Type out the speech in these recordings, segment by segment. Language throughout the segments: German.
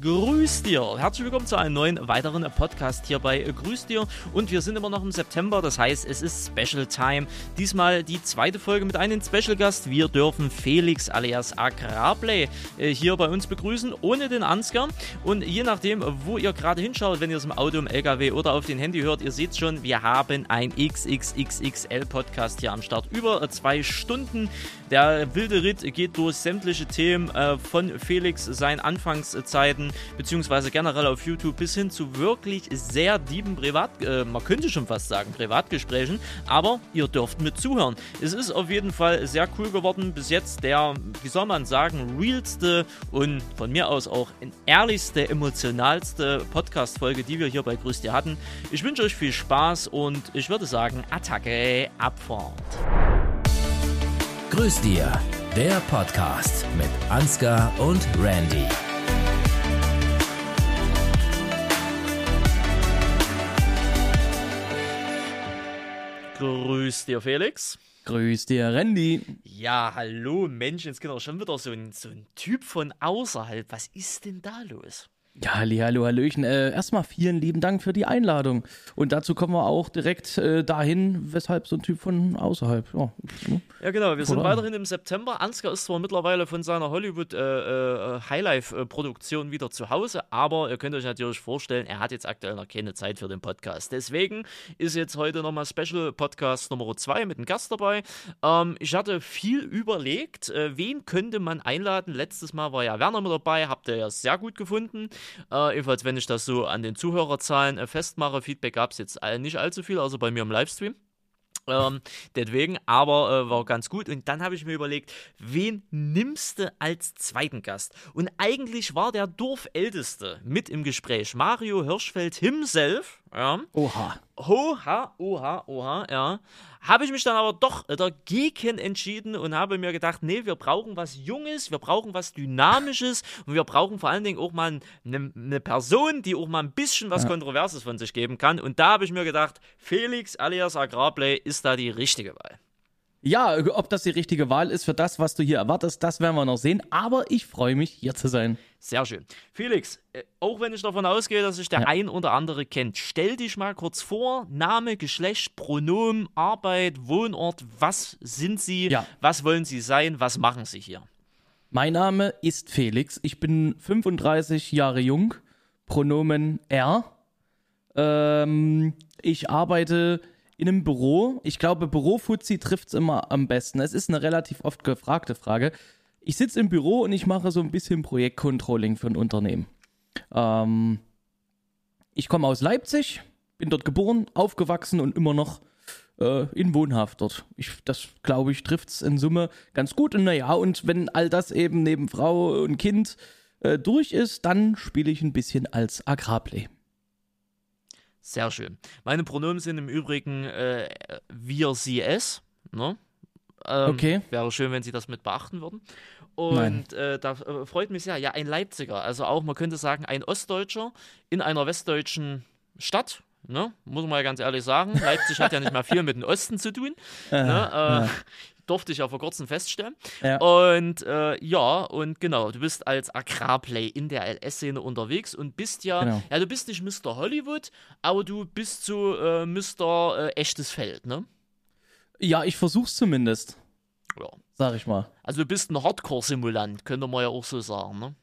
Grüß dir. Herzlich willkommen zu einem neuen weiteren Podcast hier bei Grüß dir. Und wir sind immer noch im September, das heißt, es ist Special Time. Diesmal die zweite Folge mit einem Special Gast. Wir dürfen Felix alias Agrarplay äh, hier bei uns begrüßen, ohne den Ansgar. Und je nachdem, wo ihr gerade hinschaut, wenn ihr es im Auto, im LKW oder auf den Handy hört, ihr seht schon, wir haben ein XXXXL Podcast hier am Start. Über zwei Stunden. Der wilde Ritt geht durch sämtliche Themen äh, von Felix, seinen Anfangszeiten beziehungsweise generell auf YouTube bis hin zu wirklich sehr dieben Privat, äh, man könnte schon fast sagen Privatgesprächen, aber ihr dürft mit zuhören. Es ist auf jeden Fall sehr cool geworden. Bis jetzt der, wie soll man sagen, realste und von mir aus auch ehrlichste, emotionalste Podcast-Folge, die wir hier bei Grüß dir hatten. Ich wünsche euch viel Spaß und ich würde sagen, Attacke, Abfahrt. Grüß dir, der Podcast mit Ansgar und Randy. Grüß dir, Felix. Grüß dir, Randy. Ja, hallo, Mensch, jetzt genau schon wieder so ein, so ein Typ von außerhalb. Was ist denn da los? Ja, halli, hallo, hallöchen. Äh, erstmal vielen lieben Dank für die Einladung. Und dazu kommen wir auch direkt äh, dahin, weshalb so ein Typ von außerhalb. Ja, ne? ja genau. Wir sind weiterhin im September. Ansgar ist zwar mittlerweile von seiner Hollywood äh, äh, Highlife-Produktion wieder zu Hause, aber ihr könnt euch natürlich vorstellen, er hat jetzt aktuell noch keine Zeit für den Podcast. Deswegen ist jetzt heute nochmal Special Podcast Nummer 2 mit einem Gast dabei. Ähm, ich hatte viel überlegt, äh, wen könnte man einladen. Letztes Mal war ja Werner mit dabei, habt ihr ja sehr gut gefunden. Äh, ebenfalls, wenn ich das so an den Zuhörerzahlen äh, festmache, Feedback gab es jetzt all, nicht allzu viel, also bei mir im Livestream. Ähm, deswegen, aber äh, war ganz gut. Und dann habe ich mir überlegt, wen nimmst du als zweiten Gast? Und eigentlich war der Dorfälteste mit im Gespräch, Mario Hirschfeld himself. Ja. Oha. Oha, oha, oha, ja. Habe ich mich dann aber doch dagegen entschieden und habe mir gedacht, nee, wir brauchen was Junges, wir brauchen was Dynamisches und wir brauchen vor allen Dingen auch mal eine, eine Person, die auch mal ein bisschen was ja. Kontroverses von sich geben kann. Und da habe ich mir gedacht, Felix alias Agrarplay ist da die richtige Wahl. Ja, ob das die richtige Wahl ist für das, was du hier erwartest, das werden wir noch sehen. Aber ich freue mich, hier zu sein. Sehr schön. Felix, äh, auch wenn ich davon ausgehe, dass sich der ja. ein oder andere kennt, stell dich mal kurz vor: Name, Geschlecht, Pronomen, Arbeit, Wohnort. Was sind Sie? Ja. Was wollen Sie sein? Was machen Sie hier? Mein Name ist Felix. Ich bin 35 Jahre jung. Pronomen R. Ähm, ich arbeite in einem Büro. Ich glaube, Bürofuzzi trifft es immer am besten. Es ist eine relativ oft gefragte Frage. Ich sitze im Büro und ich mache so ein bisschen Projektcontrolling für ein Unternehmen. Ähm, ich komme aus Leipzig, bin dort geboren, aufgewachsen und immer noch äh, in Wohnhaft dort. Ich, das, glaube ich, trifft es in Summe ganz gut. Und naja, und wenn all das eben neben Frau und Kind äh, durch ist, dann spiele ich ein bisschen als Agrarplay. Sehr schön. Meine Pronomen sind im Übrigen äh, wir, sie, es. Ne? Ähm, okay. Wäre schön, wenn Sie das mit beachten würden. Und äh, da äh, freut mich sehr. Ja, ein Leipziger. Also auch, man könnte sagen, ein Ostdeutscher in einer westdeutschen Stadt. Ne? Muss man ja ganz ehrlich sagen. Leipzig hat ja nicht mal viel mit dem Osten zu tun. ne? äh, durfte ich ja vor kurzem feststellen. Ja. Und äh, ja, und genau, du bist als Agrarplay in der LS-Szene unterwegs und bist ja, genau. ja, du bist nicht Mr. Hollywood, aber du bist so äh, Mr. Äh, echtes Feld, ne? Ja, ich versuch's zumindest. Ja. Sag ich mal. Also du bist ein Hardcore-Simulant, könnte man ja auch so sagen, ne?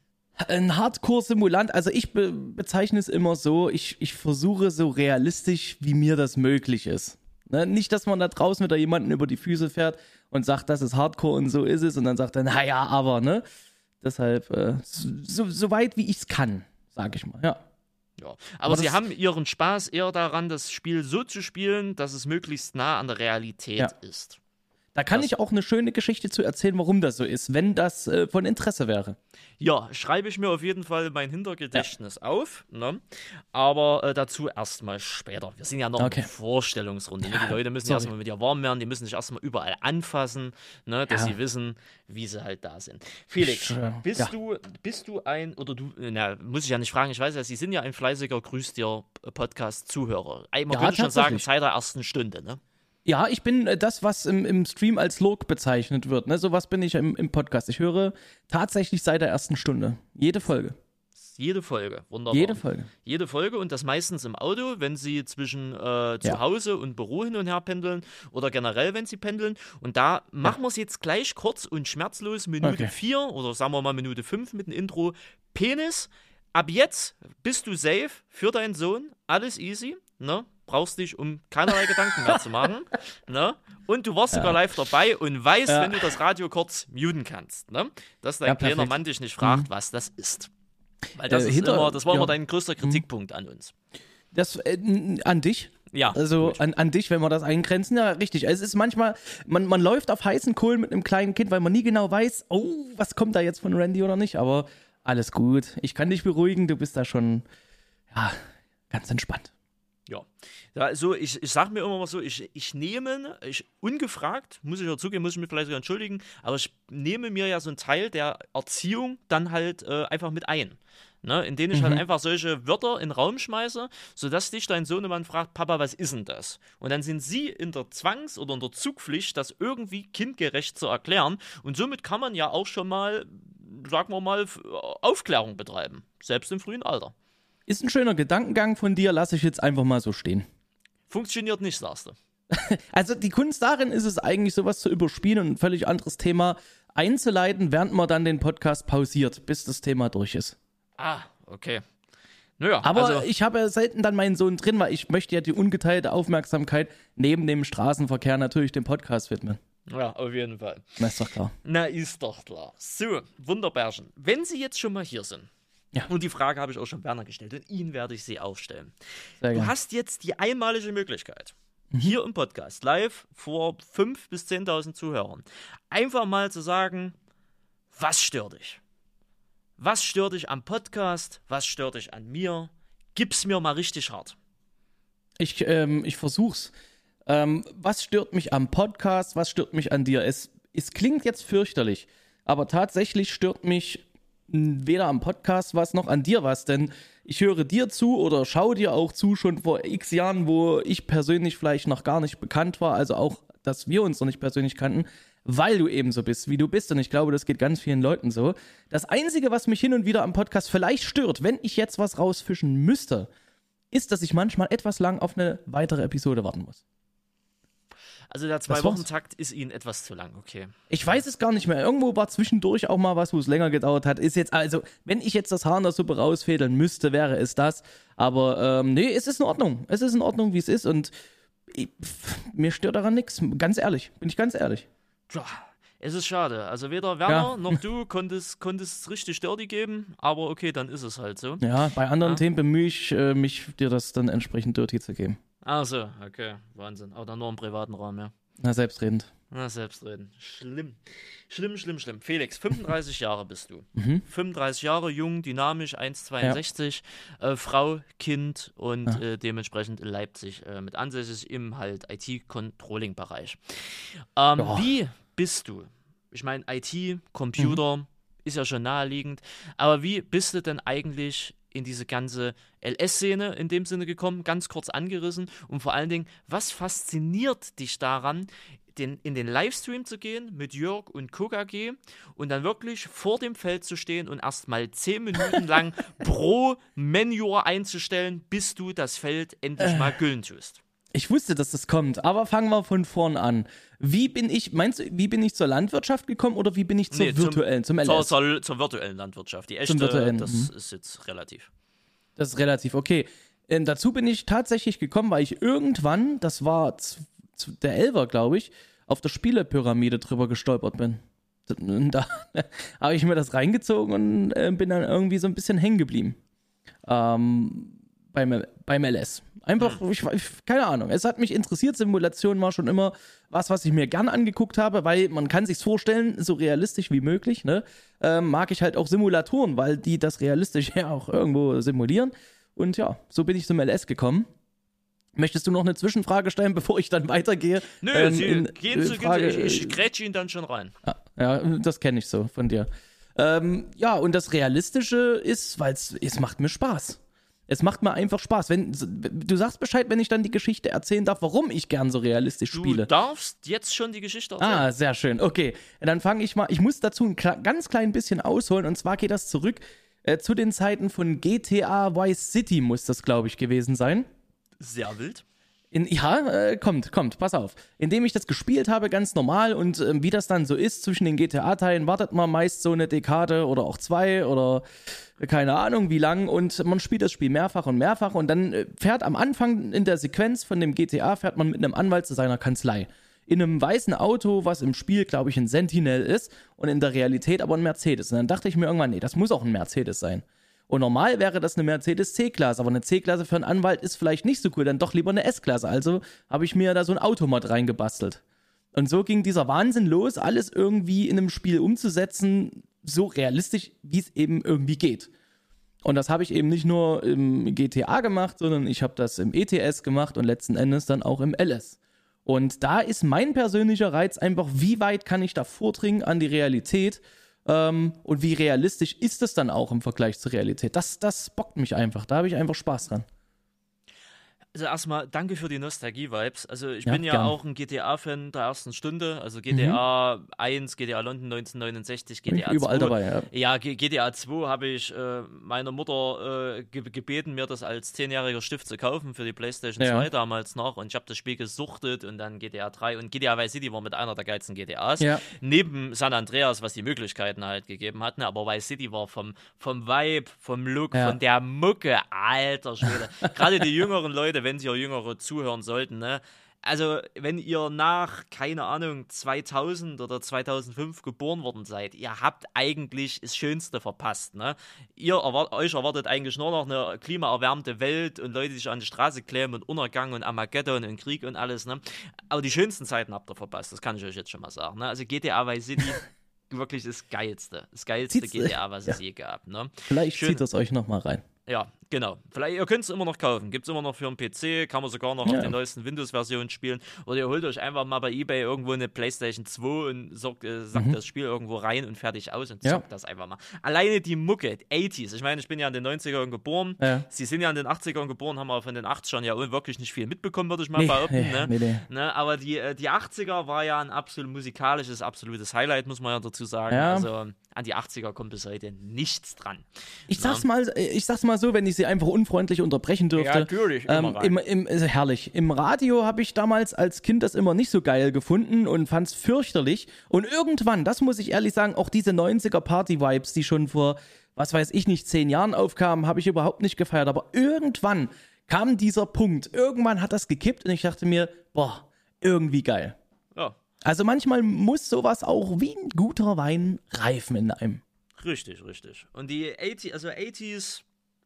Ein Hardcore-Simulant, also ich be bezeichne es immer so, ich, ich versuche so realistisch, wie mir das möglich ist. Ne? Nicht, dass man da draußen wieder jemanden über die Füße fährt und sagt, das ist Hardcore und so ist es und dann sagt er, naja, aber, ne? Deshalb, äh, so, so weit wie ich es kann, sag ich mal, ja. Ja, aber, aber sie haben ihren Spaß eher daran, das Spiel so zu spielen, dass es möglichst nah an der Realität ja. ist. Da kann das ich auch eine schöne Geschichte zu erzählen, warum das so ist, wenn das äh, von Interesse wäre. Ja, schreibe ich mir auf jeden Fall mein Hintergedächtnis ja. auf. Ne? Aber äh, dazu erstmal später. Wir sind ja noch okay. in Vorstellungsrunde. Ja, die Leute müssen ja erstmal mit dir warm werden, die müssen sich erstmal überall anfassen, ne? dass ja. sie wissen, wie sie halt da sind. Felix, ich, äh, bist, du, bist du ein, oder du, na, muss ich ja nicht fragen, ich weiß ja, Sie sind ja ein fleißiger Grüß dir Podcast-Zuhörer. Man könnte schon sagen, seit der ersten Stunde, ne? Ja, ich bin äh, das, was im, im Stream als Log bezeichnet wird. Ne? So was bin ich im, im Podcast. Ich höre tatsächlich seit der ersten Stunde. Jede Folge. Jede Folge. Wunderbar. Jede Folge. Jede Folge und das meistens im Auto, wenn sie zwischen äh, zu Ja. Hause und Büro hin und her pendeln oder generell, wenn sie pendeln. Und da machen wir es jetzt gleich kurz und schmerzlos. Minute Okay. 4 oder sagen wir mal Minute 5 mit dem Intro. Penis, ab jetzt bist du safe für deinen Sohn. Alles easy. Ne? Brauchst dich um keinerlei Gedanken mehr zu machen. Ne? Und du warst sogar live dabei und weißt, Ja. wenn du das Radio kurz muten kannst. Ne? Dass dein Ja, kleiner perfekt. Mann dich nicht fragt, was das ist. Weil das Äh, ist hinter- immer, das war immer ja. dein größter Kritikpunkt an uns. Das äh, an dich. Ja. Also an, an dich, wenn wir das eingrenzen. Ja, richtig. Es ist manchmal, man, man läuft auf heißen Kohlen mit einem kleinen Kind, weil man nie genau weiß, oh, was kommt da jetzt von Randy oder nicht. Aber alles gut. Ich kann dich beruhigen. Du bist da schon, ja, ganz entspannt. Ja. also ich, ich sag mir immer mal so, ich, ich nehme, ich, ungefragt, muss ich ja zugeben, muss ich mich vielleicht sogar entschuldigen, aber ich nehme mir ja so einen Teil der Erziehung dann halt äh, einfach mit ein. Ne, in denen ich halt einfach solche Wörter in den Raum schmeiße, sodass dich dein Sohnemann fragt, Papa, was ist denn das? Und dann sind sie in der Zwangs- oder in der Zugpflicht, das irgendwie kindgerecht zu erklären. Und somit kann man ja auch schon mal, sagen wir mal, Aufklärung betreiben, selbst im frühen Alter. Ist ein schöner Gedankengang von dir, lasse ich jetzt einfach mal so stehen. Funktioniert nicht, sagst du. Also die Kunst darin ist es eigentlich, sowas zu überspielen und ein völlig anderes Thema einzuleiten, während man dann den Podcast pausiert, bis das Thema durch ist. Ah, okay. Naja, Aber also, ich habe ja selten dann meinen Sohn drin, weil ich möchte ja die ungeteilte Aufmerksamkeit neben dem Straßenverkehr natürlich dem Podcast widmen. ja, auf jeden Fall. Na, ist doch klar. Na, ist doch klar. So, wunderbärchen. Wenn Sie jetzt schon mal hier sind, Ja. und die Frage habe ich auch schon Werner gestellt, und Ihnen werde ich sie aufstellen. Sehr Du gerne. hast jetzt die einmalige Möglichkeit, Mhm. hier im Podcast, live vor 5.000 bis 10.000 Zuhörern, einfach mal zu sagen, was stört dich? Was stört dich am Podcast? Was stört dich an mir? Gib's mir mal richtig hart. Ich, ähm, ich versuch's. Ähm, was stört mich am Podcast? Was stört mich an dir? Es, es klingt jetzt fürchterlich, aber tatsächlich stört mich weder am Podcast was noch an dir was, denn ich höre dir zu oder schaue dir auch zu schon vor x Jahren, wo ich persönlich vielleicht noch gar nicht bekannt war, also auch, dass wir uns noch nicht persönlich kannten, weil du eben so bist, wie du bist. Und ich glaube, das geht ganz vielen Leuten so. Das Einzige, was mich hin und wieder am Podcast vielleicht stört, wenn ich jetzt was rausfischen müsste, ist, dass ich manchmal etwas lang auf eine weitere Episode warten muss. Also der. Zwei-Wochen-Takt ist Ihnen etwas zu lang, okay. Ich weiß es gar nicht mehr. Irgendwo war zwischendurch auch mal was, wo es länger gedauert hat. Ist jetzt, also, wenn ich jetzt das Haar in der Suppe rausfädeln müsste, wäre es das. Aber ähm, nee, es ist in Ordnung. Es ist in Ordnung, wie es ist. Und ich, pff, mir stört daran nichts. Ganz ehrlich. Bin ich ganz ehrlich. Tja, es ist schade. Also weder Werner Ja. noch du konntest, konntest richtig Dirty geben, aber okay, dann ist es halt so. Ja, bei anderen Ja. Themen bemühe ich äh, mich, dir das dann entsprechend dirty zu geben. Ach so, okay, Wahnsinn. Aber dann nur im privaten Raum, ja. Na, selbstredend. Na, selbstreden. Schlimm. Schlimm, schlimm, schlimm. Felix, 35 Jahre bist du. Mhm. 35 Jahre, jung, dynamisch, 1,62, äh, Frau, Kind und Ja. äh, dementsprechend in Leipzig äh, mit ansässig im halt IT-Controlling-Bereich. Ähm, Ja. Wie bist du? Ich meine, IT, Computer, ist ja schon naheliegend, aber wie bist du denn eigentlich in diese ganze LS-Szene in dem Sinne gekommen, ganz kurz angerissen und vor allen Dingen, was fasziniert dich daran, den, in den Livestream zu gehen mit Jörg und KKG und dann wirklich vor dem Feld zu stehen und erstmal zehn Minuten lang pro Mentor einzustellen, bis du das Feld endlich mal güllen tust. Ich wusste, dass das kommt, aber fangen wir von vorn an. Wie bin ich, meinst du, wie bin ich zur Landwirtschaft gekommen oder wie bin ich zur Nee, zum- virtuellen, zum, Zur, LS? zur, zur virtuellen Landwirtschaft. Die echte, das mhm. ist jetzt relativ. Das ist relativ okay. Ähm, dazu bin ich tatsächlich gekommen, weil ich irgendwann, das war der Elver, glaube ich, auf der Spielepyramide drüber gestolpert bin. Und Da habe ich mir das reingezogen und äh, bin dann irgendwie so ein bisschen hängen geblieben. Ähm, beim, beim LS. Einfach, ich, ich, keine Ahnung. Es hat mich interessiert. Simulation war schon immer was, was ich mir gern angeguckt habe, weil man kann sich's vorstellen, so realistisch wie möglich. Ne? Ähm, mag ich halt auch Simulatoren, weil die das realistisch ja auch irgendwo simulieren. Und ja, so bin ich zum LS gekommen. Möchtest du noch eine Zwischenfrage stellen, bevor ich dann weitergehe? Nö, Ähm, Sie, in- gehen äh, Sie, Frage, gehen Sie, ich, äh, ich grätsche ihn dann schon rein. ja, ja, das kenne ich so von dir. Ähm, ja, und das Realistische ist, weil es macht mir Spaß. Es macht mir einfach Spaß. Wenn, du sagst Bescheid, wenn ich dann die Geschichte erzählen darf, warum ich gern so realistisch Du spiele. darfst jetzt schon die Geschichte erzählen. Ah, sehr schön. Okay, dann fange ich mal. Ich muss dazu ein ganz klein bisschen ausholen. Und zwar geht das zurück Äh, zu den Zeiten von GTA Vice City muss das, glaube ich, gewesen sein. Sehr wild. In, ja, äh, kommt, kommt, pass auf. Indem ich das gespielt habe, ganz normal und ähm, wie das dann so ist zwischen den GTA-Teilen, wartet man meist so eine Dekade oder auch zwei oder keine Ahnung wie lang und man spielt das Spiel mehrfach und mehrfach und dann äh, fährt am Anfang in der Sequenz von dem GTA, fährt man mit einem Anwalt zu seiner Kanzlei. In einem weißen Auto, was im Spiel, glaube ich, ein Sentinel ist und in der Realität aber ein Mercedes. Und dann dachte ich mir irgendwann, nee, das muss auch ein Mercedes sein. Und normal wäre das eine Mercedes C-Klasse, aber eine C-Klasse für einen Anwalt ist vielleicht nicht so cool, dann doch lieber eine S-Klasse. Also habe ich mir da so ein Automat reingebastelt. Und so ging dieser Wahnsinn los, alles irgendwie in einem Spiel umzusetzen, so realistisch, wie es eben irgendwie geht. Und das habe ich eben nicht nur im GTA gemacht, sondern ich habe das im ETS gemacht und letzten Endes dann auch im LS. Und da ist mein persönlicher Reiz einfach, wie weit kann ich da vordringen an die Realität ähm, und wie realistisch ist es dann auch im Vergleich zur Realität. Das, das bockt mich einfach, da habe ich einfach Spaß dran. Also erstmal danke für die Nostalgie-Vibes. Also ich Ja, bin ja gern. auch ein GTA-Fan der ersten Stunde. Also GTA 1, GTA London 1969, Bin ich GTA überall 2. dabei, ja. Ja, G- GTA 2 habe ich äh, meiner Mutter äh, ge gebeten, mir das als zehnjähriger Stift zu kaufen für die PlayStation Ja. 2 damals noch. Und ich habe das Spiel gesuchtet und dann GTA 3 und GTA Vice City war mit einer der geilsten GTAs. Ja. Neben San Andreas, was die Möglichkeiten halt gegeben hat. Ne? Aber Vice City war vom, vom Vibe, vom Look, von der Mucke, alter Schwede. Gerade die jüngeren Leute, wenn sie jüngere zuhören sollten, ne? Also, wenn ihr nach, keine Ahnung, 2000 oder 2005 geboren worden seid, ihr habt eigentlich das Schönste verpasst, ne? Ihr erwart euch erwartet eigentlich nur noch eine klimaerwärmte Welt und Leute, die sich an die Straße kleben und Untergang und Armageddon und Krieg und alles, ne? Aber die schönsten Zeiten habt ihr verpasst, das kann ich euch jetzt schon mal sagen, ne? Also GTA Vice City, wirklich das Geilste. Das geilste Zieht's- GTA, was es ja. je gab, ne? Vielleicht Schön. zieht es euch nochmal rein. Ja, genau. Vielleicht, ihr könnt es immer noch kaufen. Gibt es immer noch für einen PC, kann man sogar noch Ja. auf den neuesten Windows-Versionen spielen. Oder ihr holt euch einfach mal bei Ebay irgendwo eine PlayStation 2 und sorgt, äh, sackt das Spiel irgendwo rein und fertig aus und Mhm. Ja. zockt das einfach mal. Alleine die Mucke, 80s. Ich meine, ich bin ja in den 90ern geboren. Ja. Sie sind ja in den 80ern geboren, haben aber von den 80ern ja wirklich nicht viel mitbekommen, würde ich mal Nee, behaupten. ne? nee, nee. Ne, aber die, äh, die 80er war ja ein absolut musikalisches, absolutes Highlight, muss man ja dazu sagen. Also an die 80er kommt bis heute nichts dran. Ich sag's mal, ich sag's mal so, wenn ich sie einfach unfreundlich unterbrechen dürfte. Ja, natürlich, immer Ähm, im, im, ist herrlich. Im Radio habe ich damals als Kind das immer nicht so geil gefunden und fand's fürchterlich. Und irgendwann, das muss ich ehrlich sagen, auch diese 90er Party-Vibes, die schon vor, was weiß ich nicht, zehn Jahren aufkamen, habe ich überhaupt nicht gefeiert. Aber irgendwann kam dieser Punkt. Irgendwann hat das gekippt und ich dachte mir, boah, irgendwie geil. Ja, Also manchmal muss sowas auch wie ein guter Wein reifen in einem. Richtig, richtig. Und die 80, also 80s,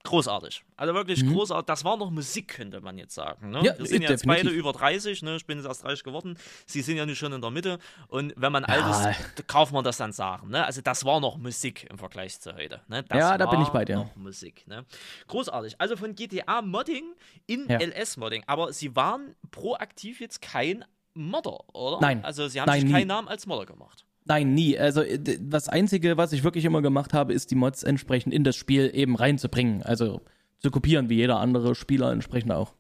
großartig. Also wirklich großartig. Das war noch Musik, könnte man jetzt sagen. Ne? Mhm. Ja, Wir sind jetzt definitiv. beide über 30, ne? ich bin jetzt erst 30 geworden. Sie sind ja nicht schon in der Mitte. Und wenn man alt ist, darf man das dann sagen. Ne? Also das war noch Musik im Vergleich zu heute. Ne? Das Ja, da bin ich bei dir. Noch Musik. Ne? Großartig. Also von GTA-Modding in Ja. LS-Modding. Aber sie waren proaktiv jetzt kein Modder, oder? Nein. Also sie haben Nein, sich nie. keinen Namen als Modder gemacht. Nein, nie. Also äh, das Einzige, was ich wirklich immer gemacht habe, ist die Mods entsprechend in das Spiel eben reinzubringen. Also zu kopieren, wie jeder andere Spieler entsprechend auch.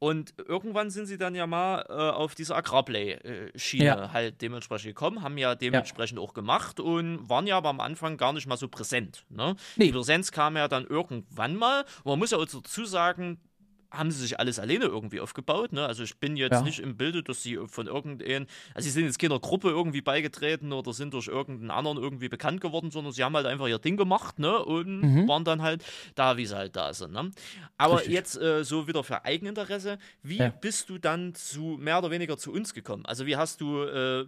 Und irgendwann sind sie dann ja mal äh, auf diese Agrarplay-Schiene Ja. halt dementsprechend gekommen, haben ja dementsprechend auch gemacht und waren ja aber am Anfang gar nicht mal so präsent. Ne? Nee. Die Präsenz kam ja dann irgendwann mal. Und man muss ja auch dazu sagen, haben sie sich alles alleine irgendwie aufgebaut. Ne? Also ich bin jetzt Ja. nicht im Bilde, dass sie von irgendeinem, also sie sind jetzt keiner Gruppe irgendwie beigetreten oder sind durch irgendeinen anderen irgendwie bekannt geworden, sondern sie haben halt einfach ihr Ding gemacht ne? und waren dann halt da, wie sie halt da sind. Ne? Aber Mhm. Richtig. jetzt äh, so wieder für Eigeninteresse, wie Ja. bist du dann zu mehr oder weniger zu uns gekommen? Also wie hast du äh,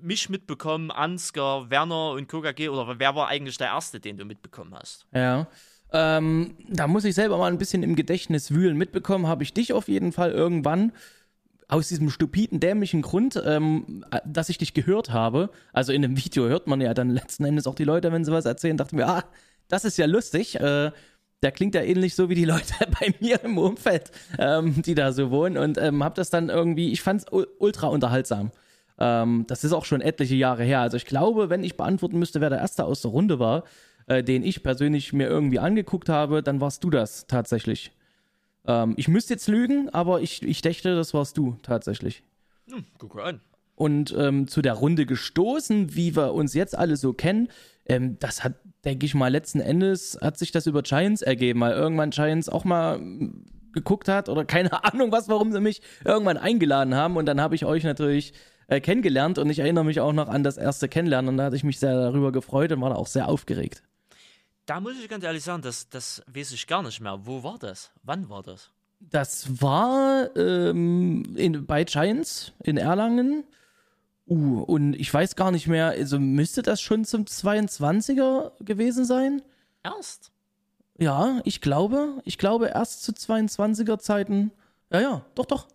mich mitbekommen, Ansgar, Werner und KKG oder wer war eigentlich der Erste, den du mitbekommen hast? Ja. Ähm, da muss ich selber mal ein bisschen im Gedächtnis wühlen. Mitbekommen habe ich dich auf jeden Fall irgendwann. Aus diesem stupiden, dämlichen Grund, ähm, äh, dass ich dich gehört habe. Also in einem Video hört man ja dann letzten Endes auch die Leute, wenn sie was erzählen, dachte mir, ah, das ist ja lustig. Äh, der klingt ja ähnlich so wie die Leute bei mir im Umfeld, ähm, die da so wohnen. Und ähm, habe das dann irgendwie, ich fand es ultra unterhaltsam. Ähm, das ist auch schon etliche Jahre her. Also ich glaube, wenn ich beantworten müsste, wer der Erste aus der Runde war, äh, den ich persönlich mir irgendwie angeguckt habe, dann warst du das tatsächlich. Ähm, ich müsste jetzt lügen, aber ich, ich dächte, das warst du tatsächlich. Hm, guck mal an. Und ähm, zu der Runde gestoßen, wie wir uns jetzt alle so kennen, ähm, das hat denke ich mal, letzten Endes hat sich das über Giants ergeben, weil irgendwann Giants auch mal mm, geguckt hat oder keine Ahnung was, warum sie mich irgendwann eingeladen haben und dann habe ich euch natürlich äh, kennengelernt und ich erinnere mich auch noch an das erste Kennenlernen und da hatte ich mich sehr darüber gefreut und war da auch sehr aufgeregt. Da muss ich ganz ehrlich sagen, das, das weiß ich gar nicht mehr. Wo war das? Wann war das? Das war ähm, in, bei Giants in Erlangen. Uh, und ich weiß gar nicht mehr, also müsste das schon zum 22er gewesen sein? Erst? Ja, ich glaube, ich glaube erst zu 22er Zeiten. Ja, ja, doch, doch.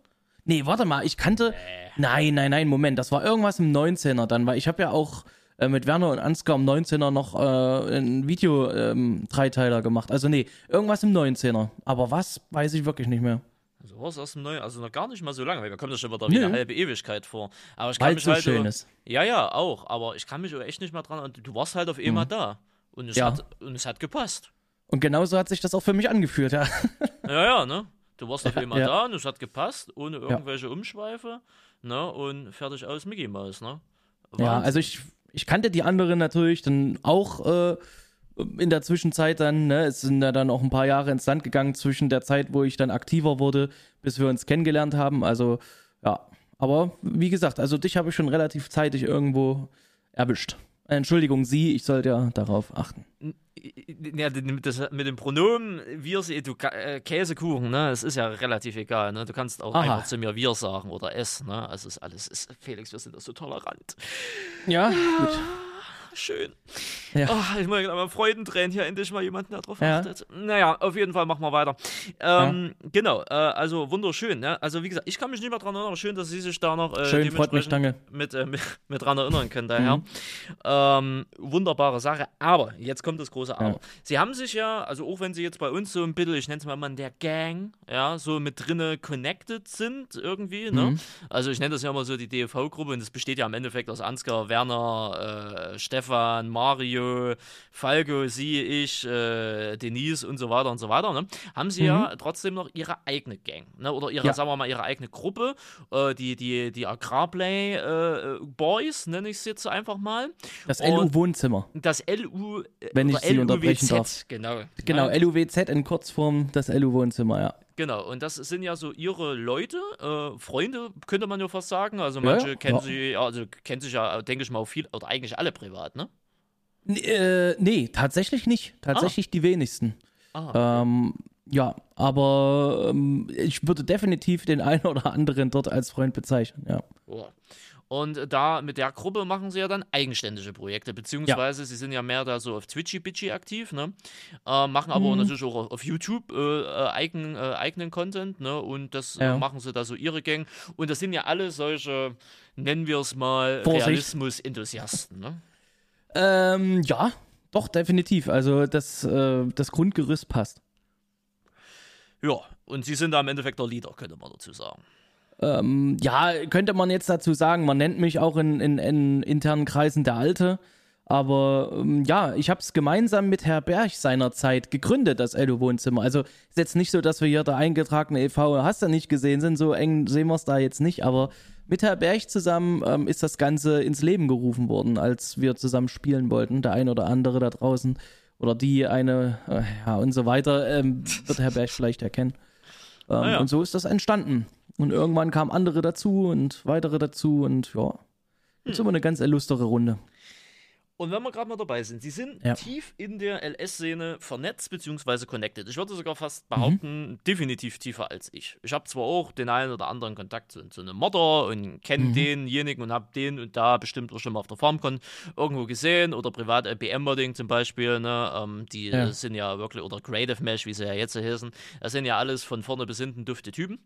Nee, warte mal, ich kannte. Nein, nein, nein, Moment, das war irgendwas im 19er dann, weil ich habe ja auch äh, mit Werner und Ansgar im 19er noch äh, ein Video-Dreiteiler ähm, gemacht. Also nee, irgendwas im 19er. Aber was, weiß ich wirklich nicht mehr. Also was aus dem Neuen, also noch gar nicht mal so lange, weil wir kommen das schon wieder wie eine halbe Ewigkeit vor. Aber ich kann Weil mich so halt. schön ist. Ja, ja, auch. Aber ich kann mich auch echt nicht mehr dran. Und du warst halt auf einmal da. Und es, Ja. hat, und es hat gepasst. Und genauso hat sich das auch für mich angefühlt, ja. Ja, ja, ne? Du warst auf einmal ja. da und es hat gepasst, ohne irgendwelche Umschweife. Ne? Und fertig aus Mickey Mouse, ne? Ja, Wahnsinn. also ich, ich kannte die anderen natürlich dann auch äh, in der Zwischenzeit dann, ne, es sind ja dann auch ein paar Jahre ins Land gegangen zwischen der Zeit, wo ich dann aktiver wurde, bis wir uns kennengelernt haben. Also, ja. Aber wie gesagt, also dich habe ich schon relativ zeitig irgendwo erwischt. Entschuldigung, Sie, ich sollte ja darauf achten. Ja, das, mit dem Pronomen wir, sie- du äh, Käsekuchen, ne? Es ist ja relativ egal, ne? Du kannst auch Aha. einfach zu mir wir sagen oder es, ne? Also ist alles, ist, Felix, wir sind da so tolerant. Ja, gut. Schön. Ja. Oh, ich muss mal Freudentränen hier endlich mal jemanden, der drauf Ja. achtet. Naja, auf jeden Fall machen wir weiter. Ähm, Genau, äh, also wunderschön. Ne? Also wie gesagt, ich kann mich nicht mehr dran erinnern. Schön, dass Sie sich da noch äh, Schön, freut mich, danke. mit, äh, mit, mit dran erinnern können daher. Mhm. Ähm, wunderbare Sache. Aber, jetzt kommt das große Aber. Ja. Sie haben sich ja, also auch wenn Sie jetzt bei uns so ein bisschen, ich nenne es mal, in der Gang, ja, so mit drinne connected sind irgendwie, ne? Mhm. Also ich nenne das ja immer so die DFV-Gruppe und es besteht ja im Endeffekt aus Ansgar, Werner, äh, Stefan, Mario, Falco, Sie, ich, äh, Denise und so weiter und so weiter, ne? Haben Sie ja trotzdem noch Ihre eigene Gang, ne? Oder Ihre, Mhm. Ja. sagen wir mal, Ihre eigene Gruppe, äh, die, die, die Agrarplay äh, Boys, nenne ich es jetzt einfach mal. Das LU-Wohnzimmer. Das LU, äh, Wenn ich Sie unterbrechen LUWZ, darf. Genau. Genau, LUWZ in Kurzform, das LU-Wohnzimmer, ja. Genau, und das sind ja so ihre Leute, äh, Freunde, könnte man ja fast sagen. Also Ja, manche ja. kennen Ja. sie, ja, also kennen sich ja, denke ich mal, auch viel, oder eigentlich alle privat, ne? N äh, nee, tatsächlich nicht. Tatsächlich die wenigsten. Ah, Ähm, ja, aber ähm, ich würde definitiv den einen oder anderen dort als Freund bezeichnen, ja. ja. Und da mit der Gruppe machen sie ja dann eigenständige Projekte, beziehungsweise sie sind ja mehr da so auf Twitchy Bitchy aktiv, ne? Äh, machen aber Mhm. natürlich auch auf YouTube äh, äh, eigen, äh, eigenen Content, ne? Und das Ja. äh, machen sie da so ihre Gang. Und das sind ja alle solche, nennen wir es mal. Realismus-Enthusiasten, ne? Ähm, ja, doch, definitiv. Also das, äh, das Grundgerüst passt. Ja, und sie sind da im Endeffekt der Leader, könnte man dazu sagen. Ähm, ja, könnte man jetzt dazu sagen, man nennt mich auch in, in, in internen Kreisen der Alte. Aber ähm, ja, ich habe es gemeinsam mit Herr Berg seinerzeit gegründet, das Ello-Wohnzimmer. Also ist jetzt nicht so, dass wir hier der eingetragene e.V. hast du nicht gesehen sind, so eng sehen wir es da jetzt nicht. Aber mit Herr Berg zusammen ähm, ist das Ganze ins Leben gerufen worden, als wir zusammen spielen wollten. Der ein oder andere da draußen oder die eine, äh, ja und so weiter, ähm, wird Herr Berg vielleicht erkennen. Ähm, Ah ja. Und so ist das entstanden. Und irgendwann kamen andere dazu und weitere dazu und ja, ist Hm. immer eine ganz illustre Runde. Und wenn wir gerade mal dabei sind, sie sind Ja. tief in der LS-Szene vernetzt bzw. connected. Ich würde sogar fast behaupten, definitiv tiefer als ich. Ich habe zwar auch den einen oder anderen Kontakt zu, zu einem Modder und kenne Mhm. denjenigen und habe den und da bestimmt auch schon mal auf der FarmCon irgendwo gesehen oder privat BM-Modding zum Beispiel. Ne? Ähm, die Ja. sind ja wirklich, oder Creative Mesh, wie sie ja jetzt heißen, das sind ja alles von vorne bis hinten dufte Typen.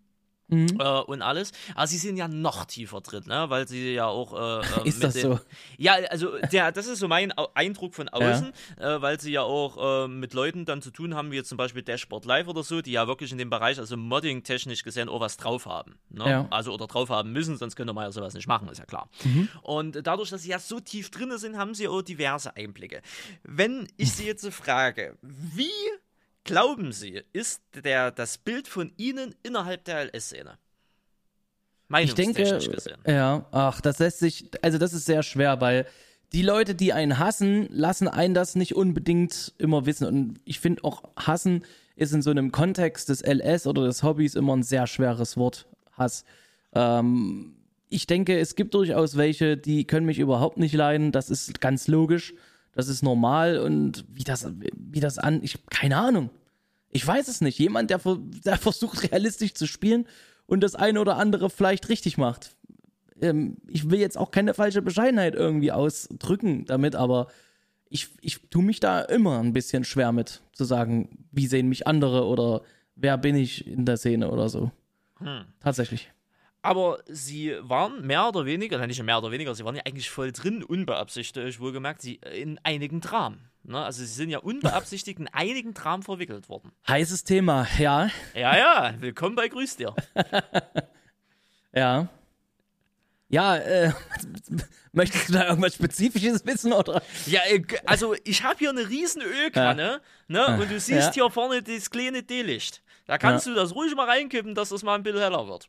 Mhm. Äh, und alles. Aber sie sind ja noch tiefer drin, ne? weil sie ja auch. Äh, äh, Ist mit das den, so? Ja, also der, das ist so mein Eindruck von außen, äh, weil sie ja auch äh, mit Leuten dann zu tun haben, wie jetzt zum Beispiel Dashboard Live oder so, die ja wirklich in dem Bereich, also Modding-technisch gesehen, auch was drauf haben. Ne? Ja. Also oder drauf haben müssen, sonst könnte man ja sowas nicht machen, ist ja klar. Und dadurch, dass sie ja so tief drin sind, haben sie auch diverse Einblicke. Wenn ich sie jetzt so frage, wie glauben Sie, ist der, das Bild von Ihnen innerhalb der LS-Szene? Ich denke, gesehen. ja, ach, das lässt sich, also das ist sehr schwer, weil die Leute, die einen hassen, lassen einen das nicht unbedingt immer wissen. Und ich finde auch, hassen ist in so einem Kontext des LS oder des Hobbys immer ein sehr schweres Wort. Hass. Ähm, ich denke, es gibt durchaus welche, die können mich überhaupt nicht leiden. Das ist ganz logisch. Das ist normal. Und wie das, wie das an, ich, keine Ahnung. Ich weiß es nicht. Jemand, der, der versucht, realistisch zu spielen und das eine oder andere vielleicht richtig macht. Ähm, ich will jetzt auch keine falsche Bescheidenheit irgendwie ausdrücken damit, aber ich, ich tue mich da immer ein bisschen schwer mit, zu sagen, wie sehen mich andere oder wer bin ich in der Szene oder so. Hm. Tatsächlich. Aber sie waren mehr oder weniger, nein, nicht mehr oder weniger, sie waren ja eigentlich voll drin, unbeabsichtigt, wohlgemerkt, sie in einigen Dramen. Ne? Also sie sind ja unbeabsichtigt in einigen Dramen verwickelt worden. Heißes Thema, ja. Ja, ja, willkommen bei Grüß dir. ja. Ja, äh, möchtest du da irgendwas Spezifisches wissen oder? Ja, äh, also ich habe hier eine riesen Ölkanne, ja. ne? Und du siehst ja. hier vorne das kleine D-Licht. Da kannst ja. du das ruhig mal reinkippen, dass das mal ein bisschen heller wird.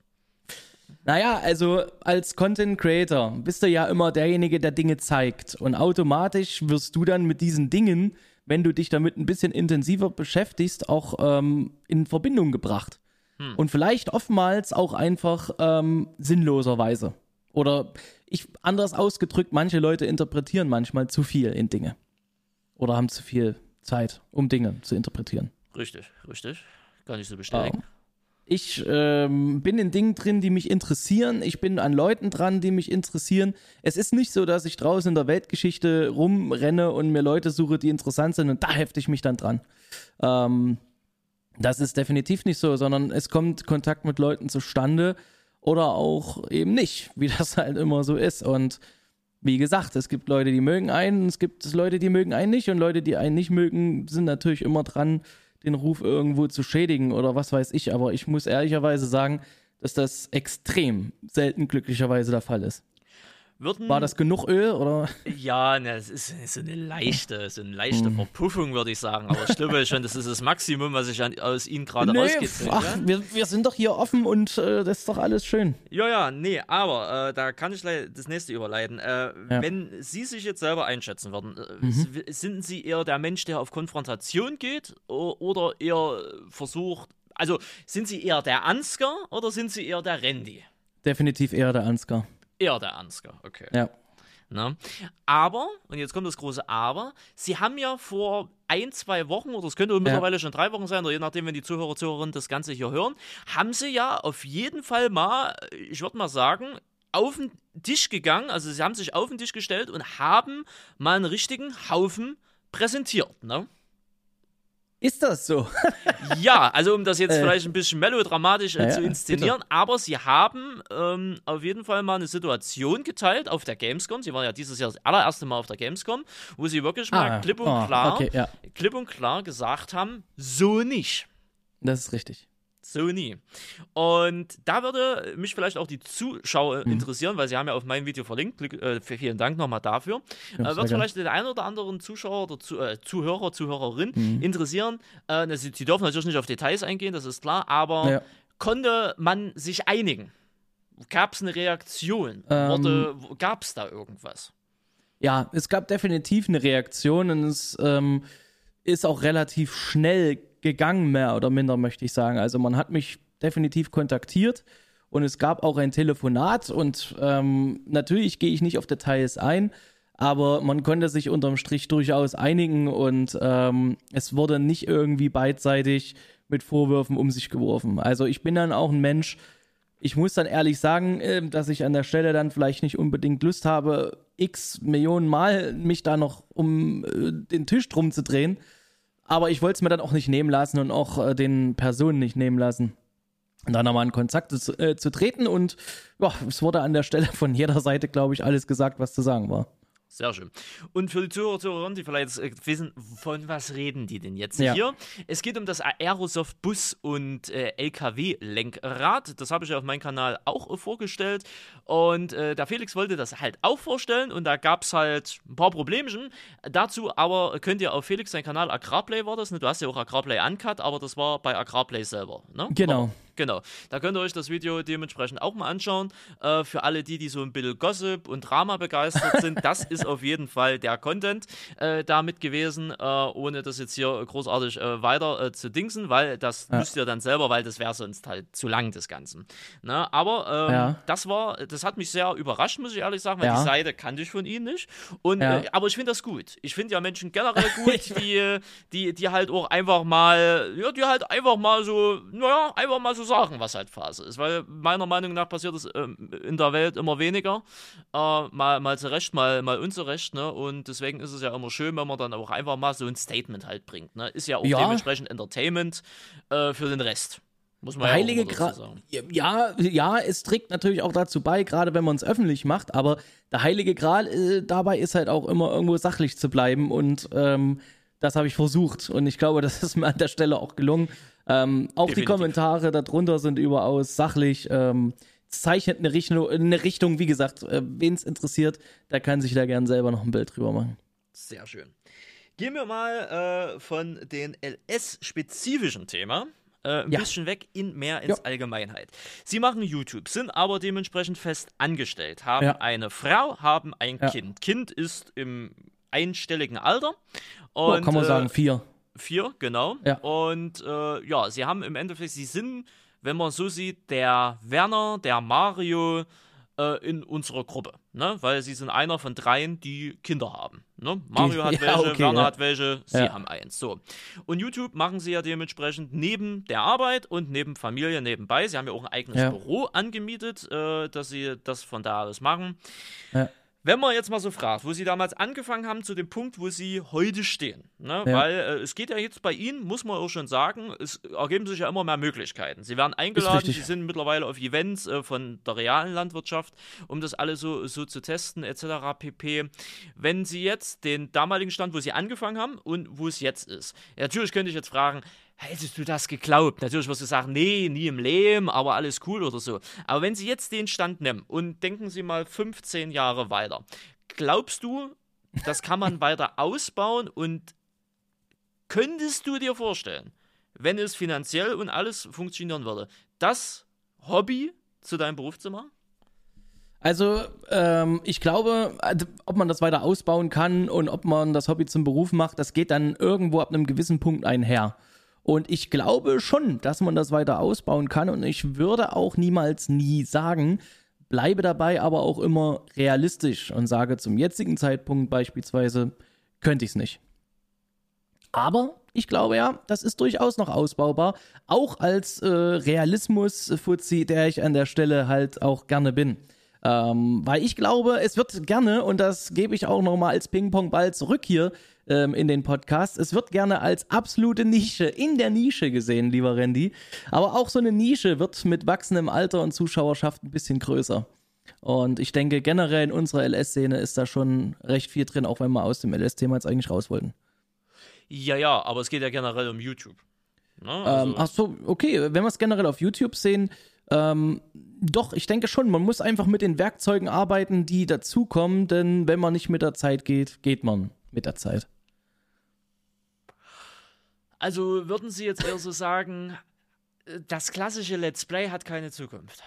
Naja, also als Content Creator bist du ja immer derjenige, der Dinge zeigt. Und automatisch wirst du dann mit diesen Dingen, wenn du dich damit ein bisschen intensiver beschäftigst, auch ähm, in Verbindung gebracht. Hm. Und vielleicht oftmals auch einfach ähm, sinnloserweise. Oder ich anders ausgedrückt, manche Leute interpretieren manchmal zu viel in Dinge. Oder haben zu viel Zeit, um Dinge zu interpretieren. Richtig, richtig. Kann ich so bestätigen. Oh. Ich ähm, bin in Dingen drin, die mich interessieren. Ich bin an Leuten dran, die mich interessieren. Es ist nicht so, dass ich draußen in der Weltgeschichte rumrenne und mir Leute suche, die interessant sind und da hefte ich mich dann dran. Ähm, das ist definitiv nicht so, sondern es kommt Kontakt mit Leuten zustande oder auch eben nicht, wie das halt immer so ist. Und wie gesagt, es gibt Leute, die mögen einen, es gibt Leute, die mögen einen nicht und Leute, die einen nicht mögen, sind natürlich immer dran, den Ruf irgendwo zu schädigen oder was weiß ich. Aber ich muss ehrlicherweise sagen, dass das extrem selten glücklicherweise der Fall ist. Würden, War das genug Öl oder? Ja, ne, es ist, so eine leichte, so eine leichte hm. Verpuffung, würde ich sagen. Aber ich glaube schon, das ist das Maximum, was ich an, aus Ihnen gerade nee, rausgezogen Ach, ja? wir, wir sind doch hier offen und äh, das ist doch alles schön. Ja, ja, nee, aber äh, da kann ich das nächste überleiten. Äh, ja. Wenn Sie sich jetzt selber einschätzen würden, äh, mhm. sind Sie eher der Mensch, der auf Konfrontation geht oder eher versucht, also sind Sie eher der Ansgar oder sind Sie eher der Randy? Definitiv eher der Ansgar. Eher der Ansgar, okay. Ja. Na? Aber, und jetzt kommt das große Aber, sie haben ja vor ein, zwei Wochen, oder es könnte mittlerweile ja. schon drei Wochen sein, oder je nachdem, wenn die Zuhörer, Zuhörerinnen das Ganze hier hören, haben sie ja auf jeden Fall mal, ich würde mal sagen, auf den Tisch gegangen, also sie haben sich auf den Tisch gestellt und haben mal einen richtigen Haufen präsentiert, ne? Ist das so? ja, also um das jetzt äh, vielleicht ein bisschen melodramatisch äh, ja, zu inszenieren, bitte. aber sie haben ähm, auf jeden Fall mal eine Situation geteilt auf der Gamescom. Sie waren ja dieses Jahr das allererste Mal auf der Gamescom, wo sie wirklich mal ah, klipp und oh, klar, okay, ja. klipp und klar gesagt haben, so nicht. Das ist richtig. Sony. Und da würde mich vielleicht auch die Zuschauer mhm. interessieren, weil sie haben ja auf mein Video verlinkt. Äh, vielen Dank nochmal dafür. Ja, äh, wird vielleicht den einen oder anderen Zuschauer oder zu, äh, Zuhörer, Zuhörerin mhm. interessieren. Äh, sie, sie, dürfen natürlich nicht auf Details eingehen, das ist klar, aber ja. konnte man sich einigen? Gab es eine Reaktion? Ähm, Gab es da irgendwas? Ja, es gab definitiv eine Reaktion und es ähm, ist auch relativ schnell gegangen, mehr oder minder, möchte ich sagen. Also man hat mich definitiv kontaktiert und es gab auch ein Telefonat und ähm, natürlich gehe ich nicht auf Details ein, aber man konnte sich unterm Strich durchaus einigen und ähm, es wurde nicht irgendwie beidseitig mit Vorwürfen um sich geworfen. Also ich bin dann auch ein Mensch, ich muss dann ehrlich sagen, äh, dass ich an der Stelle dann vielleicht nicht unbedingt Lust habe, x Millionen Mal mich da noch um äh, den Tisch drum zu drehen. Aber ich wollte es mir dann auch nicht nehmen lassen und auch äh, den Personen nicht nehmen lassen. Dann nochmal in Kontakt zu, äh, zu treten und ja, es wurde an der Stelle von jeder Seite, glaube ich, alles gesagt, was zu sagen war. Sehr schön. Und für die Zuhörer, Zuhörerinnen, die vielleicht äh, wissen, von was reden die denn jetzt ja. hier? Es geht um das Aerosoft Bus- und äh, LKW-Lenkrad. Das habe ich ja auf meinem Kanal auch äh, vorgestellt. Und äh, der Felix wollte das halt auch vorstellen. Und da gab es halt ein paar Problemchen. Dazu aber könnt ihr auf Felix seinen Kanal Agrarplay war das. Ne? Du hast ja auch Agrarplay Uncut, aber das war bei Agrarplay selber. Ne? Genau. War, Genau. Da könnt ihr euch das Video dementsprechend auch mal anschauen. Äh, für alle die, die so ein bisschen Gossip und Drama begeistert sind, das ist auf jeden Fall der Content äh, damit gewesen, äh, ohne das jetzt hier großartig äh, weiter äh, zu dingsen, weil das ja. müsst ihr dann selber, weil das wäre sonst halt zu lang, das Ganze. Na, ne? aber ähm, ja. das war, das hat mich sehr überrascht, muss ich ehrlich sagen, weil ja. die Seite kannte ich von ihnen nicht. Und, äh, aber ich finde das gut. Ich finde ja Menschen generell gut, die, die, die halt auch einfach mal, ja, die halt einfach mal so, naja, einfach mal so sagen, was halt Phase ist. Weil meiner Meinung nach passiert es ähm, in der Welt immer weniger. Äh, mal, mal zu Recht, mal, mal unzurecht. Ne? Und deswegen ist es ja immer schön, wenn man dann auch einfach mal so ein Statement halt bringt. Ne? Ist ja auch ja. dementsprechend Entertainment äh, für den Rest. Muss man Heilige ja Gral. Ja, ja, es trägt natürlich auch dazu bei, gerade wenn man es öffentlich macht, aber der Heilige Gral äh, dabei ist halt auch immer irgendwo sachlich zu bleiben und ähm, das habe ich versucht und ich glaube, das ist mir an der Stelle auch gelungen. Ähm, auch Definitiv. die Kommentare darunter sind überaus sachlich. Ähm, zeichnet eine Richtung, eine Richtung wie gesagt, äh, wen es interessiert, der kann sich da gern selber noch ein Bild drüber machen. Sehr schön. Gehen wir mal äh, von den LS-spezifischen Thema äh, ein ja. bisschen weg in mehr ins ja. Allgemeinheit. Sie machen YouTube, sind aber dementsprechend fest angestellt, haben ja. eine Frau, haben ein Kind. Kind ist im einstelligen Alter. Und, kann man äh, sagen, vier. Vier, genau. Ja. Und äh, ja, sie haben im Endeffekt, sie sind, wenn man so sieht, der Werner, der Mario äh, in unserer Gruppe. Ne? Weil sie sind einer von dreien, die Kinder haben. Ne? Mario hat ja, welche, okay, Werner ja. hat welche, sie haben eins. So. Und YouTube machen sie ja dementsprechend neben der Arbeit und neben Familie nebenbei. Sie haben ja auch ein eigenes Büro angemietet, äh, dass sie das von da aus machen. Ja. Wenn man jetzt mal so fragt, wo Sie damals angefangen haben zu dem Punkt, wo Sie heute stehen, ne? ja. weil äh, es geht ja jetzt bei Ihnen, muss man auch schon sagen, es ergeben sich ja immer mehr Möglichkeiten. Sie werden eingeladen, Sie sind mittlerweile auf Events äh, von der realen Landwirtschaft, um das alles so, so zu testen etc. pp. Wenn Sie jetzt den damaligen Stand, wo Sie angefangen haben und wo es jetzt ist, natürlich könnte ich jetzt fragen, hättest du das geglaubt? Natürlich wirst du sagen, nee, nie im Leben, aber alles cool oder so. Aber wenn Sie jetzt den Stand nehmen und denken Sie mal 15 Jahre weiter, glaubst du, das kann man weiter ausbauen und könntest du dir vorstellen, wenn es finanziell und alles funktionieren würde, das Hobby zu deinem Beruf zu machen? Also, ähm, ich glaube, also, ob man das weiter ausbauen kann und ob man das Hobby zum Beruf macht, das geht dann irgendwo ab einem gewissen Punkt einher. Und ich glaube schon, dass man das weiter ausbauen kann. Und ich würde auch niemals nie sagen, bleibe dabei aber auch immer realistisch und sage zum jetzigen Zeitpunkt beispielsweise, könnte ich es nicht. Aber ich glaube ja, das ist durchaus noch ausbaubar. Auch als äh, Realismus-Fuzzi, der ich an der Stelle halt auch gerne bin. Ähm, weil ich glaube, es wird gerne, und das gebe ich auch nochmal als Ping-Pong-Ball zurück hier ähm, in den Podcast. Es wird gerne als absolute Nische in der Nische gesehen, lieber Randy. Aber auch so eine Nische wird mit wachsendem Alter und Zuschauerschaft ein bisschen größer. Und ich denke, generell in unserer LS-Szene ist da schon recht viel drin, auch wenn wir aus dem LS-Thema jetzt eigentlich raus wollten. Ja, ja, aber es geht ja generell um YouTube. Ne? Also ähm, ach so, okay, wenn wir es generell auf YouTube sehen, ähm, doch, ich denke schon, man muss einfach mit den Werkzeugen arbeiten, die dazukommen, denn wenn man nicht mit der Zeit geht, geht man mit der Zeit. Also würden Sie jetzt eher so sagen, das klassische Let's Play hat keine Zukunft?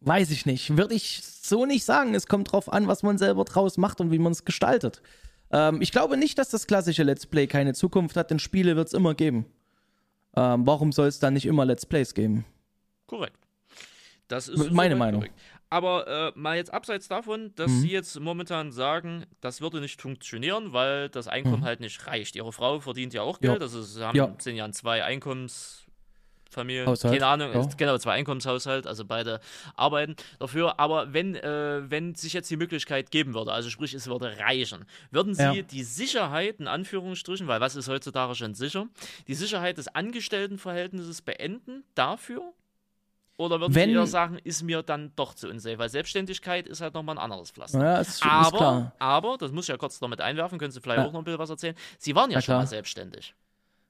Weiß ich nicht. Würde ich so nicht sagen. Es kommt drauf an, was man selber draus macht und wie man es gestaltet. Ähm, ich glaube nicht, dass das klassische Let's Play keine Zukunft hat, denn Spiele wird es immer geben. Ähm, warum soll es dann nicht immer Let's Plays geben? Korrekt. Das ist meine Meinung. Korrekt. Aber äh, mal jetzt abseits davon, dass mhm. Sie jetzt momentan sagen, das würde nicht funktionieren, weil das Einkommen mhm. halt nicht reicht. Ihre Frau verdient ja auch Geld, ja. also Sie haben, ja. sind ja in zwei Einkommensfamilien, Haushalt. keine Ahnung, ja. genau, zwei Einkommenshaushalt, also beide arbeiten dafür. Aber wenn, äh, wenn sich jetzt die Möglichkeit geben würde, also sprich, es würde reichen, würden Sie ja. die Sicherheit, in Anführungsstrichen, weil was ist heutzutage schon sicher, die Sicherheit des Angestelltenverhältnisses beenden dafür? Oder würden Wenn, Sie eher sagen, ist mir dann doch zu unsafe? Weil Selbstständigkeit ist halt nochmal ein anderes Pflaster. Ja, ist, aber, ist klar. aber, das muss ich ja kurz damit einwerfen, können Sie vielleicht ja. auch noch ein bisschen was erzählen. Sie waren ja, ja schon mal selbstständig.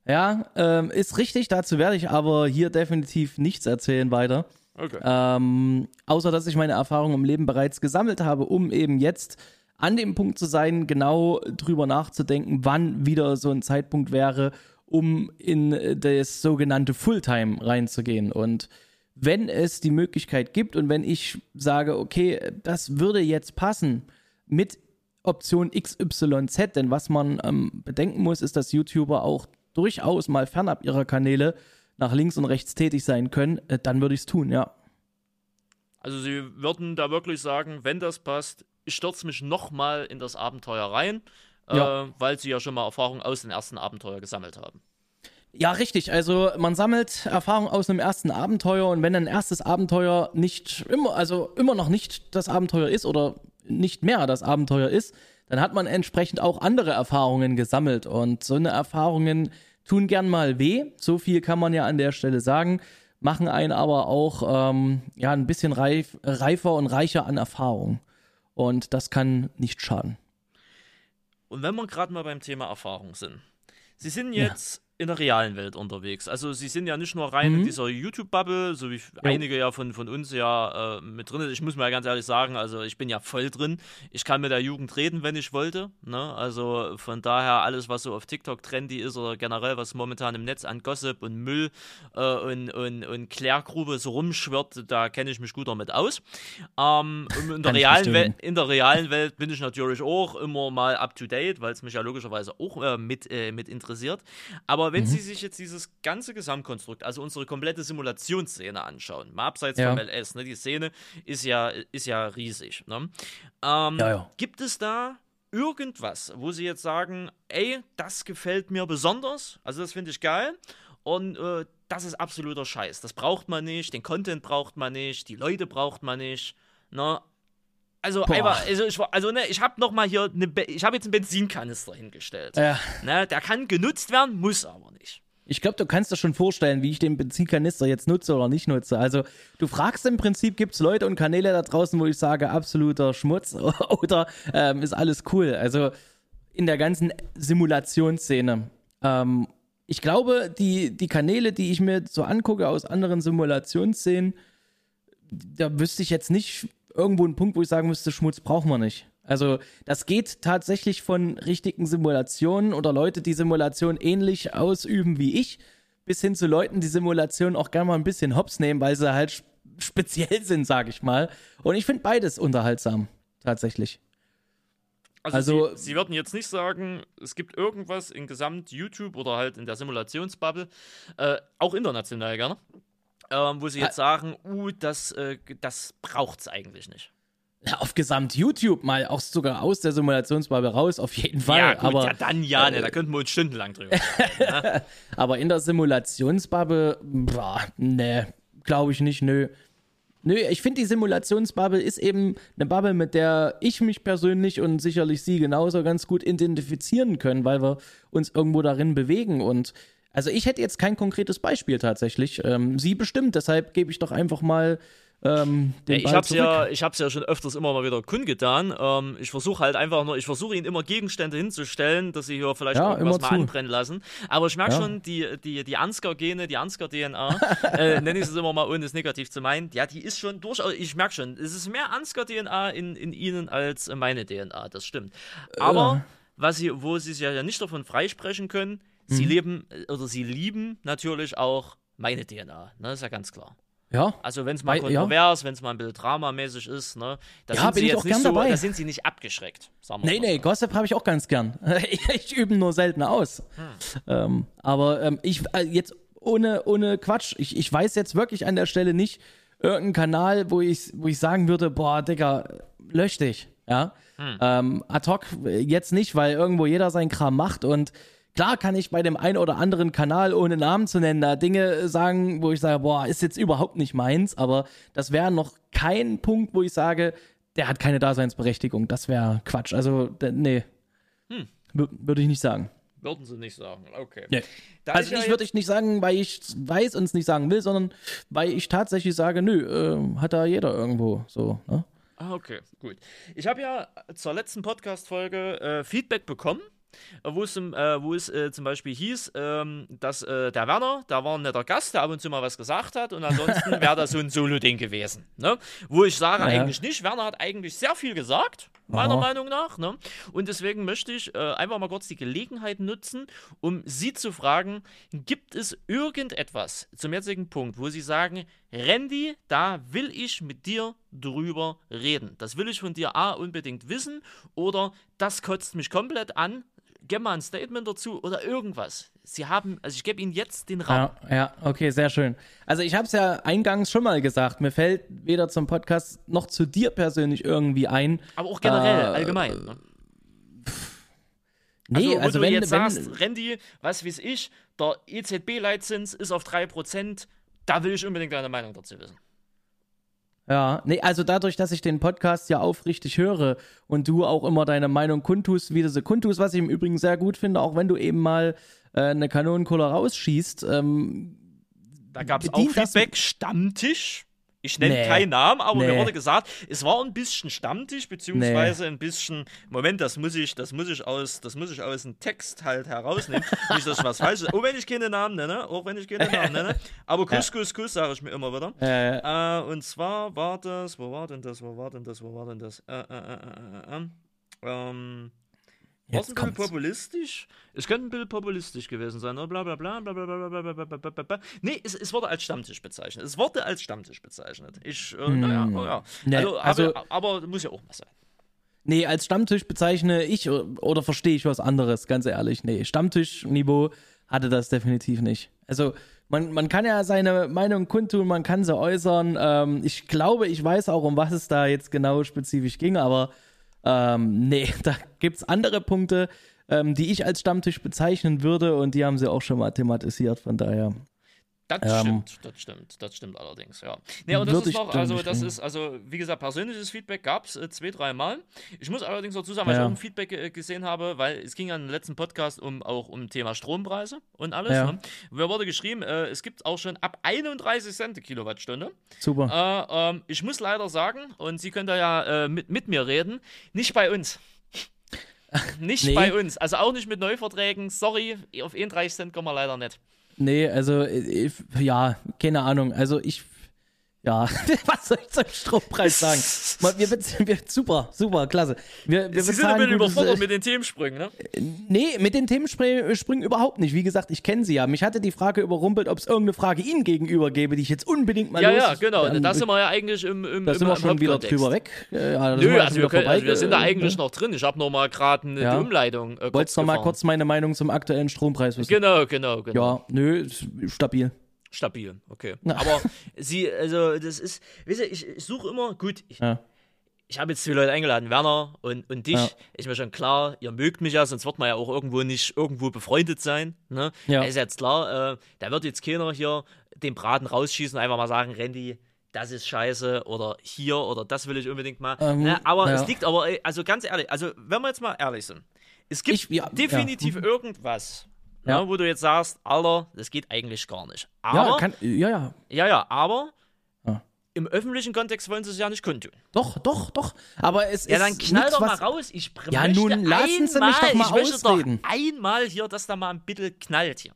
Ja, ähm, ist richtig, dazu werde ich aber hier definitiv nichts erzählen weiter. Okay. Ähm, außer dass ich meine Erfahrungen im Leben bereits gesammelt habe, um eben jetzt an dem Punkt zu sein, genau drüber nachzudenken, wann wieder so ein Zeitpunkt wäre, um in das sogenannte Fulltime reinzugehen. Und wenn es die Möglichkeit gibt und wenn ich sage, okay, das würde jetzt passen mit Option XYZ, denn was man ähm, bedenken muss, ist, dass YouTuber auch durchaus mal fernab ihrer Kanäle nach links und rechts tätig sein können, äh, dann würde ich es tun, ja. Also Sie würden da wirklich sagen, wenn das passt, ich stürze mich nochmal in das Abenteuer rein, ja. äh, weil Sie ja schon mal Erfahrung aus den ersten Abenteuer gesammelt haben. Ja, richtig. Also man sammelt Erfahrung aus einem ersten Abenteuer und wenn ein erstes Abenteuer nicht immer, also immer noch nicht das Abenteuer ist oder nicht mehr das Abenteuer ist, dann hat man entsprechend auch andere Erfahrungen gesammelt und so eine Erfahrungen tun gern mal weh. So viel kann man ja an der Stelle sagen, machen einen aber auch ähm, ja ein bisschen reif, reifer und reicher an Erfahrung und das kann nicht schaden. Und wenn wir gerade mal beim Thema Erfahrung sind, Sie sind jetzt in der realen Welt unterwegs. Also sie sind ja nicht nur rein mhm. in dieser YouTube-Bubble, so wie ja. einige ja von, von uns ja äh, mit drin sind. Ich muss mal ganz ehrlich sagen, also ich bin ja voll drin. Ich kann mit der Jugend reden, wenn ich wollte. Ne? Also von daher alles, was so auf TikTok trendy ist oder generell, was momentan im Netz an Gossip und Müll äh, und, und, und Klärgrube so rumschwirrt, da kenne ich mich gut damit aus. Ähm, in, der realen Welt, in der realen Welt bin ich natürlich auch immer mal up to date, weil es mich ja logischerweise auch äh, mit, äh, mit interessiert. Aber wenn mhm. Sie sich jetzt dieses ganze Gesamtkonstrukt, also unsere komplette Simulationsszene anschauen, mal abseits ja. vom LS, ne, die Szene ist ja, ist ja riesig. Ne? Ähm, ja, ja. Gibt es da irgendwas, wo Sie jetzt sagen, ey, das gefällt mir besonders, also das finde ich geil und äh, das ist absoluter Scheiß. Das braucht man nicht, den Content braucht man nicht, die Leute braucht man nicht. Ne? Also Boah. einfach, also ich, also, ne, ich habe noch mal hier, eine, ich habe jetzt einen Benzinkanister hingestellt. Ja. Ne, der kann genutzt werden, muss aber nicht. Ich glaube, du kannst dir schon vorstellen, wie ich den Benzinkanister jetzt nutze oder nicht nutze. Also du fragst im Prinzip, gibt es Leute und Kanäle da draußen, wo ich sage, absoluter Schmutz oder ähm, ist alles cool. Also in der ganzen Simulationsszene. Ähm, ich glaube, die, die Kanäle, die ich mir so angucke aus anderen Simulationsszenen, da wüsste ich jetzt nicht irgendwo ein Punkt, wo ich sagen müsste, Schmutz braucht man nicht. Also das geht tatsächlich von richtigen Simulationen oder Leute, die Simulation ähnlich ausüben wie ich, bis hin zu Leuten, die Simulation auch gerne mal ein bisschen hops nehmen, weil sie halt speziell sind, sage ich mal. Und ich finde beides unterhaltsam, tatsächlich. Also, also Sie, Sie, würden jetzt nicht sagen, es gibt irgendwas in Gesamt YouTube oder halt in der Simulationsbubble, äh, auch international gerne, ähm, wo sie jetzt sagen, uh, das, äh, das es eigentlich nicht. Ja, auf Gesamt YouTube mal auch sogar aus der Simulationsbubble raus, auf jeden Fall. Ja, gut, aber, ja dann ja, ne, äh, da könnten wir uns stundenlang drüber reden. ne? aber in der Simulationsbubble, ne, glaube ich nicht, nö. Nö, ich finde, die Simulationsbubble ist eben eine Bubble, mit der ich mich persönlich und sicherlich Sie genauso ganz gut identifizieren können, weil wir uns irgendwo darin bewegen und also ich hätte jetzt kein konkretes Beispiel tatsächlich. Ähm, Sie bestimmt, deshalb gebe ich doch einfach mal ähm, den ich habe ja, ich habe ja schon öfters immer mal wieder kundgetan. Ähm, ich versuche halt einfach nur, ich versuche ihnen immer Gegenstände hinzustellen, dass sie hier vielleicht ja, irgendwas mal anbrennen lassen. Aber ich merke ja. schon, die, die, die Ansgar-Gene, die Ansgar-DNA, äh, nenne ich es immer mal, ohne es negativ zu meinen, ja, die ist schon durchaus, ich merke schon, es ist mehr Ansgar-DNA in, in ihnen als meine DNA, das stimmt. Aber äh. was sie, wo sie sich ja nicht davon freisprechen können, Sie mhm. leben äh, oder sie lieben natürlich auch meine DNA, ne? Ist ja ganz klar. Ja. Also wenn es mal kontrovers, ja. wenn es mal ein bisschen dramamäßig ist, ne, da ja, sind sie jetzt nicht so, dabei. da sind sie nicht abgeschreckt. Sagen nee, nee, so. Gossip habe ich auch ganz gern. ich übe nur selten aus. Hm. Ähm, aber ähm, ich äh, jetzt ohne, ohne Quatsch, ich, ich weiß jetzt wirklich an der Stelle nicht irgendeinen Kanal, wo ich, wo ich sagen würde, boah, Digga, lösch dich. Ja. Hm. Ähm, ad hoc jetzt nicht, weil irgendwo jeder seinen Kram macht und Klar kann ich bei dem einen oder anderen Kanal, ohne Namen zu nennen, da Dinge sagen, wo ich sage, boah, ist jetzt überhaupt nicht meins, aber das wäre noch kein Punkt, wo ich sage, der hat keine Daseinsberechtigung. Das wäre Quatsch. Also, nee. Hm. Würde ich nicht sagen. Würden sie nicht sagen, okay. Nee. also ich, würde ich nicht sagen, weil ich weiß und es nicht sagen will, sondern weil ich tatsächlich sage, nö, äh, hat da jeder irgendwo so. Ne? Ah, okay, gut. Ich habe ja zur letzten Podcast-Folge äh, Feedback bekommen äh, wo es, zum- äh, wo es äh, zum Beispiel hieß, ähm, dass äh, der Werner, da war ein netter Gast, der ab und zu mal was gesagt hat und ansonsten wäre das so ein Solo-Ding gewesen. Ne? Wo ich sage, Ja, ja. eigentlich nicht. Werner hat eigentlich sehr viel gesagt, meiner Aha. Meinung nach. Ne? Und deswegen möchte ich äh, einfach mal kurz die Gelegenheit nutzen, um Sie zu fragen, gibt es irgendetwas zum jetzigen Punkt, wo Sie sagen, Randy, da will ich mit dir drüber reden. Das will ich von dir A unbedingt wissen oder das kotzt mich komplett an. Gib mal ein Statement dazu oder irgendwas. Sie haben, also ich gebe Ihnen jetzt den Raum. Ja, ja, okay, sehr schön. Also ich habe es ja eingangs schon mal gesagt, mir fällt weder zum Podcast noch zu dir persönlich irgendwie ein. Aber auch generell, Äh, allgemein. Ne? Nee, also, also, du wenn, jetzt wenn sagst, Randy, was weiß ich, der EZB-Leitzins ist auf 3%, da will ich unbedingt deine Meinung dazu wissen. Ja, nee, also dadurch, dass ich den Podcast ja aufrichtig höre und du auch immer deine Meinung kundtust, wie du sie kundtust, was ich im Übrigen sehr gut finde, auch wenn du eben mal äh, eine Kanonenkohle rausschießt, ähm, Da gab es auch Bedient das- Feedback, Stammtisch. Ich nenne Nee. keinen Namen, aber mir Nee. wurde gesagt, es war ein bisschen Stammtisch, beziehungsweise ein bisschen, Moment, das muss ich, das muss ich aus, das muss ich aus dem Text halt herausnehmen. Nicht, dass ich was Falsches, auch wenn ich keine Namen nenne, auch wenn ich keine Namen nenne. Aber Kuss, Kuss, Kuss, sage ich mir immer wieder. äh, Äh, und zwar war das, wo war denn das, wo war denn das, wo war denn das? Äh, äh, äh, äh, äh, äh. Ähm, Jetzt ein bisschen populistisch? Es könnte ein bisschen populistisch gewesen sein, oder? Bla bla bla bla bla bla bla bla bla bla bla. Nee, es, es wurde als Stammtisch bezeichnet. Es wurde als Stammtisch bezeichnet. Ich, äh, naja, oh ja. Nee, also, also- aber, aber muss ja auch mal sein. nee, als Stammtisch bezeichne ich oder verstehe ich was anderes, ganz ehrlich. Nee, Stammtischniveau hatte das definitiv nicht. Also man, man kann ja seine Meinung kundtun, man kann sie äußern. Ähm, ich glaube, ich weiß auch, um was es da jetzt genau spezifisch ging, aber ähm, nee, da gibt es andere Punkte, ähm, die ich als Stammtisch bezeichnen würde und die haben sie auch schon mal thematisiert, von daher. Das Ähm, stimmt, das stimmt, das stimmt allerdings, ja. Nee, und das ist ich noch, also das ist, also wie gesagt, persönliches Feedback gab es äh, zwei, drei Mal. Ich muss allerdings dazu sagen, weil ich Ja. auch ein Feedback äh, gesehen habe, weil es ging ja im letzten Podcast um auch um Thema Strompreise und alles. Ja. Ne? Mir wurde geschrieben, äh, es gibt auch schon ab 31 Cent Kilowattstunde. Super. Äh, ähm, ich muss leider sagen, und Sie können da ja äh, mit, mit mir reden, nicht bei uns. nicht Nee. bei uns. Also auch nicht mit Neuverträgen. Sorry, auf 31 Cent kommen wir leider nicht. Nee, also äh, ich, ja, keine Ahnung. Also ich, ja, was soll ich zum Strompreis sagen? Wir, wir, super, super, klasse. Wir, wir Sie sind ein bisschen überfordert äh, mit den Themensprüngen, ne? Nee, mit den Themensprüngen überhaupt nicht. Wie gesagt, ich kenne sie ja. Mich hatte die Frage überrumpelt, ob es irgendeine Frage Ihnen gegenüber gäbe, die ich jetzt unbedingt mal Ja, ja, genau. Ähm, da sind wir ja eigentlich im, im, da sind wir schon wieder drüber weg. Äh, Ja, Nö, ja also wir, können, also wir sind da äh, eigentlich noch drin. Ich habe noch mal gerade eine Ja. Umleitung äh, Wolltest noch mal kurz meine Meinung zum aktuellen Strompreis wissen? Genau, genau, genau. Ja, nö, ist stabil. Stabil, okay. Na. Aber sie, also das ist, weißt du, ich, ich suche immer, gut, ich, Ja. ich habe jetzt zwei Leute eingeladen, Werner und, und dich. Ja. Ist mir schon klar, ihr mögt mich ja, sonst wird man ja auch irgendwo nicht irgendwo befreundet sein. Ne? Ja. Ist jetzt klar, äh, da wird jetzt keiner hier den Braten rausschießen und einfach mal sagen, Randy, das ist scheiße oder hier oder das will ich unbedingt mal. Ähm, ne? Aber ja. es liegt aber, also ganz ehrlich, also wenn wir jetzt mal ehrlich sind, es gibt Ich- definitiv. Mhm. irgendwas, Ja. ne, wo du jetzt sagst, Alter, das geht eigentlich gar nicht. Aber Ja, kann, ja, ja. ja, ja, aber Ja. im öffentlichen Kontext wollen sie es ja nicht kundtun. Doch, doch, doch. Aber es Ja, ist dann knall doch mal raus. Ich Ja, nun lassen Sie mich doch mal ich möchte ausreden. Doch einmal hier, dass da mal ein bisschen knallt hier.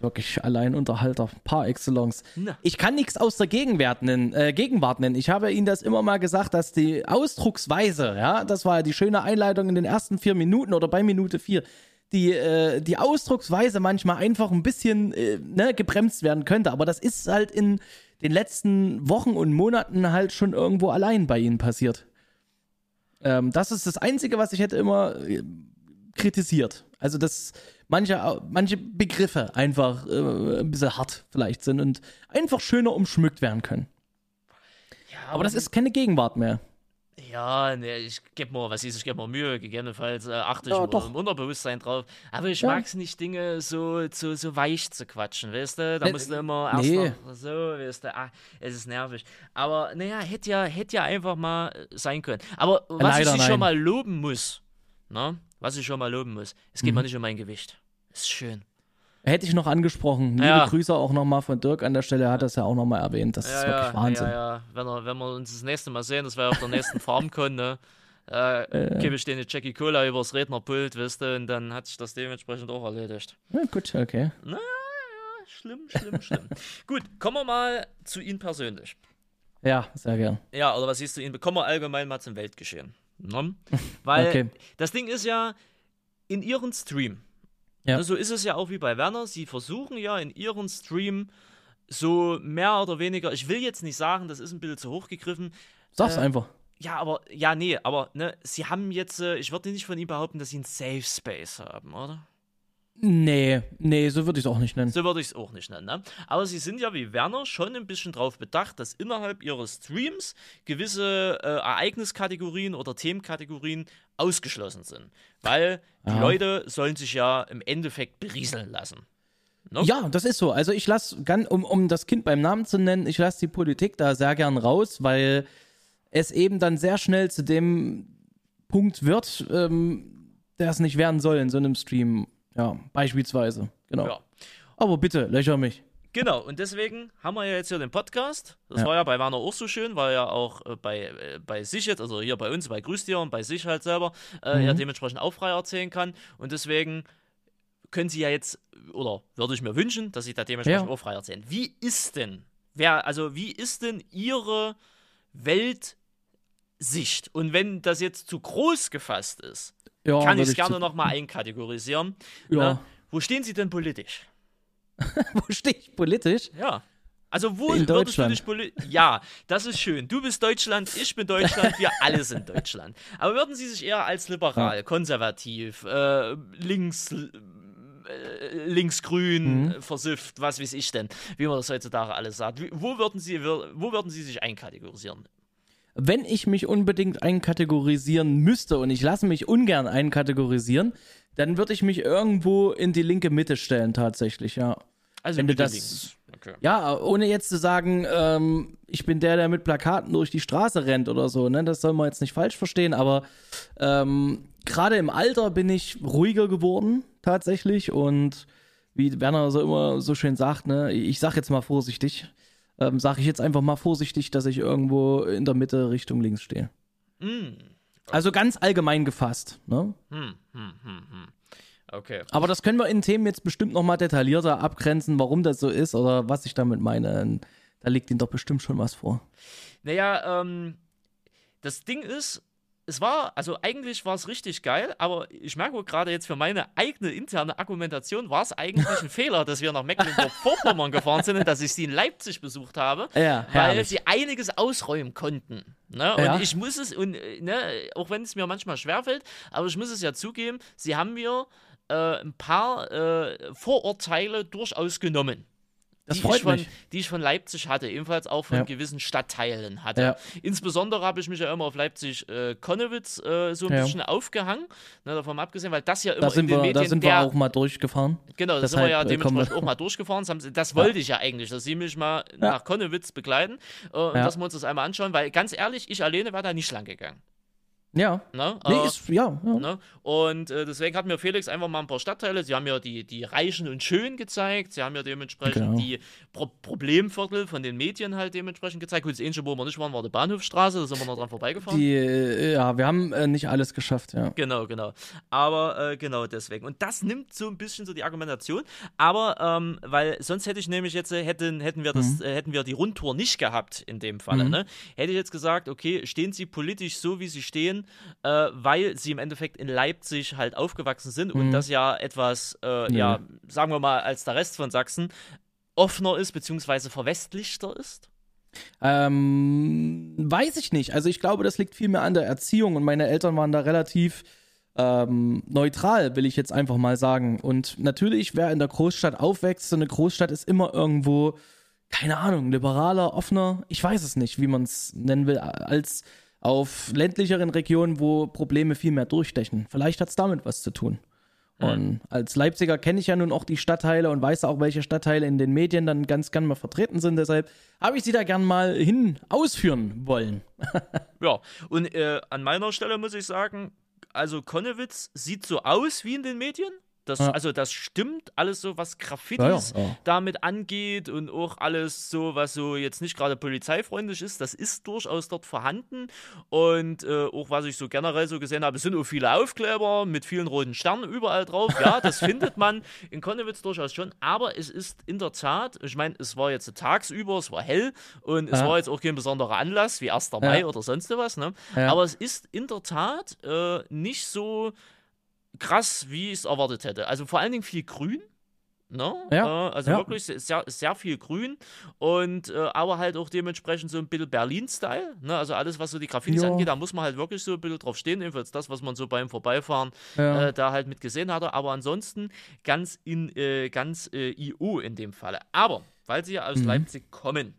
Wirklich Alleinunterhalter par excellence. Na. Ich kann nichts aus der Gegenwart nennen, äh, Gegenwart nennen. Ich habe Ihnen das immer mal gesagt, dass die Ausdrucksweise, ja, das war ja die schöne Einleitung in den ersten vier Minuten oder bei Minute vier, die, äh, die Ausdrucksweise manchmal einfach ein bisschen äh, ne, gebremst werden könnte. Aber das ist halt in den letzten Wochen und Monaten halt schon irgendwo allein bei Ihnen passiert. Ähm, das ist das Einzige, was ich hätte immer äh, kritisiert. Also, dass manche, manche Begriffe einfach äh, ein bisschen hart vielleicht sind und einfach schöner umschmückt werden können. Ja, Aber das ist keine Gegenwart mehr. Ja, ne, ich gebe mir, was ist, ich gebe mir Mühe, gegebenenfalls äh, achte ich Ja, mal doch. im Unterbewusstsein drauf. Aber ich Ja. mag's nicht, Dinge so, so, so weich zu quatschen, weißt du? Da Äh, musst du immer erst nee. noch so, weißt du, ah, es ist nervig. Aber naja, hätte ja, hätte ja einfach mal äh, sein können. Aber was Leider ich nein. schon mal loben muss, ne? Was ich schon mal loben muss, es Mhm. geht mir nicht um mein Gewicht. Ist schön. Hätte ich noch angesprochen. Liebe Ja. Grüße auch nochmal von Dirk an der Stelle, er hat das ja auch nochmal erwähnt. Das ist wirklich Wahnsinn. Ja, ja. Wenn, er, wenn wir uns das nächste Mal sehen, das wäre auf der nächsten FarmCon, ne? Äh, gebe ich eine Jackie Cola übers Rednerpult, wisst du, und dann hat sich das dementsprechend auch erledigt. Ja, gut, okay. Na, ja, schlimm, schlimm, schlimm. Gut, kommen wir mal zu Ihnen persönlich. Ja, sehr gern. Ja, oder was siehst du Ihnen? Kommen wir allgemein mal zum Weltgeschehen. Ne? Weil Okay. das Ding ist ja, in Ihren Stream, Ja. ne, so ist es ja auch wie bei Werner, Sie versuchen ja in Ihren Stream so mehr oder weniger, ich will jetzt nicht sagen, das ist ein bisschen zu hoch gegriffen, Sag's Äh, einfach. ja, aber, ja, nee, aber, ne, Sie haben jetzt, äh, ich würde nicht von Ihnen behaupten, dass Sie einen Safe Space haben, oder? Nee, nee, so würde ich es auch nicht nennen. So würde ich es auch nicht nennen. Ne? Aber sie sind ja wie Werner schon ein bisschen darauf bedacht, dass innerhalb ihres Streams gewisse äh, Ereigniskategorien oder Themenkategorien ausgeschlossen sind. Weil die Ja. Leute sollen sich ja im Endeffekt berieseln lassen. Ne? Ja, das ist so. Also ich lasse, um, um das Kind beim Namen zu nennen, ich lasse die Politik da sehr gern raus, weil es eben dann sehr schnell zu dem Punkt wird, ähm, der es nicht werden soll in so einem Stream. Ja, beispielsweise. Genau. Ja. Aber bitte, löcher mich. Genau, und deswegen haben wir ja jetzt hier den Podcast. Das Ja. war ja bei Werner auch so schön, weil er auch äh, bei, äh, bei sich jetzt, also hier bei uns, bei Grüßtier und bei sich halt selber, äh, Mhm. ja dementsprechend auch frei erzählen kann. Und deswegen können Sie ja jetzt, oder würde ich mir wünschen, dass Sie da dementsprechend Ja. auch frei erzählen. Wie ist denn, wer, also wie ist denn Ihre Weltsicht? Und wenn das jetzt zu groß gefasst ist, Ja, kann ich es gerne nochmal einkategorisieren. Ja. Na, wo stehen Sie denn politisch? Wo stehe ich politisch? Ja. Also wo In Deutschland. Ja, das ist schön. Du bist Deutschland, ich bin Deutschland, wir alle sind Deutschland. Aber würden Sie sich eher als liberal, konservativ, äh, links... äh, linksgrün, äh, versifft, was weiß ich denn, wie man das heutzutage alles sagt. Wo, würden Sie, wo würden Sie sich einkategorisieren? Wenn ich mich unbedingt einkategorisieren müsste und ich lasse mich ungern einkategorisieren, dann würde ich mich irgendwo in die linke Mitte stellen, tatsächlich, ja. Also Wenn du das-. Okay. Ja, ohne jetzt zu sagen, ähm, ich bin der, der mit Plakaten durch die Straße rennt oder so, ne? Das soll man jetzt nicht falsch verstehen, aber ähm, gerade im Alter bin ich ruhiger geworden, tatsächlich. Und wie Werner so immer so schön sagt, ne, ich sag jetzt mal vorsichtig, ähm, sage ich jetzt einfach mal vorsichtig, dass ich irgendwo in der Mitte Richtung links stehe. Hm, Also ganz allgemein gefasst, ne? hm, hm, hm, hm. Okay. Aber das können wir in Themen jetzt bestimmt nochmal detaillierter abgrenzen, warum das so ist oder was ich damit meine. Da liegt Ihnen doch bestimmt schon was vor. Naja, ähm, das Ding ist, es war, also eigentlich war es richtig geil, aber ich merke gerade jetzt für meine eigene interne Argumentation, war es eigentlich ein Fehler, dass wir nach Mecklenburg-Vorpommern gefahren sind und dass ich sie in Leipzig besucht habe, Ja, weil sie einiges ausräumen konnten. Ne? Und Ja. ich muss es, und, äh, ne, auch wenn es mir manchmal schwerfällt, aber ich muss es ja zugeben, sie haben mir äh, ein paar äh, Vorurteile durchaus genommen Das die ich von. Die ich von Leipzig hatte, ebenfalls auch von Ja. gewissen Stadtteilen hatte. Ja. Insbesondere habe ich mich ja immer auf Leipzig-Konnewitz äh, so ein Ja. bisschen aufgehangen, ne, davon abgesehen, weil das ja immer Da sind, in den wir, Medien da sind der, wir auch mal durchgefahren. Genau, da sind wir ja äh, dementsprechend wir- auch mal durchgefahren. Das, das wollte ich ja eigentlich, dass sie mich mal nach Konnewitz begleiten äh, und dass wir uns das einmal anschauen, weil ganz ehrlich, ich alleine wäre da nicht lang gegangen. Ja. Ne? Nee, Äh, ist, ja, ja. Ne? Und äh, deswegen hat mir Felix einfach mal ein paar Stadtteile, sie haben ja die, die Reichen und Schönen gezeigt, sie haben ja dementsprechend Genau. die Pro Problemviertel von den Medien halt dementsprechend gezeigt. Gut, das Einzige, wo wir nicht waren, war die Bahnhofstraße, da sind wir noch dran vorbeigefahren. Die, äh, ja, wir haben äh, nicht alles geschafft, ja. Genau, genau. Aber äh, genau deswegen. Und das nimmt so ein bisschen so die Argumentation. Aber ähm, weil sonst hätte ich nämlich jetzt, äh, hätten, hätten, wir das, äh, hätten wir die Rundtour nicht gehabt in dem Falle. Mhm. Ne? Hätte ich jetzt gesagt, okay, stehen sie politisch so, wie sie stehen, äh, weil sie im Endeffekt in Leipzig halt aufgewachsen sind und das ja etwas, äh, Nö. ja, sagen wir mal, als der Rest von Sachsen offener ist, beziehungsweise verwestlichter ist. Ähm, weiß ich nicht. Also ich glaube, das liegt viel mehr an der Erziehung und meine Eltern waren da relativ ähm, neutral, will ich jetzt einfach mal sagen. Und natürlich, wer in der Großstadt aufwächst, so eine Großstadt ist immer irgendwo, keine Ahnung, liberaler, offener, ich weiß es nicht, wie man es nennen will, als auf ländlicheren Regionen, wo Probleme viel mehr durchstechen. Vielleicht hat es damit was zu tun. Und als Leipziger kenne ich ja nun auch die Stadtteile und weiß auch, welche Stadtteile in den Medien dann ganz gern mal vertreten sind. Deshalb habe ich sie da gern mal hin ausführen wollen. Ja, und äh, an meiner Stelle muss ich sagen, also Konnewitz sieht so aus wie in den Medien. Das, Ja. Also das stimmt alles so, was Graffitis Ja, ja, damit angeht und auch alles so, was so jetzt nicht gerade polizeifreundlich ist, das ist durchaus dort vorhanden. Und äh, auch was ich so generell so gesehen habe, es sind auch viele Aufkleber mit vielen roten Sternen überall drauf. Ja, das findet man in Konnewitz durchaus schon. Aber es ist in der Tat, ich meine, es war jetzt tagsüber, es war hell und es war jetzt auch kein besonderer Anlass wie 1. Mai oder sonst was. Ne? Aber es ist in der Tat äh, nicht so krass, wie ich es erwartet hätte. Also vor allen Dingen viel Grün. Ne? Ja, Äh, also ja. wirklich sehr, sehr, viel Grün und äh, aber halt auch dementsprechend so ein bisschen Berlin-Style. Ne? Also alles, was so die Graffitis Ja. angeht, da muss man halt wirklich so ein bisschen drauf stehen. Jedenfalls das, was man so beim Vorbeifahren Ja. äh, da halt mit gesehen hatte. Aber ansonsten ganz in äh, ganz äh, EU in dem Falle. Aber weil sie ja aus Mhm. Leipzig kommen.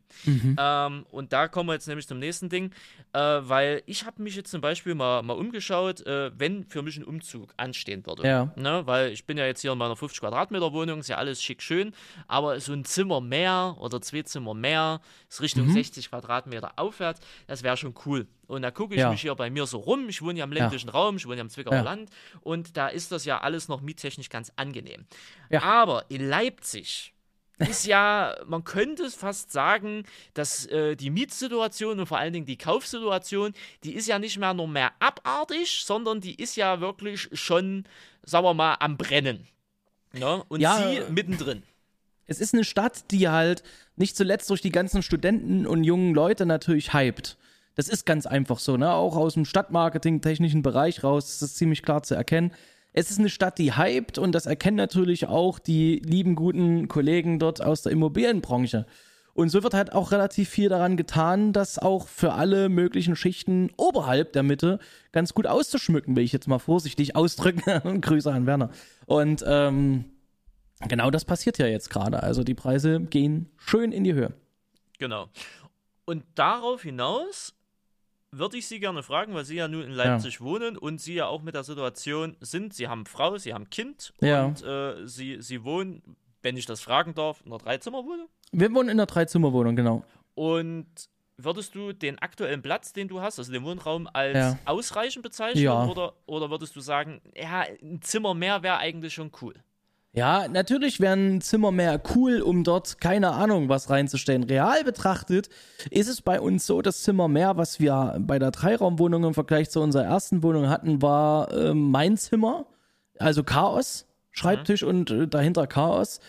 Ähm, und da kommen wir jetzt nämlich zum nächsten Ding, äh, weil ich habe mich jetzt zum Beispiel mal, mal umgeschaut, äh, wenn für mich ein Umzug anstehen würde. Ja. Ne? Weil ich bin ja jetzt hier in meiner 50 Quadratmeter Wohnung, ist ja alles schick schön, aber so ein Zimmer mehr oder zwei Zimmer mehr, ist Richtung 60 Quadratmeter aufwärts, das wäre schon cool. Und da gucke ich Ja. mich hier bei mir so rum, ich wohne ja im ländlichen Raum, ich wohne ja im Zwickauer Ja. Land und da ist das ja alles noch miettechnisch ganz angenehm. Ja. Aber in Leipzig ist ja, man könnte fast sagen, dass äh, die Mietsituation und vor allen Dingen die Kaufsituation, die ist ja nicht mehr nur mehr abartig, sondern die ist ja wirklich schon, sagen wir mal, am Brennen. Ne? Und Ja, sie äh, mittendrin. Es ist eine Stadt, die halt nicht zuletzt durch die ganzen Studenten und jungen Leute natürlich hypt. Das ist ganz einfach so, ne? Auch aus dem Stadtmarketing, technischen Bereich raus ist das ziemlich klar zu erkennen. Es ist eine Stadt, die hypt und das erkennen natürlich auch die lieben, guten Kollegen dort aus der Immobilienbranche. Und so wird halt auch relativ viel daran getan, das auch für alle möglichen Schichten oberhalb der Mitte ganz gut auszuschmücken, will ich jetzt mal vorsichtig ausdrücken. Grüße an Werner. Und ähm, genau das passiert ja jetzt gerade. Also die Preise gehen schön in die Höhe. Genau. Und darauf hinaus würde ich Sie gerne fragen, weil Sie ja nun in Leipzig wohnen und Sie ja auch mit der Situation sind, Sie haben Frau, Sie haben Kind Ja. und äh, Sie, Sie wohnen, wenn ich das fragen darf, in einer Dreizimmerwohnung. Wir wohnen in einer Dreizimmerwohnung, genau. Und würdest du den aktuellen Platz, den du hast, also den Wohnraum, als Ja. ausreichend bezeichnen? Ja. Oder, oder würdest du sagen, ja, ein Zimmer mehr wäre eigentlich schon cool? Ja, natürlich wäre ein Zimmer mehr cool, um dort keine Ahnung was reinzustellen. Real betrachtet ist es bei uns so, das Zimmer mehr, was wir bei der Dreiraumwohnung im Vergleich zu unserer ersten Wohnung hatten, war ähm, mein Zimmer, also Chaos, Schreibtisch und äh, dahinter Chaos.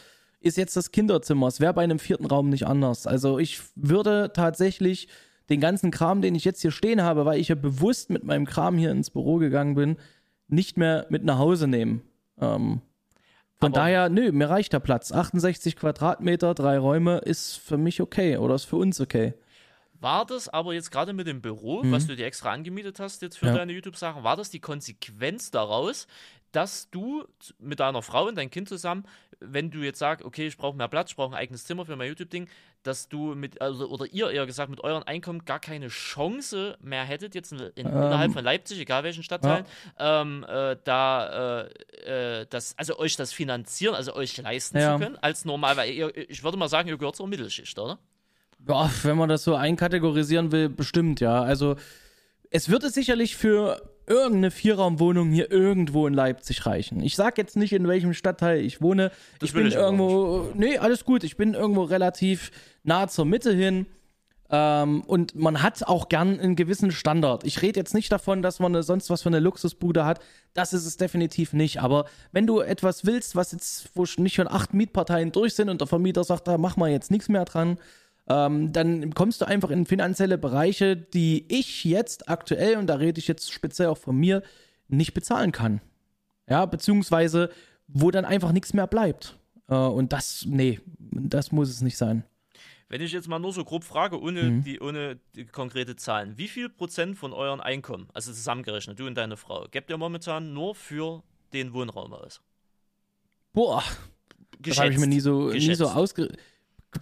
Ist jetzt das Kinderzimmer. Es wäre bei einem vierten Raum nicht anders. Also ich würde tatsächlich den ganzen Kram, den ich jetzt hier stehen habe, weil ich ja bewusst mit meinem Kram hier ins Büro gegangen bin, nicht mehr mit nach Hause nehmen. Ähm, von Aber- daher, nö, mir reicht der Platz. 68 Quadratmeter, drei Räume ist für mich okay oder ist für uns okay. War das aber jetzt gerade mit dem Büro, was du dir extra angemietet hast jetzt für Mhm. Ja. deine YouTube-Sachen, war das die Konsequenz daraus, dass du mit deiner Frau und deinem Kind zusammen, wenn du jetzt sagst, okay, ich brauche mehr Platz, ich brauche ein eigenes Zimmer für mein YouTube-Ding, dass du mit, also, oder ihr eher gesagt, mit euren Einkommen gar keine Chance mehr hättet, jetzt in, in, innerhalb von Leipzig, egal welchen Stadtteilen, ähm, äh, da, äh, äh, das, also euch das finanzieren, also euch leisten Ja. zu können, als normal, weil ihr, ich würde mal sagen, ihr gehört zur Mittelschicht, oder? Ja, wenn man das so einkategorisieren will, bestimmt, ja. Also es würde sicherlich für irgendeine Vierraumwohnung hier irgendwo in Leipzig reichen. Ich sag jetzt nicht, in welchem Stadtteil ich wohne. Das ich bin ich irgendwo, nee, alles gut. Ich bin irgendwo relativ nah zur Mitte hin. Ähm, und man hat auch gern einen gewissen Standard. Ich rede jetzt nicht davon, dass man sonst was für eine Luxusbude hat. Das ist es definitiv nicht. Aber wenn du etwas willst, was jetzt, wo nicht schon acht Mietparteien durch sind und der Vermieter sagt, da mach mal jetzt nichts mehr dran, ähm, dann kommst du einfach in finanzielle Bereiche, die ich jetzt aktuell, und da rede ich jetzt speziell auch von mir, nicht bezahlen kann. Ja, beziehungsweise wo dann einfach nichts mehr bleibt. Äh, und das, nee, das muss es nicht sein. Wenn ich jetzt mal nur so grob frage, ohne, Mhm. die, ohne die konkrete Zahlen, wie viel Prozent von euren Einkommen, also zusammengerechnet, du und deine Frau, gebt ihr momentan nur für den Wohnraum aus? Boah, das habe ich mir nie so, nie Geschätzt. so ausge...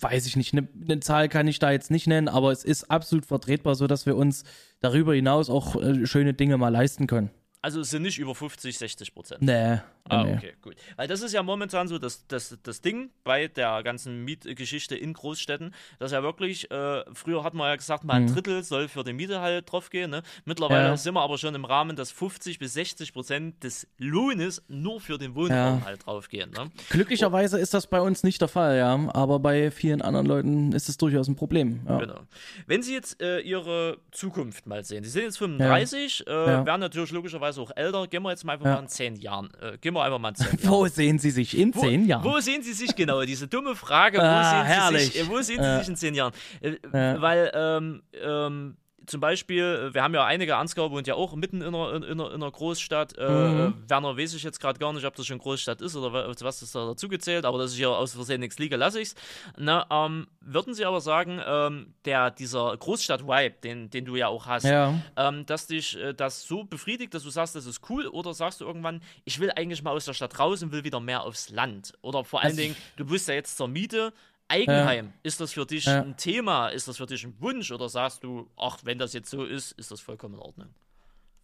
Weiß ich nicht, eine ne Zahl kann ich da jetzt nicht nennen, aber es ist absolut vertretbar, so dass wir uns darüber hinaus auch äh, schöne Dinge mal leisten können. Also es sind nicht über 50, 60 Prozent. Nee, Ah, Nee. okay, gut. Weil das ist ja momentan so das, das, das Ding bei der ganzen Mietgeschichte in Großstädten, dass ja wirklich, äh, früher hat man ja gesagt, mal ein Drittel soll für die Miete halt draufgehen. Ne? Mittlerweile Mhm. Ja. sind wir aber schon im Rahmen, dass 50 bis 60 Prozent des Lohnes nur für den Wohnraum Ja. halt draufgehen. Ne? Glücklicherweise ist das bei uns nicht der Fall, ja. Aber bei vielen anderen Leuten ist es durchaus ein Problem. Ja. Genau. Wenn Sie jetzt äh, Ihre Zukunft mal sehen, Sie sind jetzt 35, Äh, werden natürlich logischerweise auch älter. Gehen wir jetzt mal einfach mal in 10 Jahren. Äh, gehen wir einfach mal in 10 Jahren. Wo sehen Sie sich in Wo, zehn Jahren? Wo sehen Sie sich genau? Diese dumme Frage. Wo Ah, sehen Sie sich? Wo sehen Sie sich in zehn Jahren? Äh. Weil ähm, ähm, zum Beispiel, äh, wir haben ja einige, Ansgar wohnt ja auch mitten in einer, in, in einer, in einer Großstadt. Äh, Mhm. äh, Werner weiß ich jetzt gerade gar nicht, ob das schon Großstadt ist oder wa- was das da dazu gezählt, aber dass ich hier aus Versehen nichts liege, lasse ich es. Ähm, würden Sie aber sagen, ähm, der, dieser Großstadt-Vibe, den, den du ja auch hast, Ja. ähm, dass dich äh, das so befriedigt, dass du sagst, das ist cool, oder sagst du irgendwann, ich will eigentlich mal aus der Stadt raus und will wieder mehr aufs Land? Oder vor allen Also- Dingen, du bist ja jetzt zur Miete. Eigenheim, ist das für dich Ja. ein Thema? Ist das für dich ein Wunsch? Oder sagst du, ach, wenn das jetzt so ist, ist das vollkommen in Ordnung?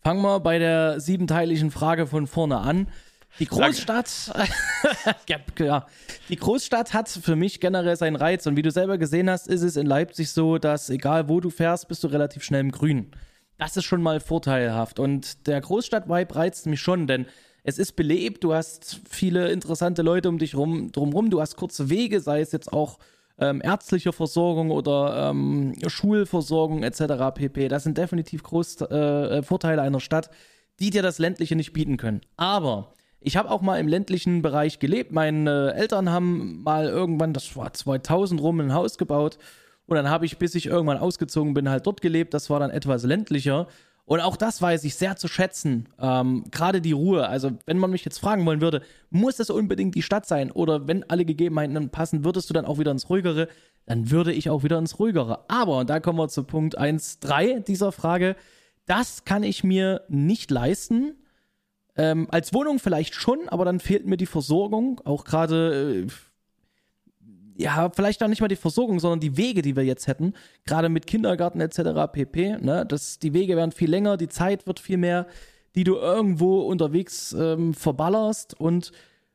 Fangen wir bei der siebenteiligen Frage von vorne an. Die Großstadt, ja, ja, die Großstadt hat für mich generell seinen Reiz und wie du selber gesehen hast, ist es in Leipzig so, dass egal wo du fährst, bist du relativ schnell im Grün. Das ist schon mal vorteilhaft und der Großstadt-Vibe reizt mich schon, denn es ist belebt, du hast viele interessante Leute um dich rum, drumrum, du hast kurze Wege, sei es jetzt auch ähm, ärztliche Versorgung oder ähm, Schulversorgung etc. pp. Das sind definitiv groß, äh, Vorteile einer Stadt, die dir das ländliche nicht bieten können. Aber ich habe auch mal im ländlichen Bereich gelebt. Meine Eltern haben mal irgendwann, das war 2000 rum, ein Haus gebaut. Und dann habe ich, bis ich irgendwann ausgezogen bin, halt dort gelebt. Das war dann etwas ländlicher. Und auch das weiß ich sehr zu schätzen. Ähm, Gerade die Ruhe. Also, wenn man mich jetzt fragen wollen würde, muss es unbedingt die Stadt sein? Oder wenn alle Gegebenheiten passen, würdest du dann auch wieder ins Ruhigere? Dann würde ich auch wieder ins Ruhigere. Aber, und da kommen wir zu Punkt 1.3 dieser Frage, das kann ich mir nicht leisten. Ähm, als Wohnung vielleicht schon, aber dann fehlt mir die Versorgung. Auch gerade, äh, ja, vielleicht auch nicht mal die Versorgung, sondern die Wege, die wir jetzt hätten. Gerade mit Kindergarten etc. pp. Ne? Das, die Wege werden viel länger, die Zeit wird viel mehr, die du irgendwo unterwegs ähm, verballerst. Und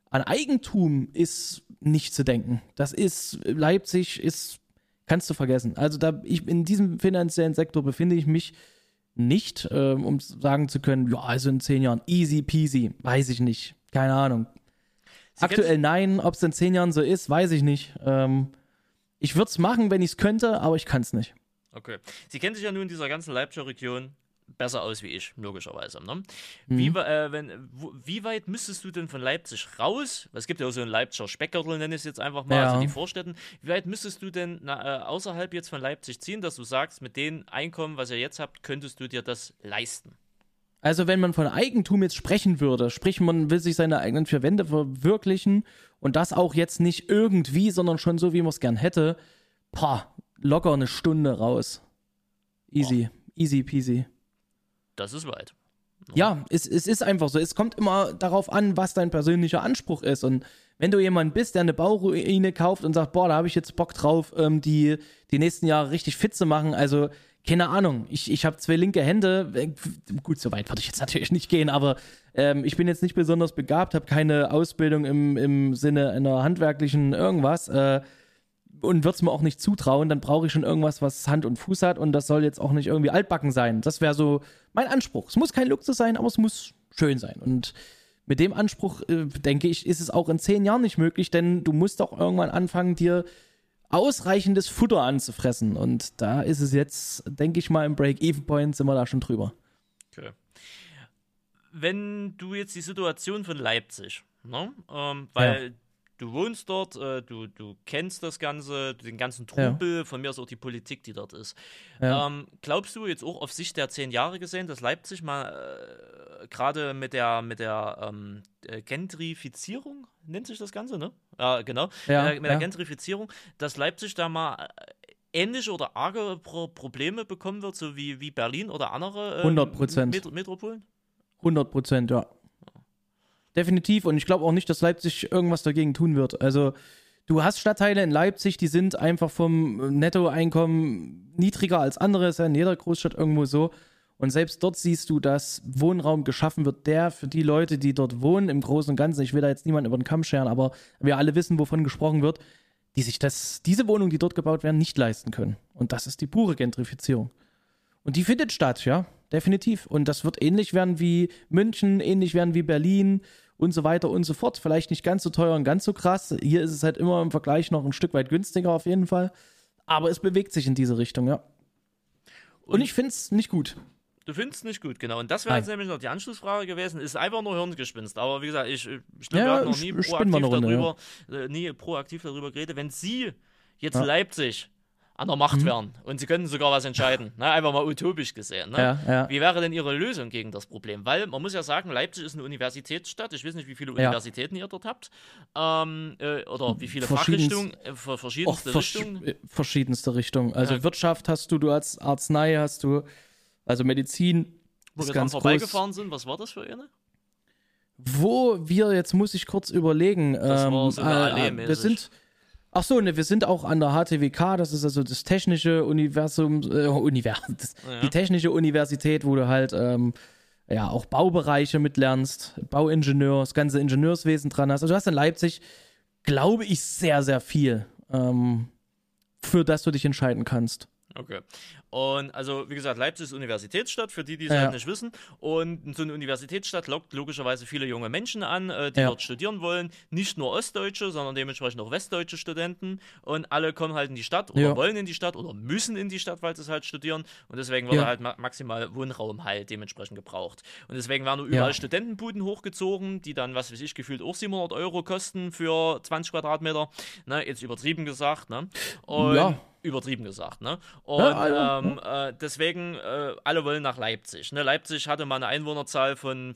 an Eigentum ist nicht zu denken. Das ist, Leipzig ist, kannst du vergessen. Also da, ich, in diesem finanziellen Sektor befinde ich mich nicht, ähm, um sagen zu können, ja, also in zehn Jahren easy peasy, weiß ich nicht. Keine Ahnung. Aktuell nein, ob es in zehn Jahren so ist, weiß ich nicht. Ähm, ich würde es machen, wenn ich es könnte, aber ich kann es nicht. Okay. Sie kennen sich ja nun in dieser ganzen Leipziger Region besser aus wie ich, logischerweise. Ne? Mhm. Wie, äh, wenn, wo, wie weit müsstest du denn von Leipzig raus? Es gibt ja auch so einen Leipziger Speckgürtel, nenne ich es jetzt einfach mal, Ja. also die Vorstädten. Wie weit müsstest du denn na, äh, außerhalb jetzt von Leipzig ziehen, dass du sagst, mit dem Einkommen, was ihr jetzt habt, könntest du dir das leisten? Also wenn man von Eigentum jetzt sprechen würde, sprich man will sich seine eigenen vier Wände verwirklichen und das auch jetzt nicht irgendwie, sondern schon so, wie man es gern hätte, pah, locker eine Stunde raus. Easy, easy peasy. Das ist weit. Ja, es, es ist einfach so. Es kommt immer darauf an, was dein persönlicher Anspruch ist. Und wenn du jemand bist, der eine Bauruine kauft und sagt, boah, da habe ich jetzt Bock drauf, ähm, die die nächsten Jahre richtig fit zu machen, also keine Ahnung, ich, ich habe zwei linke Hände, gut, so weit würde ich jetzt natürlich nicht gehen, aber ähm, ich bin jetzt nicht besonders begabt, habe keine Ausbildung im, im Sinne einer handwerklichen irgendwas äh, und würde es mir auch nicht zutrauen, dann brauche ich schon irgendwas, was Hand und Fuß hat und das soll jetzt auch nicht irgendwie altbacken sein. Das wäre so mein Anspruch. Es muss kein Luxus sein, aber es muss schön sein. Und mit dem Anspruch, äh, denke ich, ist es auch in zehn Jahren nicht möglich, denn du musst doch irgendwann anfangen, dir ausreichendes Futter anzufressen. Und da ist es jetzt, denke ich mal, im Break-Even-Point sind wir da schon drüber. Okay. Wenn du jetzt die Situation von Leipzig, ne? ähm, weil du wohnst dort, äh, du, du kennst das Ganze, den ganzen Trubel, von mir aus auch die Politik, die dort ist. Ja. Ähm, glaubst du jetzt auch auf Sicht der zehn Jahre gesehen, dass Leipzig mal äh, gerade mit der, mit der ähm, äh, Gentrifizierung, nennt sich das Ganze, ne? Ja, genau. Ja, mit der, mit der ja. Gentrifizierung, dass Leipzig da mal äh, ähnliche oder arge Pro Probleme bekommen wird, so wie, wie Berlin oder andere ähm, 100%. Metro Metropolen? 100 Prozent, ja. Definitiv. Und ich glaube auch nicht, dass Leipzig irgendwas dagegen tun wird. Also, du hast Stadtteile in Leipzig, die sind einfach vom Nettoeinkommen niedriger als andere. Ist ja in jeder Großstadt irgendwo so. Und selbst dort siehst du, dass Wohnraum geschaffen wird, der für die Leute, die dort wohnen, im Großen und Ganzen, ich will da jetzt niemanden über den Kamm scheren, aber wir alle wissen, wovon gesprochen wird, die sich das, diese Wohnungen, die dort gebaut werden, nicht leisten können. Und das ist die pure Gentrifizierung. Und die findet statt, ja, definitiv. Und das wird ähnlich werden wie München, ähnlich werden wie Berlin und so weiter und so fort. Vielleicht nicht ganz so teuer und ganz so krass. Hier ist es halt immer im Vergleich noch ein Stück weit günstiger auf jeden Fall. Aber es bewegt sich in diese Richtung, ja. Und, und ich finde es nicht gut. Du findest es nicht gut, genau. Und das wäre jetzt nämlich noch die Anschlussfrage gewesen. Ist einfach nur Hirngespinst. Aber wie gesagt, ich, ich glaube, ja, wir noch nie proaktiv, Runde, darüber, ja. äh, nie proaktiv darüber geredet. Wenn Sie jetzt ja. Leipzig an der Macht mhm. wären und sie könnten sogar was entscheiden. ne? Einfach mal utopisch gesehen. Ne? Ja, ja. Wie wäre denn Ihre Lösung gegen das Problem? Weil man muss ja sagen, Leipzig ist eine Universitätsstadt. Ich weiß nicht, wie viele ja. Universitäten ihr dort habt. Ähm, äh, oder wie viele Fachrichtungen. Äh, verschiedenste Och, Richtungen. Äh, verschiedenste Richtungen. Also Wirtschaft hast du, du als Arznei hast du, also Medizin. Wo wir dann vorbeigefahren sind, was war das für eine? Wo wir, jetzt muss ich kurz überlegen. Das ähm, war so eine äh, äh wir sind Ach so, ne, wir sind auch an der HTWK, das ist also das technische Universum, äh, Univers ja. die technische Universität, wo du halt ähm, ja auch Baubereiche mitlernst, Bauingenieur, das ganze Ingenieurswesen dran hast. Also du hast in Leipzig, glaube ich, sehr, sehr viel, ähm, für das du dich entscheiden kannst. Okay. Und also, wie gesagt, Leipzig ist Universitätsstadt, für die, die es ja. halt nicht wissen. Und so eine Universitätsstadt lockt logischerweise viele junge Menschen an, äh, die ja. dort studieren wollen. Nicht nur Ostdeutsche, sondern dementsprechend auch westdeutsche Studenten. Und alle kommen halt in die Stadt oder ja. wollen in die Stadt oder müssen in die Stadt, weil sie es halt studieren. Und deswegen wird halt ma maximal Wohnraum halt dementsprechend gebraucht. Und deswegen werden nur überall Studentenbuden hochgezogen, die dann, was weiß ich, gefühlt auch 700 Euro kosten für 20 Quadratmeter. Ne, jetzt übertrieben gesagt. Ne? Und ja übertrieben gesagt. Ne? Und ja, ähm, äh, deswegen, äh, alle wollen nach Leipzig. Ne? Leipzig hatte mal eine Einwohnerzahl von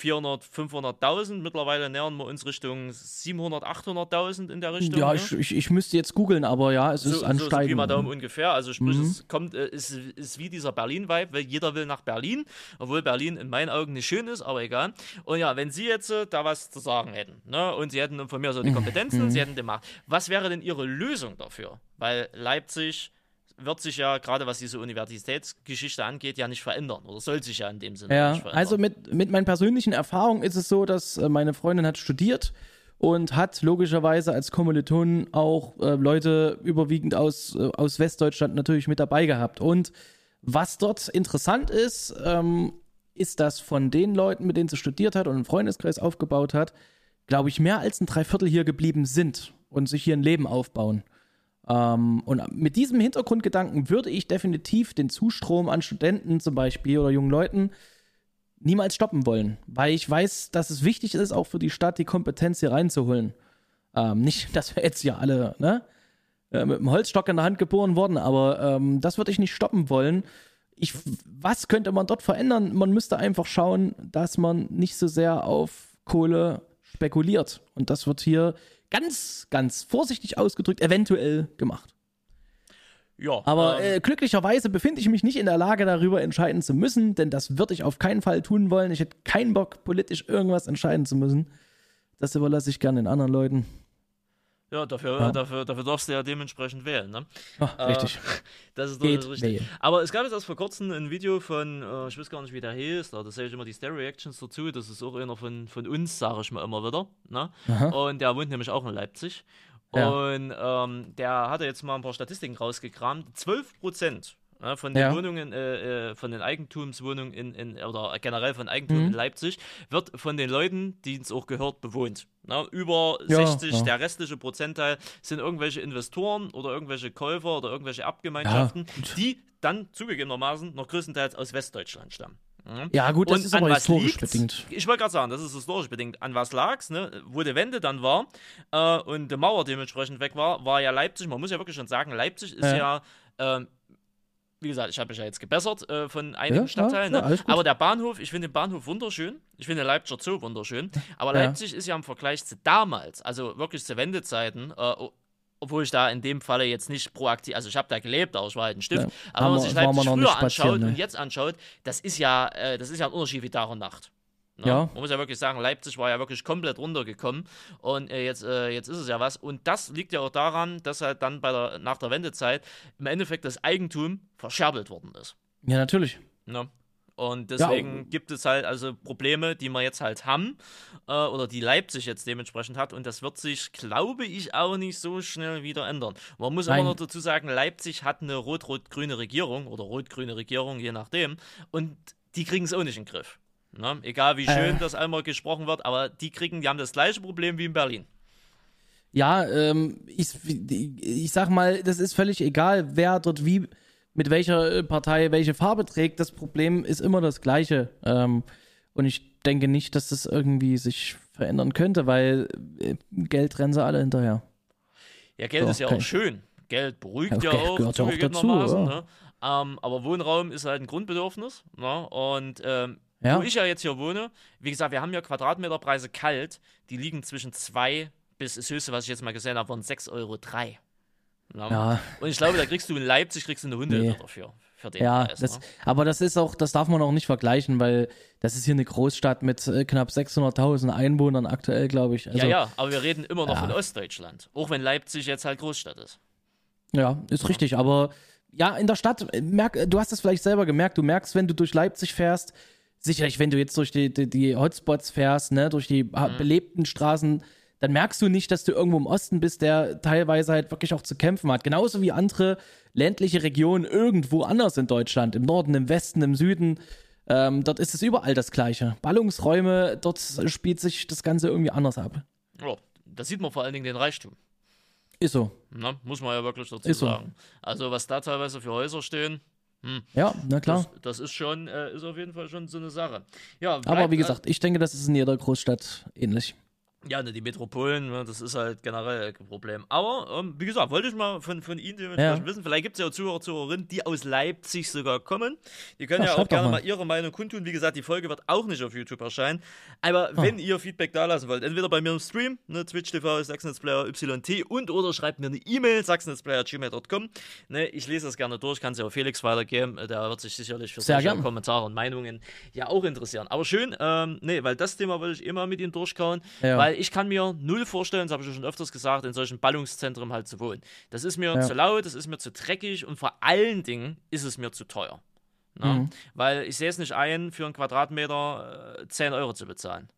400, 500.000. Mittlerweile nähern wir uns Richtung 700, 800.000 in der Richtung. Ja, ne? ich, ich, ich, müsste jetzt googeln, aber ja, es so, ist ansteigend. So, so mal Daumen ungefähr. Also sprich, mhm. es kommt, äh, ist, ist wie dieser Berlin-Vibe, weil jeder will nach Berlin, obwohl Berlin in meinen Augen nicht schön ist, aber egal. Und ja, wenn Sie jetzt äh, da was zu sagen hätten, ne, und Sie hätten von mir so die. Kompetenzen, mhm. Sie hätten die Macht, was wäre denn Ihre Lösung dafür? Weil Leipzig wird sich ja, gerade was diese Universitätsgeschichte angeht, ja nicht verändern oder soll sich ja in dem Sinne ja, nicht verändern. Also mit, mit meinen persönlichen Erfahrungen ist es so, dass äh, meine Freundin hat studiert und hat logischerweise als Kommilitonen auch äh, Leute überwiegend aus, äh, aus Westdeutschland natürlich mit dabei gehabt. Und was dort interessant ist, ähm, ist, dass von den Leuten, mit denen sie studiert hat und einen Freundeskreis aufgebaut hat, glaube ich, mehr als ein Dreiviertel hier geblieben sind und sich hier ein Leben aufbauen. Ähm, und mit diesem Hintergrundgedanken würde ich definitiv den Zustrom an Studenten zum Beispiel oder jungen Leuten niemals stoppen wollen, weil ich weiß, dass es wichtig ist, auch für die Stadt die Kompetenz hier reinzuholen. Ähm, nicht, dass wir jetzt ja alle ne, äh, mit dem Holzstock in der Hand geboren wurden, aber ähm, das würde ich nicht stoppen wollen. Ich, was könnte man dort verändern? Man müsste einfach schauen, dass man nicht so sehr auf Kohle spekuliert. Und das wird hier ganz, ganz vorsichtig ausgedrückt eventuell gemacht. Ja, aber ähm, äh, glücklicherweise befinde ich mich nicht in der Lage, darüber entscheiden zu müssen, denn das würde ich auf keinen Fall tun wollen. Ich hätte keinen Bock, politisch irgendwas entscheiden zu müssen. Das überlasse ich gerne den anderen Leuten. Ja, dafür, ja. Dafür, dafür darfst du ja dementsprechend wählen, ne? Ach, äh, richtig. Das ist Geht richtig. Wählen. Aber es gab jetzt erst vor kurzem ein Video von, äh, ich weiß gar nicht, wie der hieß, da sehe ich immer die Stereo-Reactions dazu, das ist auch einer von, von uns, sage ich mal immer wieder, ne? Und der wohnt nämlich auch in Leipzig. Ja. Und ähm, der hatte jetzt mal ein paar Statistiken rausgekramt. 12 Prozent ja, von den ja. Wohnungen, äh, äh, von den Eigentumswohnungen in, in, oder generell von Eigentum mhm. in Leipzig, wird von den Leuten, die es auch gehört, bewohnt. Über ja, 60, der restliche Prozentteil sind irgendwelche Investoren oder irgendwelche Käufer oder irgendwelche Abgemeinschaften, die dann zugegebenermaßen noch größtenteils aus Westdeutschland stammen. Mhm. Ja, gut, das und ist aber historisch bedingt. Ich wollte gerade sagen, das ist historisch bedingt. An was lag es, ne? wo die Wende dann war äh, und die Mauer dementsprechend weg war, war ja Leipzig. Man muss ja wirklich schon sagen, Leipzig ist ja, ja äh, wie gesagt, ich habe mich ja jetzt gebessert äh, von einigen ja, Stadtteilen. Ja, ne? aber der Bahnhof, ich finde den Bahnhof wunderschön. Ich finde Leipziger Zoo wunderschön. Aber ja. Leipzig ist ja im Vergleich zu damals, also wirklich zu Wendezeiten, äh, obwohl ich da in dem Falle jetzt nicht proaktiv, also ich habe da gelebt, aber ich war halt ein Stift. aber wenn man sich Leipzig früher anschaut ne? und jetzt anschaut, das ist ja, äh, das ist ja ein Unterschied wie Tag und Nacht. Ne? Ja. Man muss ja wirklich sagen, Leipzig war ja wirklich komplett runtergekommen und äh, jetzt, äh, jetzt ist es ja was. Und das liegt ja auch daran, dass halt dann bei der, nach der Wendezeit im Endeffekt das Eigentum verscherbelt worden ist. Ja, natürlich. Ne? Und deswegen gibt es halt also Probleme, die wir jetzt halt haben äh, oder die Leipzig jetzt dementsprechend hat. Und das wird sich, glaube ich, auch nicht so schnell wieder ändern. Man muss Nein. immer noch dazu sagen, Leipzig hat eine rot-rot-grüne Regierung oder rot-grüne Regierung, je nachdem. Und die kriegen es auch nicht in den Griff. Ne? Egal wie schön Äh. das einmal gesprochen wird, aber die kriegen, die haben das gleiche Problem wie in Berlin. Ja, ähm, ich, ich sag mal, das ist völlig egal, wer dort wie, mit welcher äh, Partei welche Farbe trägt. Das Problem ist immer das gleiche. Ähm, und ich denke nicht, dass das irgendwie sich verändern könnte, weil äh, Geld rennen sie alle hinterher. Ja, Geld So, ist ja okay. auch schön. Geld beruhigt Ja, ja, auch, gehört ja auch dazu, ja. Ne? Ähm, aber Wohnraum ist halt ein Grundbedürfnis. Ne? Und ähm, Ja. wo ich ja jetzt hier wohne, wie gesagt, wir haben ja Quadratmeterpreise kalt, die liegen zwischen 2 bis das höchste, was ich jetzt mal gesehen habe, waren 6,03 Euro. Ja, Und ich glaube, da kriegst du in Leipzig kriegst du eine Hunde Nee. dafür. Für den ja, Preis, das, ne? aber das ist auch, das darf man auch nicht vergleichen, weil das ist hier eine Großstadt mit äh, knapp 600.000 Einwohnern aktuell, glaube ich. Also, ja, ja, aber wir reden immer noch Ja. von Ostdeutschland. Auch wenn Leipzig jetzt halt Großstadt ist. Ja, ist richtig, aber ja, in der Stadt, äh, merk, du hast es vielleicht selber gemerkt, du merkst, wenn du durch Leipzig fährst, sicherlich, wenn du jetzt durch die, die, die Hotspots fährst, ne, durch die ha- belebten Straßen, dann merkst du nicht, dass du irgendwo im Osten bist, der teilweise halt wirklich auch zu kämpfen hat. Genauso wie andere ländliche Regionen irgendwo anders in Deutschland, im Norden, im Westen, im Süden. Ähm, dort ist es überall das Gleiche. Ballungsräume, dort spielt sich das Ganze irgendwie anders ab. Ja, da sieht man vor allen Dingen den Reichtum. Ist so. Ne? Muss man ja wirklich dazu so. sagen. Also, was da teilweise für Häuser stehen, Ja, na klar. Das, das ist schon, äh, ist auf jeden Fall schon so eine Sache. Ja, Aber wie gesagt, ich denke, das ist in jeder Großstadt ähnlich. Ja, ne, die Metropolen, ne, das ist halt generell ein Problem. Aber, ähm, wie gesagt, wollte ich mal von, von Ihnen dementsprechend Ja. wissen. Vielleicht gibt es ja auch Zuhörer, Zuhörerinnen, die aus Leipzig sogar kommen. Die können Ja, ja, auch gerne mal. mal. ihre Meinung kundtun. Wie gesagt, die Folge wird auch nicht auf YouTube erscheinen. Aber Ah. wenn ihr Feedback da lassen wollt, entweder bei mir im Stream, ne, Twitch TV, Sachsennetzplayer YT und oder schreibt mir eine E-Mail, sachsennetzplayer.gmail.com. Ne, ich lese das gerne durch, kann es ja auch Felix weitergeben. Der wird sich sicherlich für solche. Kommentare und Meinungen ja auch interessieren. Aber schön, ähm, nee, weil das Thema wollte ich immer mit Ihnen durchkauen, Ja. weil ich kann mir null vorstellen, das habe ich ja schon öfters gesagt, in solchen Ballungszentren halt zu wohnen. Das ist mir Ja. zu laut, das ist mir zu dreckig und vor allen Dingen ist es mir zu teuer. Ne? Mhm. Weil ich sehe es nicht ein, für einen Quadratmeter äh, 10 Euro zu bezahlen.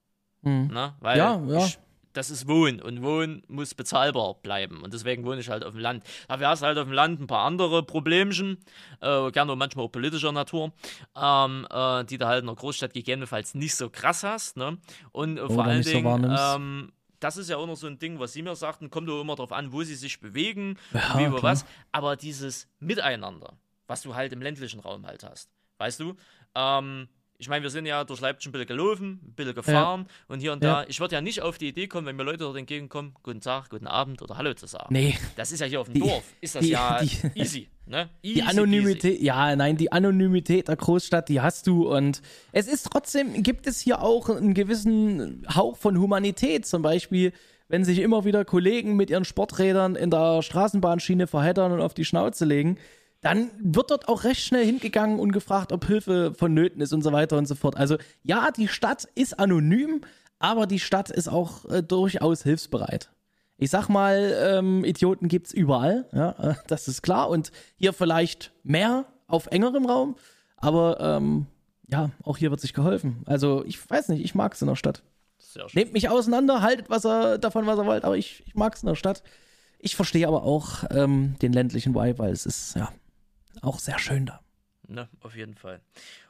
Mhm. Ne? Weil Ja, ja. Ich, das ist Wohnen und Wohnen muss bezahlbar bleiben und deswegen wohne ich halt auf dem Land. Dafür hast du halt auf dem Land ein paar andere Problemchen, äh, gerne manchmal auch politischer Natur, ähm, äh, die du halt in der Großstadt gegebenenfalls nicht so krass hast. Ne? Und äh, vor allen so Dingen, wahrnimmst. ähm, das ist ja auch noch so ein Ding, was Sie mir sagten, kommt doch immer darauf an, wo sie sich bewegen, Ja, und wie über was. Aber dieses Miteinander, was du halt im ländlichen Raum halt hast, weißt du? Ähm, ich meine, wir sind ja durch Leipzig ein bisschen gelaufen, ein bisschen gefahren und hier und da. Ja. Ich würde ja nicht auf die Idee kommen, wenn mir Leute dort entgegenkommen, guten Tag, guten Abend oder Hallo zu sagen. Nee, Das ist ja hier auf dem Die- Dorf, ist das die- ja die- easy, ne? Easy die Anonymität, ja, nein, die Anonymität der Großstadt, die hast du und es ist trotzdem, gibt es hier auch einen gewissen Hauch von Humanität, zum Beispiel, wenn sich immer wieder Kollegen mit ihren Sporträdern in der Straßenbahnschiene verheddern und auf die Schnauze legen, dann wird dort auch recht schnell hingegangen und gefragt, ob Hilfe vonnöten ist und so weiter und so fort. Also ja, die Stadt ist anonym, aber die Stadt ist auch äh, durchaus hilfsbereit. Ich sag mal, ähm, Idioten gibt's überall, ja, äh, das ist klar. Und hier vielleicht mehr auf engerem Raum, aber ähm, ja, auch hier wird sich geholfen. Also ich weiß nicht, ich mag's in der Stadt. Sehr schön. Nehmt mich auseinander, haltet was er, davon, was er wollt, aber ich, ich mag's in der Stadt. Ich verstehe aber auch ähm, den ländlichen Vibe, weil es ist ja auch sehr schön da. Ne, auf jeden Fall.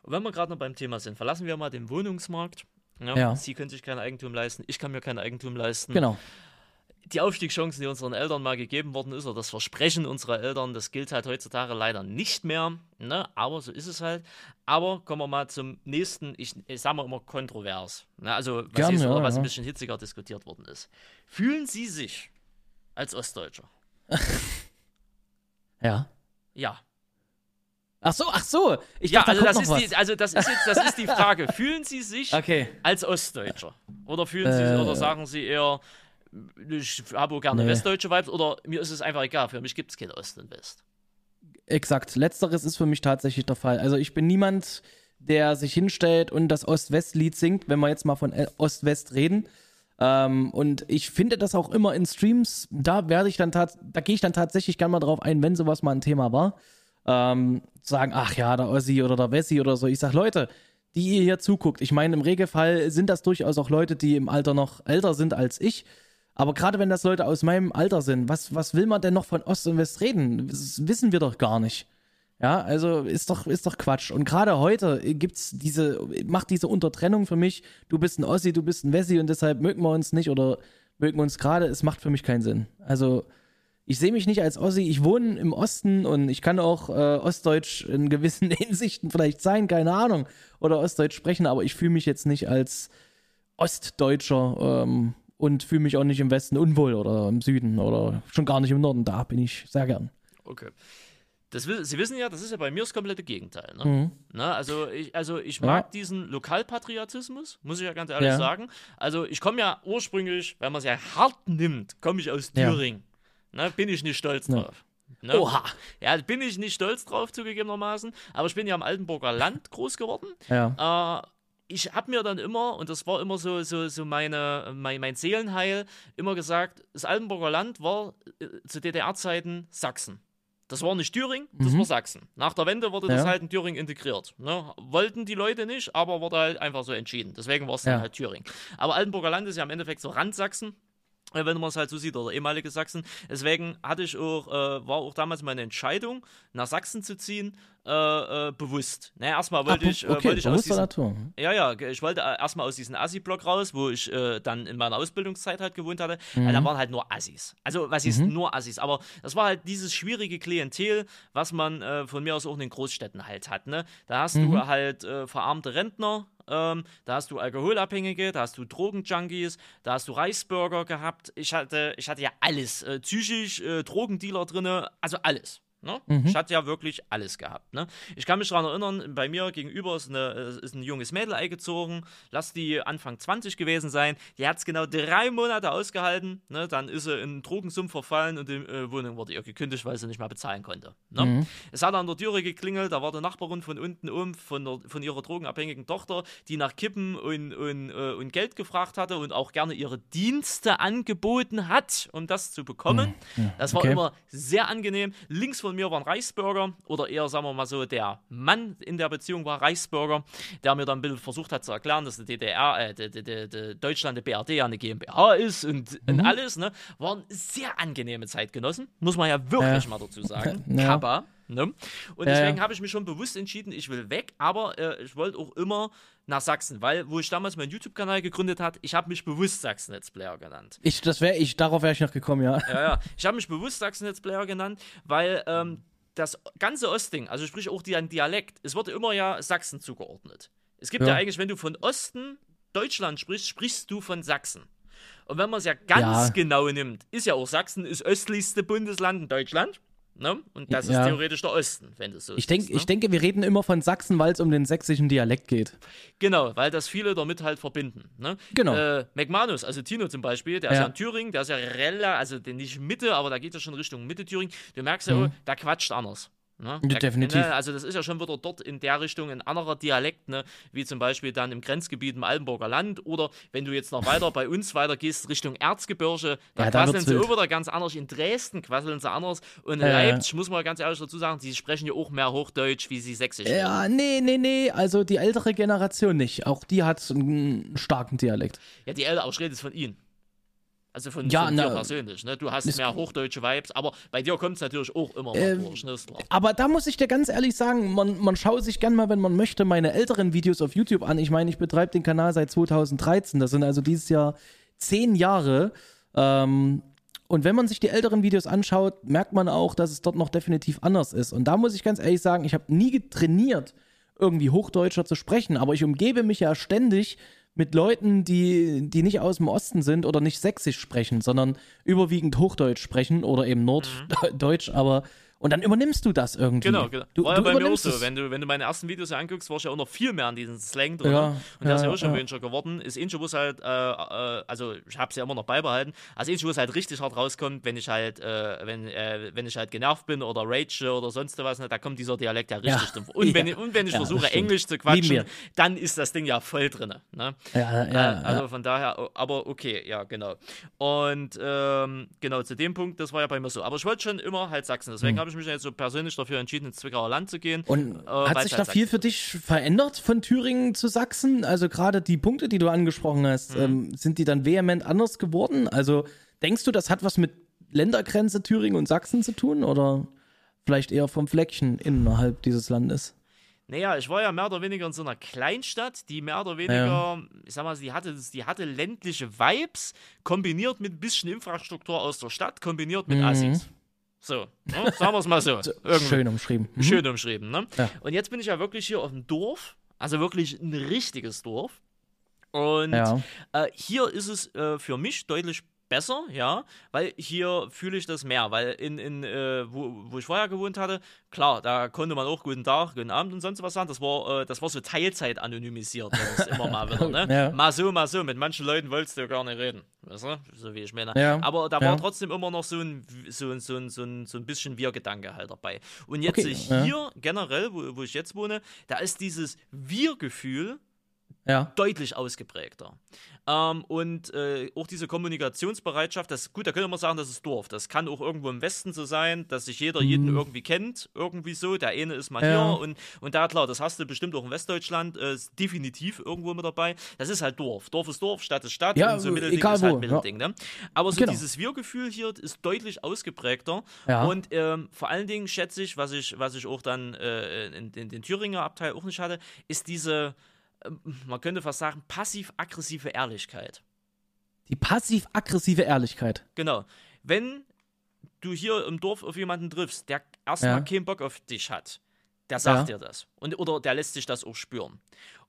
Und wenn wir gerade noch beim Thema sind, verlassen wir mal den Wohnungsmarkt. Ja, Ja. Sie können sich kein Eigentum leisten, ich kann mir kein Eigentum leisten. Genau. die Aufstiegschancen, die unseren Eltern mal gegeben worden ist, oder das Versprechen unserer Eltern, das gilt halt heutzutage leider nicht mehr. Ne? Aber so ist es halt. Aber kommen wir mal zum nächsten, ich, ich sage mal immer kontrovers. Ne? Also, was, Gern, ist, ja, was ein bisschen hitziger diskutiert worden ist. Fühlen Sie sich als Ostdeutscher? Ja. Ja. Ach so, ach so. Ich Ja, dachte, da also kommt das, ist was. die, also das ist jetzt das ist die Frage. Fühlen Sie sich Okay. als Ostdeutscher? Oder fühlen Sie Äh. oder sagen Sie eher, ich habe auch gerne Nee. westdeutsche Vibes oder mir ist es einfach egal, für mich gibt es kein Ost und West. Exakt. Letzteres ist für mich tatsächlich der Fall. Also ich bin niemand, der sich hinstellt und das Ost-West-Lied singt, wenn wir jetzt mal von äh, Ost-West reden. Ähm, und ich finde das auch immer in Streams, da werde ich dann da gehe ich dann tatsächlich gerne mal drauf ein, wenn sowas mal ein Thema war. Ähm, sagen, ach ja, der Ossi oder der Wessi oder so. Ich sag, Leute, die ihr hier zuguckt, ich meine, im Regelfall sind das durchaus auch Leute, die im Alter noch älter sind als ich. Aber gerade wenn das Leute aus meinem Alter sind, was, was will man denn noch von Ost und West reden? Das wissen wir doch gar nicht. Ja, also ist doch, ist doch Quatsch. Und gerade heute gibt's diese, macht diese Untertrennung für mich, du bist ein Ossi, du bist ein Wessi und deshalb mögen wir uns nicht oder mögen uns gerade, es macht für mich keinen Sinn. Also ich sehe mich nicht als Ossi, ich wohne im Osten und ich kann auch äh, Ostdeutsch in gewissen Hinsichten vielleicht sein, keine Ahnung, oder Ostdeutsch sprechen, aber ich fühle mich jetzt nicht als Ostdeutscher ähm, und fühle mich auch nicht im Westen unwohl oder im Süden oder schon gar nicht im Norden. Da bin ich sehr gern. Okay. Das, Sie wissen ja, das ist ja bei mir das komplette Gegenteil. Ne? Mhm. Na, also, ich, also ich mag Ja. diesen Lokalpatriotismus, muss ich ja ganz ehrlich Ja. sagen. Also ich komme ja ursprünglich, wenn man es ja hart nimmt, komme ich aus Ja. Na, bin ich nicht stolz Ja. drauf. Ne? Oha. Ja, bin ich nicht stolz drauf, zugegebenermaßen. Aber ich bin ja im Altenburger Land groß geworden. Ja. Äh, ich habe mir dann immer, und das war immer so, so, so meine, mein, mein Seelenheil, immer gesagt, das Altenburger Land war äh, zu DDR-Zeiten Sachsen. Das war nicht Thüringen, das war Sachsen. Nach der Wende wurde das Mhm. Ja. halt in Thüringen integriert. Ne? Wollten die Leute nicht, aber wurde halt einfach so entschieden. Deswegen war es dann Ja. halt Thüringen. Aber Altenburger Land ist ja im Endeffekt so Randsachsen. Äh, Wenn man es halt so sieht, oder ehemalige Sachsen. Deswegen hatte ich auch, äh, war auch damals meine Entscheidung, nach Sachsen zu ziehen, äh, äh, bewusst. Naja, erstmal wollte Ah, ich, äh, okay, wollte ich aus diesem, Natur. ja, ja, ich wollte äh, erstmal aus diesem Assi-Block raus, wo ich dann in meiner Ausbildungszeit halt gewohnt hatte, Mhm. da waren halt nur Assis. Also, was ist nur Assis? Aber das war halt dieses schwierige Klientel, was man von mir aus auch in den Großstädten halt hat. Ne? Da hast Mhm. du halt verarmte Rentner, ähm, da hast du Alkoholabhängige, da hast du Drogenjunkies, da hast du Reisbürger gehabt. Ich hatte, ich hatte ja alles, äh, psychisch, äh, Drogendealer drinne, also alles. Ne? Ich hatte ja wirklich alles gehabt. Ne? Ich kann mich daran erinnern, bei mir gegenüber ist, eine, ist ein junges Mädel eingezogen, lass die Anfang 20 gewesen sein. Die hat es genau drei Monate ausgehalten. Ne? Dann ist sie in einen Drogensumpf verfallen und die äh, Wohnung wurde ihr gekündigt, weil sie nicht mehr bezahlen konnte. Ne? Es hat an der Türe geklingelt, da war die Nachbarin von unten um von, der, von ihrer drogenabhängigen Tochter, die nach Kippen und, und, äh, und Geld gefragt hatte und auch gerne ihre Dienste angeboten hat, um das zu bekommen. Das war okay. immer sehr angenehm. Links von mir war ein Reichsbürger oder eher, sagen wir mal so, der Mann in der Beziehung war Reichsbürger, der mir dann ein bisschen versucht hat zu erklären, dass die DDR, äh, die, die, die, Deutschland, die BRD ja eine GmbH ist und, und alles, ne? Waren sehr angenehme Zeitgenossen, muss man ja wirklich Ja. mal dazu sagen. Ja. Kappa. Ne? Und Ja, deswegen ja. habe ich mich schon bewusst entschieden, ich will weg, aber äh, ich wollte auch immer nach Sachsen, weil, wo ich damals meinen YouTube-Kanal gegründet hat, ich habe mich bewusst Sachsen-Let's Player genannt. Ich, das wäre ich, darauf wäre ich noch gekommen, ja. Ja, ja. Ich habe mich bewusst Sachsen-Let's Player genannt, weil ähm, das ganze Ostding, also sprich auch die, ein Dialekt, es wurde immer ja Sachsen zugeordnet. Es gibt ja. Ja. eigentlich, wenn du von Osten Deutschland sprichst, sprichst du von Sachsen. Und wenn man es ja ganz Ja. genau nimmt, ist ja auch Sachsen das östlichste Bundesland in Deutschland. Ne? Und das ist Ja. theoretisch der Osten, wenn du so Ich, denk, siehst, ne? ich denke, wir reden immer von Sachsen, weil es um den sächsischen Dialekt geht. Genau, weil das viele damit halt verbinden. Ne? Genau. Äh, McManus, also Tino zum Beispiel, der ist Ja. ja in Thüringen, der ist ja relativ, also nicht Mitte, aber da geht er schon Richtung Mitte Thüringen. Du merkst ja, oh, der quatscht anders. Ne? Der, definitiv. Ne, also das ist ja schon wieder dort in der Richtung ein anderer Dialekt, ne? wie zum Beispiel dann im Grenzgebiet im Altenburger Land oder wenn du jetzt noch weiter bei uns weitergehst Richtung Erzgebirge, da Ja, quasseln sie auch wieder ganz anders. In Dresden quasseln sie anders und in ja. Leipzig, muss man ganz ehrlich dazu sagen, die sprechen ja auch mehr Hochdeutsch, wie sie Sächsisch Ja, nee, nee, nee, also die ältere Generation nicht. Auch die hat einen starken Dialekt. Ja, die Eltern, aber ich rede jetzt von ihnen. Also von, Ja, von dir na, persönlich. Ne? Du hast mehr hochdeutsche Vibes, aber bei dir kommt es natürlich auch immer Ähm, durch. Ne? Aber da muss ich dir ganz ehrlich sagen, man, man schaut sich gern mal, wenn man möchte, meine älteren Videos auf YouTube an. Ich meine, ich betreibe den Kanal seit 2013. Das sind also dieses Jahr zehn Jahre. Ähm, und wenn man sich die älteren Videos anschaut, merkt man auch, dass es dort noch definitiv anders ist. Und da muss ich ganz ehrlich sagen, ich habe nie getrainiert, irgendwie Hochdeutscher zu sprechen, aber ich umgebe mich ja ständig mit Leuten, die, die nicht aus dem Osten sind oder nicht sächsisch sprechen, sondern überwiegend Hochdeutsch sprechen oder eben Norddeutsch, aber und dann übernimmst du das irgendwie. Genau, genau. Du, War ja bei mir auch übernimmst so. Wenn du, wenn du meine ersten Videos ja anguckst, warst du ja auch noch viel mehr an diesem Slang drin. Ja, und der ist ja ja, auch schon ja. weniger geworden. Ist ähnlich, wo es halt, äh, äh, also ich habe es ja immer noch beibehalten, also ähnlich, wo es halt richtig hart rauskommt, wenn ich halt, äh, wenn, äh, wenn ich halt genervt bin oder rage oder sonst was, ne, da kommt dieser Dialekt ja richtig Ja. drin. Und, wenn, Ja. ich- und wenn ich Ja, das versuche. Englisch zu quatschen, dann ist das Ding ja voll drin. Ne? Ja, ja, Äh, also ja. von daher, aber okay, ja, genau. Und ähm, genau, zu dem Punkt, das war ja bei mir so. Aber ich wollte schon immer halt Sachsen. Deswegen Hm. habe ich mich jetzt so persönlich dafür entschieden, ins Zwickauer Land zu gehen. Und äh, hat sich halt da viel Sachsen für dich verändert von Thüringen zu Sachsen? Also gerade die Punkte, die du angesprochen hast, Mhm. ähm, sind die dann vehement anders geworden? Also denkst du, das hat was mit Ländergrenze Thüringen und Sachsen zu tun oder vielleicht eher vom Fleckchen innerhalb dieses Landes? Naja, ich war ja mehr oder weniger in so einer Kleinstadt, die mehr oder weniger, ich sag mal, die hatte, die hatte ländliche Vibes, kombiniert mit ein bisschen Infrastruktur aus der Stadt, kombiniert mit Mhm. Assis. So, ne? sagen wir es mal so. Irgendwie. Schön umschrieben. Mhm. Schön umschrieben, ne? Ja. Und jetzt bin ich ja wirklich hier auf dem Dorf, also wirklich ein richtiges Dorf. Und Ja. äh, hier ist es äh, für mich deutlich besser, ja, weil hier fühle ich das mehr, weil in, in äh, wo, wo ich vorher gewohnt hatte, klar, da konnte man auch guten Tag, guten Abend und sonst was sagen, das war, äh, das war so Teilzeit anonymisiert, das immer mal wieder, ne? Ja. Mal so, mal so, mit manchen Leuten wolltest du ja gar nicht reden, weißt du, so wie ich meine. Ja. Aber da Ja. war trotzdem immer noch so ein, so, ein- so, ein, so, ein, so ein bisschen Wir-Gedanke halt dabei. Und jetzt Okay, ja. hier generell, wo, wo ich jetzt wohne, da ist dieses Wir-Gefühl Ja. deutlich ausgeprägter. Ähm, und äh, auch diese Kommunikationsbereitschaft, das gut, da könnte man sagen, das ist Dorf. Das kann auch irgendwo im Westen so sein, dass sich jeder jeden irgendwie kennt, irgendwie so. Der eine ist mal Mhm. Ja. hier und, und da klar, das hast du bestimmt auch in Westdeutschland, äh, ist definitiv irgendwo mit dabei. Das ist halt Dorf. Dorf ist Dorf, Stadt ist Stadt Ja, und so Mittelding egal ist halt wo, Mittelding. Ne? Aber so Genau. dieses Wir-Gefühl hier ist deutlich ausgeprägter. Ja. Und ähm, vor allen Dingen schätze ich, was ich, was ich auch dann äh, in, in den Thüringer Abteil auch nicht hatte, ist diese, man könnte fast sagen, passiv-aggressive Ehrlichkeit. Die passiv-aggressive Ehrlichkeit. Genau. Wenn du hier im Dorf auf jemanden triffst, der erstmal Ja. keinen Bock auf dich hat, der sagt Ja. dir das. Und, oder der lässt sich das auch spüren.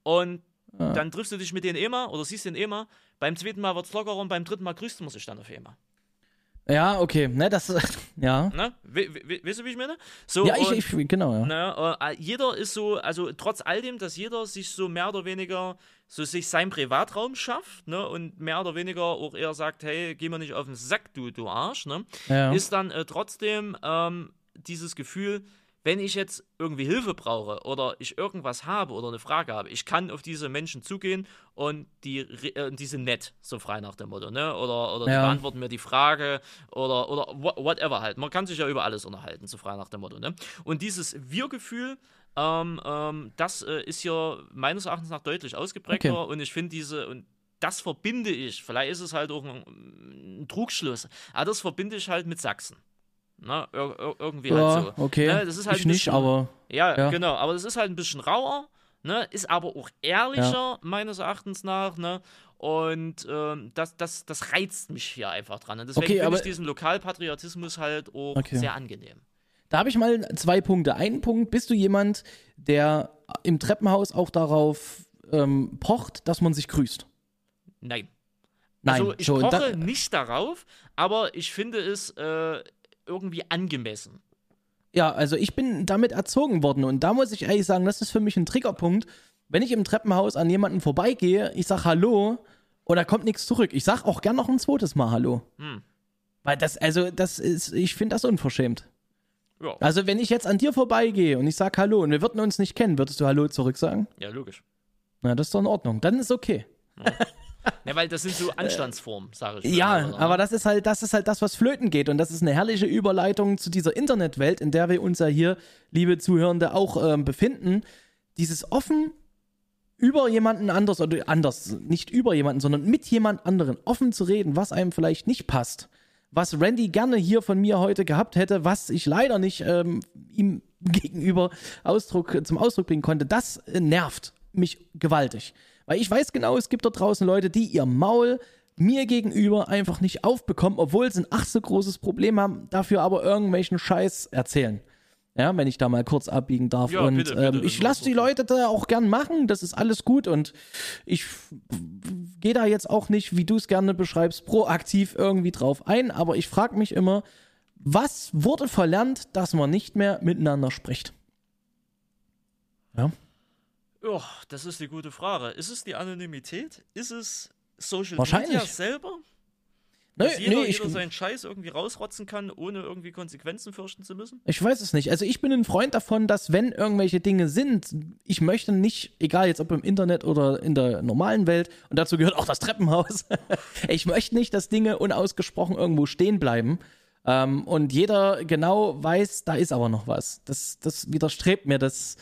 Und dann triffst du dich mit denen immer oder siehst den immer. Beim zweiten Mal wird es lockerer und beim dritten Mal grüßt du sich dann auf einmal. Ja, okay. Ne, das, ja. Ne? We, we, weißt du, wie ich meine? So, Ja, ich, ich, genau, ja. Ne, jeder ist so, also trotz all dem, dass jeder sich so mehr oder weniger so sich seinen Privatraum schafft, ne, und mehr oder weniger auch eher sagt, hey, geh mir nicht auf den Sack, du, du Arsch, ne, Ja. ist dann äh, trotzdem ähm, dieses Gefühl, wenn ich jetzt irgendwie Hilfe brauche oder ich irgendwas habe oder eine Frage habe, ich kann auf diese Menschen zugehen und die, äh, die sind nett, so frei nach dem Motto, ne? Oder, oder die Ja. beantworten mir die Frage oder, oder wha- whatever halt. Man kann sich ja über alles unterhalten, so frei nach dem Motto, ne? Und dieses Wir-Gefühl, ähm, ähm, das äh, ist hier meines Erachtens nach deutlich ausgeprägter Okay. und ich finde diese, und das verbinde ich, vielleicht ist es halt auch ein, ein Trugschluss, aber das verbinde ich halt mit Sachsen. Na, ir ir irgendwie ja, halt so. okay. Ne, das ist halt ich ein nicht, bisschen- aber Ja, Ja. genau, aber das ist halt ein bisschen rauer, ne, ist aber auch ehrlicher, meines Erachtens nach, ne, und ähm, das, das, das reizt mich hier einfach dran. Und deswegen Okay, finde ich diesen Lokalpatriotismus halt auch Okay. sehr angenehm. Da habe ich mal zwei Punkte. Einen Punkt, bist du jemand, der im Treppenhaus auch darauf ähm, pocht, dass man sich grüßt? Nein. Nein, also ich so, poche da- nicht darauf, aber ich finde es äh, irgendwie angemessen. Ja, also ich bin damit erzogen worden und da muss ich ehrlich sagen, das ist für mich ein Triggerpunkt. Wenn ich im Treppenhaus an jemanden vorbeigehe, ich sag Hallo und da kommt nichts zurück. Ich sag auch gern noch ein zweites Mal Hallo. Hm. Weil das, also das ist, ich finde das unverschämt. Ja, Also wenn ich jetzt an dir vorbeigehe und ich sag Hallo und wir würden uns nicht kennen, würdest du Hallo zurück sagen? ja logisch. Na, das ist doch in Ordnung. Dann ist okay. Ne, weil das sind so Anstandsformen, sage ich. mal, Ja, oder? aber das ist halt, das ist halt das, was flöten geht. Und das ist eine herrliche Überleitung zu dieser Internetwelt, in der wir uns ja hier, liebe Zuhörende, auch ähm, befinden. Dieses offen über jemanden anders oder anders, nicht über jemanden, sondern mit jemand anderen offen zu reden, was einem vielleicht nicht passt. Was Randy gerne hier von mir heute gehabt hätte, was ich leider nicht ähm, ihm gegenüber Ausdruck, zum Ausdruck bringen konnte, das äh, nervt mich gewaltig. Weil ich weiß genau, es gibt da draußen Leute, die ihr Maul mir gegenüber einfach nicht aufbekommen, obwohl sie ein ach so großes Problem haben, dafür aber irgendwelchen Scheiß erzählen. Ja, wenn ich da mal kurz abbiegen darf. Ja, und bitte, bitte. ähm, ich lasse die Leute da auch gern machen, das ist alles gut und ich gehe da jetzt auch nicht, wie du es gerne beschreibst, proaktiv irgendwie drauf ein, aber ich frage mich immer, was wurde verlernt, dass man nicht mehr miteinander spricht? Ja. Ja, das ist die gute Frage. Ist es die Anonymität? Ist es Social. Media selber? Nö, Dass jeder, ich, jeder seinen Scheiß irgendwie rausrotzen kann, ohne irgendwie Konsequenzen fürchten zu müssen? ich weiß es nicht. Also ich bin ein Freund davon, dass wenn irgendwelche Dinge sind, ich möchte nicht, egal jetzt ob im Internet oder in der normalen Welt, und dazu gehört auch das Treppenhaus, ich möchte nicht, dass Dinge unausgesprochen irgendwo stehen bleiben. Ähm, und jeder genau weiß, da ist aber noch was. Das, das widerstrebt mir, das,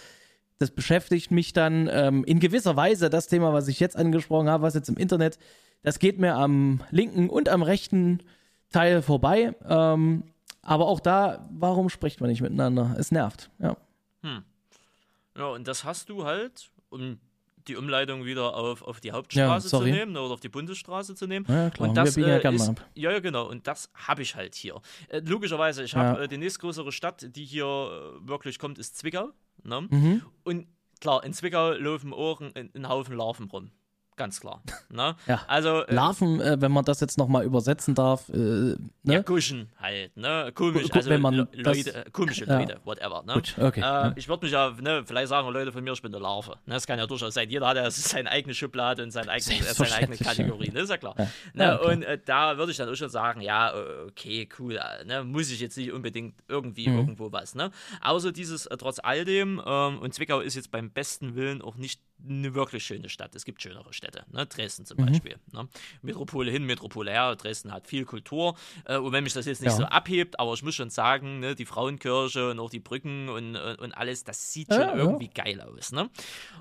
das beschäftigt mich dann ähm, in gewisser Weise, das Thema, was ich jetzt angesprochen habe, was jetzt im Internet, das geht mir am linken und am rechten Teil vorbei. Ähm, aber auch da, warum spricht man nicht miteinander? Es nervt, ja. Ja, und das hast du halt, um die Umleitung wieder auf, auf die Hauptstraße Ja, zu nehmen oder auf die Bundesstraße zu nehmen. Ja, klar, Und wir das ja äh, gerne ist, ab. ja, ja, genau. Und das habe ich halt hier. Äh, logischerweise, ich habe Ja. äh, die nächstgrößere Stadt, die hier äh, wirklich kommt, ist Zwickau. Ne? Mhm. Und klar, in Zwickau laufen auch ein, ein Haufen Larven rum. Ganz klar. Ne? Ja. Also, äh, Larven, äh, wenn man das jetzt nochmal übersetzen darf, äh, ne? ja, Kuschen halt, ne? Komisch, Gu- also wenn man Le das- Leute, äh, komische Ja. Leute, whatever, ne? Gut, okay, Äh, ja. Ich würde mich ja, ne, vielleicht sagen Leute von mir, ich bin eine Larve. Ne? Das kann ja durchaus sein. Jeder hat ja seine eigene Schublade und seine eigene, äh, seine eigene Selbstverständlich, ja. Kategorie, ne? Ist ja klar. Ne? Klar. Und da würde ich dann auch schon sagen, ja, okay, cool, ne? muss ich jetzt nicht unbedingt irgendwie Mhm. irgendwo was, ne? Außer dieses, trotz all dem, ähm, und Zwickau ist jetzt beim besten Willen auch nicht eine wirklich schöne Stadt. Es gibt schönere Städte, ne? Dresden zum Mhm. Beispiel. Ne? Metropole hin, Metropole her. Dresden hat viel Kultur. Äh, und wenn mich das jetzt nicht Ja. so abhebt, aber ich muss schon sagen, ne, die Frauenkirche und auch die Brücken und, und, und alles, das sieht Ja, schon ja. irgendwie geil aus. Ne?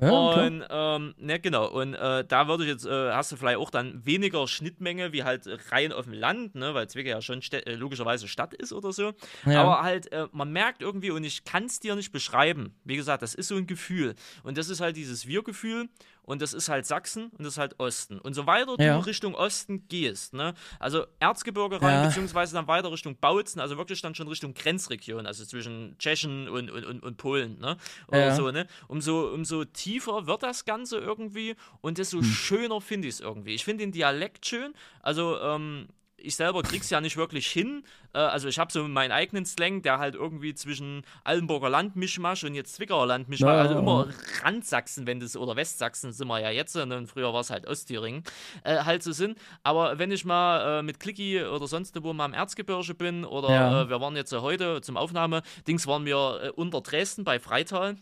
Ja, und ähm, ne, genau, und äh, da würde ich jetzt, äh, hast du vielleicht auch dann weniger Schnittmenge wie halt rein auf dem Land, ne, weil Zwickau ja schon stä- äh, logischerweise Stadt ist oder so. Ja. Aber halt, äh, man merkt irgendwie, und ich kann es dir nicht beschreiben, wie gesagt, das ist so ein Gefühl. Und das ist halt dieses Wir-Gefühl. Und das ist halt Sachsen und das ist halt Osten. Und so weiter Ja. du Richtung Osten gehst, ne? Also Erzgebirge rein, Ja. beziehungsweise dann weiter Richtung Bautzen, also wirklich dann schon Richtung Grenzregion, also zwischen Tschechien und, und, und, und Polen, ne? Oder Ja. so, ne? Umso, umso tiefer wird das Ganze irgendwie und desto Hm. schöner finde ich es irgendwie. Ich finde den Dialekt schön. Also, ähm, ich selber krieg's ja nicht wirklich hin. Äh, also ich habe so meinen eigenen Slang, der halt irgendwie zwischen Allenburger Land-Mischmasch und jetzt Zwickauer Land-Mischmasch, Ja, also ja, immer Randsachsen, wenn das, oder Westsachsen sind wir ja jetzt, und früher war es halt Ostthüringen, äh, halt so sind. Aber wenn ich mal äh, mit Clicky oder sonst wo mal im Erzgebirge bin, oder Ja. äh, wir waren jetzt heute zum Aufnahme, Dings waren wir äh, unter Dresden bei Freital.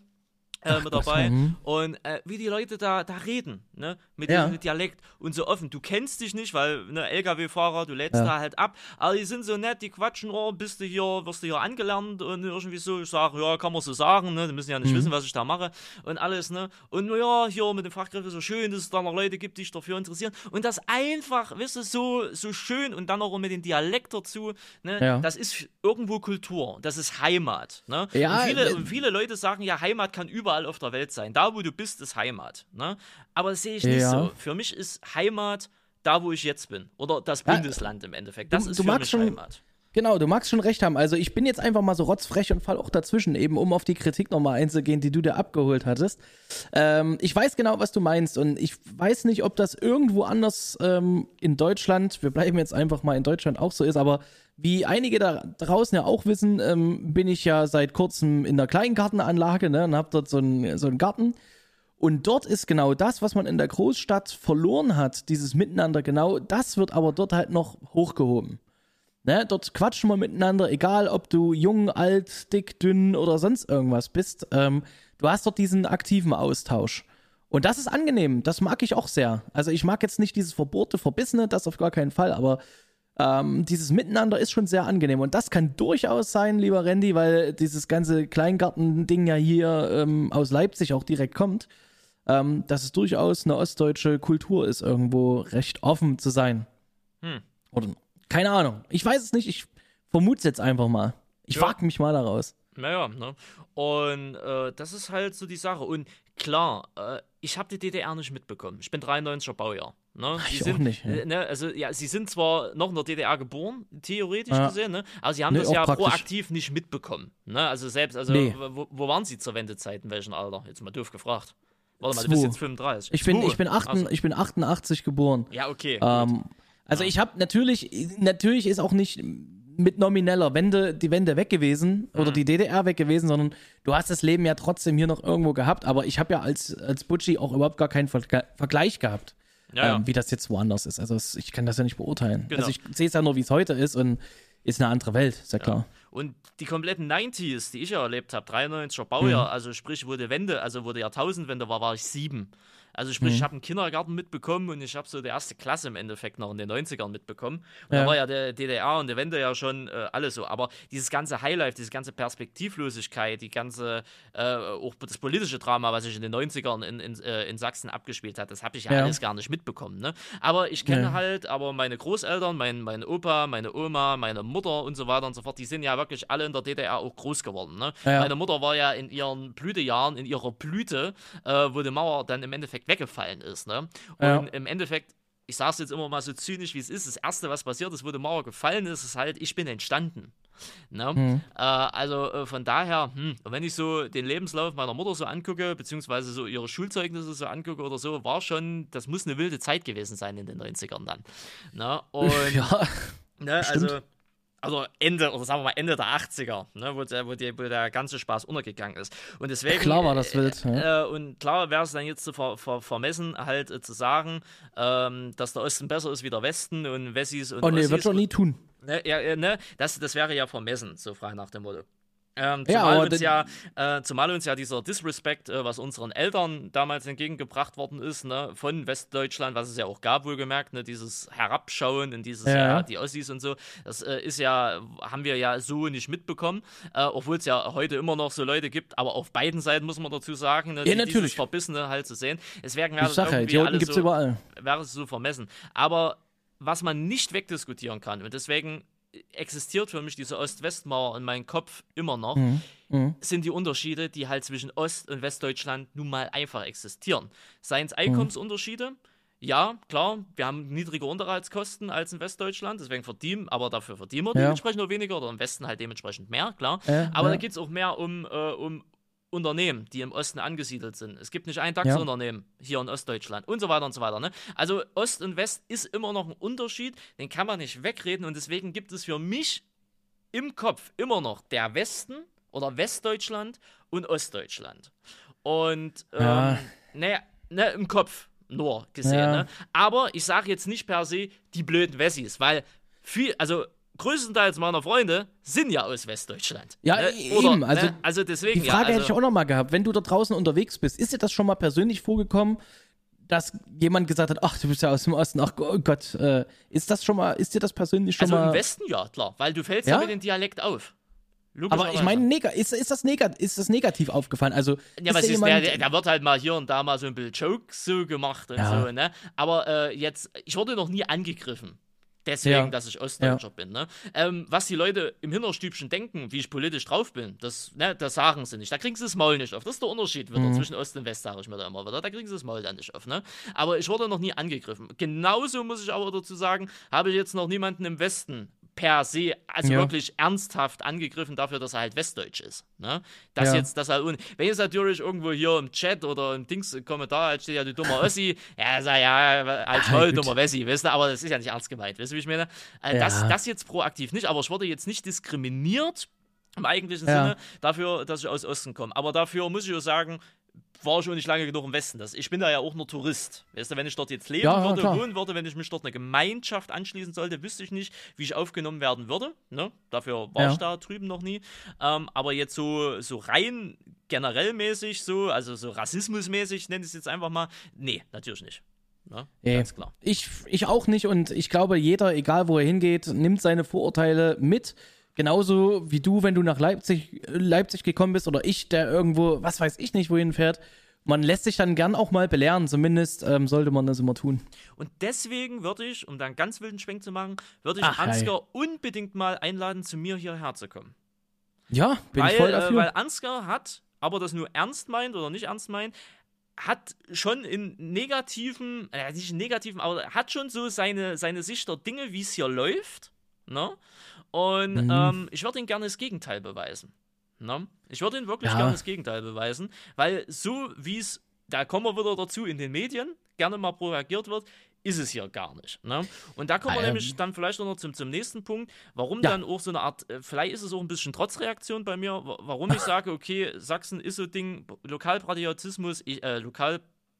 Äh, mit Gott, dabei mhm. und äh, wie die Leute da, da reden, ne, mit Ja. diesem Dialekt und so offen. Du kennst dich nicht, weil ne LKW-Fahrer, du lädst Ja. da halt ab, aber die sind so nett, die quatschen, oh, bist du hier, wirst du hier angelernt und irgendwie so, ich sage, ja, kann man so sagen, ne, die müssen ja nicht Mhm. wissen, was ich da mache und alles, ne, und ja, hier mit dem Fachgriff ist so schön, dass es da noch Leute gibt, die sich dafür interessieren und das einfach, weißt du, so, so schön und dann auch mit dem Dialekt dazu, ne, Ja. das ist irgendwo Kultur, das ist Heimat, ne, Ja, und viele, äh, und viele Leute sagen ja, Heimat kann überall auf der Welt sein. Da, wo du bist, ist Heimat. Ne? Aber das sehe ich nicht Ja. so. Für mich ist Heimat da, wo ich jetzt bin. Oder das Ja, Bundesland im Endeffekt. Das du- ist du für mich schon- Heimat. Genau, du magst schon recht haben. Also ich bin jetzt einfach mal so rotzfrech und fall auch dazwischen, eben um auf die Kritik nochmal einzugehen, die du dir abgeholt hattest. Ähm, ich weiß genau, was du meinst und ich weiß nicht, ob das irgendwo anders ähm, in Deutschland, wir bleiben jetzt einfach mal in Deutschland auch so ist, aber wie einige da draußen ja auch wissen, ähm, bin ich ja seit kurzem in der Kleingartenanlage ne, und habe dort so einen, so einen Garten. Und dort ist genau das, was man in der Großstadt verloren hat, dieses Miteinander, genau das wird aber dort halt noch hochgehoben. Ne, dort quatschen wir miteinander, egal ob du jung, alt, dick, dünn oder sonst irgendwas bist. Ähm, du hast dort diesen aktiven Austausch. Und das ist angenehm, das mag ich auch sehr. Also ich mag jetzt nicht dieses Verbote, Verbissene, das auf gar keinen Fall, aber ähm, dieses Miteinander ist schon sehr angenehm. Und das kann durchaus sein, lieber Randy, weil dieses ganze Kleingarten-Ding ja hier ähm, aus Leipzig auch direkt kommt, ähm, dass es durchaus eine ostdeutsche Kultur ist, irgendwo recht offen zu sein. Hm. Oder keine Ahnung. Ich weiß es nicht, ich vermute es jetzt einfach mal. Ich Ja. wag mich mal daraus. Naja, ne? Und äh, das ist halt so die Sache. Und klar, äh, ich habe die DDR nicht mitbekommen. Ich bin 93er Baujahr. Ne? Ich Sie auch sind, nicht, ja. äh, ne? Also, ja, sie sind zwar noch in der DDR geboren, theoretisch Ja. gesehen, ne? aber sie haben Nee, das ja praktisch. proaktiv nicht mitbekommen. Ne? Also, selbst, also, Nee. wo, wo waren sie zur Wendezeit? In welchem Alter? Jetzt mal doof gefragt. Warte mal, du bist jetzt 35. Ich bin, ich bin, achten, Also, ich bin 88 geboren. ja, okay. Ähm, also ich habe natürlich, natürlich ist auch nicht mit nomineller Wende die Wende weg gewesen Mhm. oder die DDR weg gewesen, sondern du hast das Leben ja trotzdem hier noch irgendwo gehabt. Aber ich habe ja als, als Butchi auch überhaupt gar keinen Vergleich- Vergleich gehabt, Ja, ja. ähm, wie das jetzt woanders ist. Also es, ich kann das ja nicht beurteilen. Genau. Also ich sehe es ja nur, wie es heute ist und ist eine andere Welt, ist ja klar. Und die kompletten 90s, die ich ja erlebt habe, 93er Baujahr, Mhm. also sprich, wo die Wende, also wo die Jahrtausendwende war, war ich sieben. Also sprich, Mhm. ich habe einen Kindergarten mitbekommen und ich habe so die erste Klasse im Endeffekt noch in den 90ern mitbekommen. Und Ja. da war ja der DDR und der Wende ja schon äh, alles so. Aber dieses ganze Highlife, diese ganze Perspektivlosigkeit, die ganze, äh, auch das politische Drama, was sich in den 90ern in, in, äh, in Sachsen abgespielt hat, das habe ich ja, Ja. alles gar nicht mitbekommen. Ne? Aber ich kenne Ja. halt, aber meine Großeltern, mein, mein Opa, meine Oma, meine Mutter und so weiter und so fort, die sind ja wirklich alle in der DDR auch groß geworden. Ne? Meine Mutter war ja in ihren Blütejahren, in ihrer Blüte, äh, wo die Mauer dann im Endeffekt weggefallen ist. Ne? Und Ja. im Endeffekt, ich sage es jetzt immer mal so zynisch, wie es ist, das Erste, was passiert ist, wo die Mauer gefallen ist, ist halt, ich bin entstanden. Ne? Mhm. Äh, also äh, von daher, hm, wenn ich so den Lebenslauf meiner Mutter so angucke, beziehungsweise so ihre Schulzeugnisse so angucke oder so, war schon, das muss eine wilde Zeit gewesen sein in den 90ern dann. Ne? Und Ja, Ne, also, also Ende, oder sagen wir mal Ende der 80er, ne, wo, der, wo, die, wo der ganze Spaß untergegangen ist. Und deswegen. Klar war das wild, Äh, und klar wäre es dann jetzt zu ver, ver, vermessen, halt äh, zu sagen, ähm, dass der Osten besser ist wie der Westen und Wessis und oh nee, Ossis wird schon nie tun. Ne, ja, ja, ne, das, das wäre ja vermessen, so frei nach dem Motto. Ähm, Ja, zumal, aber uns ja, äh, zumal uns ja dieser Disrespect, äh, was unseren Eltern damals entgegengebracht worden ist, ne, von Westdeutschland, was es ja auch gab, wohlgemerkt, ne, dieses Herabschauen und dieses, Ja. ja, die Ossis und so, das äh, ist ja, haben wir ja so nicht mitbekommen, äh, obwohl es ja heute immer noch so Leute gibt, aber auf beiden Seiten muss man dazu sagen, ne, Ja, die, natürlich. Verbissene halt zu sehen. Deswegen wäre ja, irgendwie alles gibt's so, überall. wäre es so vermessen. Aber was man nicht wegdiskutieren kann, und deswegen existiert für mich diese Ost-West-Mauer in meinem Kopf immer noch, Mhm. sind die Unterschiede, die halt zwischen Ost- und Westdeutschland nun mal einfach existieren. Seien Mhm. es Einkommensunterschiede, ja, klar, wir haben niedrige Unterhaltskosten als in Westdeutschland, deswegen verdienen, aber dafür verdienen wir Ja. dementsprechend nur weniger oder im Westen halt dementsprechend mehr, klar. Ja, aber ja. da geht es auch mehr um, äh, um Unternehmen, die im Osten angesiedelt sind. Es gibt nicht ein DAX-Unternehmen hier in Ostdeutschland und so weiter und so weiter. Ne? Also Ost und West ist immer noch ein Unterschied, den kann man nicht wegreden und deswegen gibt es für mich im Kopf immer noch der Westen oder Westdeutschland und Ostdeutschland. Und ähm, Ja. naja, ne, im Kopf nur gesehen. Ja. Ne? Aber ich sage jetzt nicht per se die blöden Wessis, weil viel, also größtenteils meiner Freunde sind ja aus Westdeutschland. Ja, ne? eben, also ne? also deswegen Die Frage ja, hätte ich also, auch noch mal gehabt. Wenn du da draußen unterwegs bist, ist dir das schon mal persönlich vorgekommen, dass jemand gesagt hat, ach, du bist ja aus dem Osten, ach oh Gott, äh, ist das schon mal, ist dir das persönlich schon also mal... im Westen ja, klar, weil du fällst ja, Ja? mit dem Dialekt auf. aber ich meine, ist, ist, das ist das negativ aufgefallen? Also, Ja, ist was da ist der, der wird halt mal hier und da mal so ein bisschen Jokes so gemacht und Ja. so, ne? Aber äh, jetzt, ich wurde noch nie angegriffen. Deswegen, Ja. dass ich Ostdeutscher bin, ne? Ähm, was die Leute im Hinterstübchen denken, wie ich politisch drauf bin, das, ne, das sagen sie nicht. Da kriegen sie das Maul nicht auf. Das ist der Unterschied wieder Mhm. zwischen Ost und West, sage ich mir da immer wieder. Da kriegen sie das Maul dann nicht auf, ne? Aber ich wurde noch nie angegriffen. Genauso muss ich aber dazu sagen, habe ich jetzt noch niemanden im Westen per se, also Ja. wirklich ernsthaft angegriffen dafür, dass er halt westdeutsch ist. Ne? Das Ja. jetzt, das halt, un- wenn jetzt natürlich irgendwo hier im Chat oder im Dings im Kommentar halt steht ja du dummer Ossi, ja, sag ja, als Ah, voll dummer Wessi, weißt du, aber das ist ja nicht ernst gemeint, weißt du, wie ich meine? Äh, Ja. das, das jetzt proaktiv nicht, aber ich wurde jetzt nicht diskriminiert im eigentlichen. Sinne dafür, dass ich aus Osten komme. Aber dafür muss ich auch sagen, war schon nicht lange genug im Westen. Das, ich bin da ja auch nur Tourist. Weißt du, wenn ich dort jetzt leben Ja, ja, würde, klar. wohnen würde, wenn ich mich dort eine Gemeinschaft anschließen sollte, wüsste ich nicht, wie ich aufgenommen werden würde. Ne? Dafür war Ja. ich da drüben noch nie. Ähm, aber jetzt so, so rein generell mäßig, so, also so rassismusmäßig, nenne ich es jetzt einfach mal, nee, natürlich nicht. Ne? Nee. Ganz klar. Ich, ich auch nicht und ich glaube, jeder, egal wo er hingeht, nimmt seine Vorurteile mit. Genauso wie du, wenn du nach Leipzig, äh, Leipzig gekommen bist oder ich, der irgendwo, was weiß ich nicht, wohin fährt. Man lässt sich dann gern auch mal belehren, zumindest ähm, sollte man das immer tun. Und deswegen würde ich, um da einen ganz wilden Schwenk zu machen, würde ich Ach. Ansgar unbedingt mal einladen, zu mir hierher zu kommen. Ja, bin weil, ich voll Äh, dafür. weil Ansgar hat, aber das nur ernst meint oder nicht ernst meint, hat schon in negativen, äh, nicht in negativen, aber hat schon so seine, seine Sicht der Dinge, wie es hier läuft. Ne? Und Mhm. ähm, ich würde ihm gerne das Gegenteil beweisen. Ne? Ich würde ihm wirklich Ja. gerne das Gegenteil beweisen, weil so wie es, da kommen wir wieder dazu, in den Medien gerne mal propagiert wird, ist es hier gar nicht. Ne? Und da kommen wir Ähm. nämlich dann vielleicht noch zum, zum nächsten Punkt, warum Ja. dann auch so eine Art, äh, vielleicht ist es auch ein bisschen Trotzreaktion bei mir, wa- warum ich sage, okay, Sachsen ist so Ding, Lokalpatriotismus, ich, äh,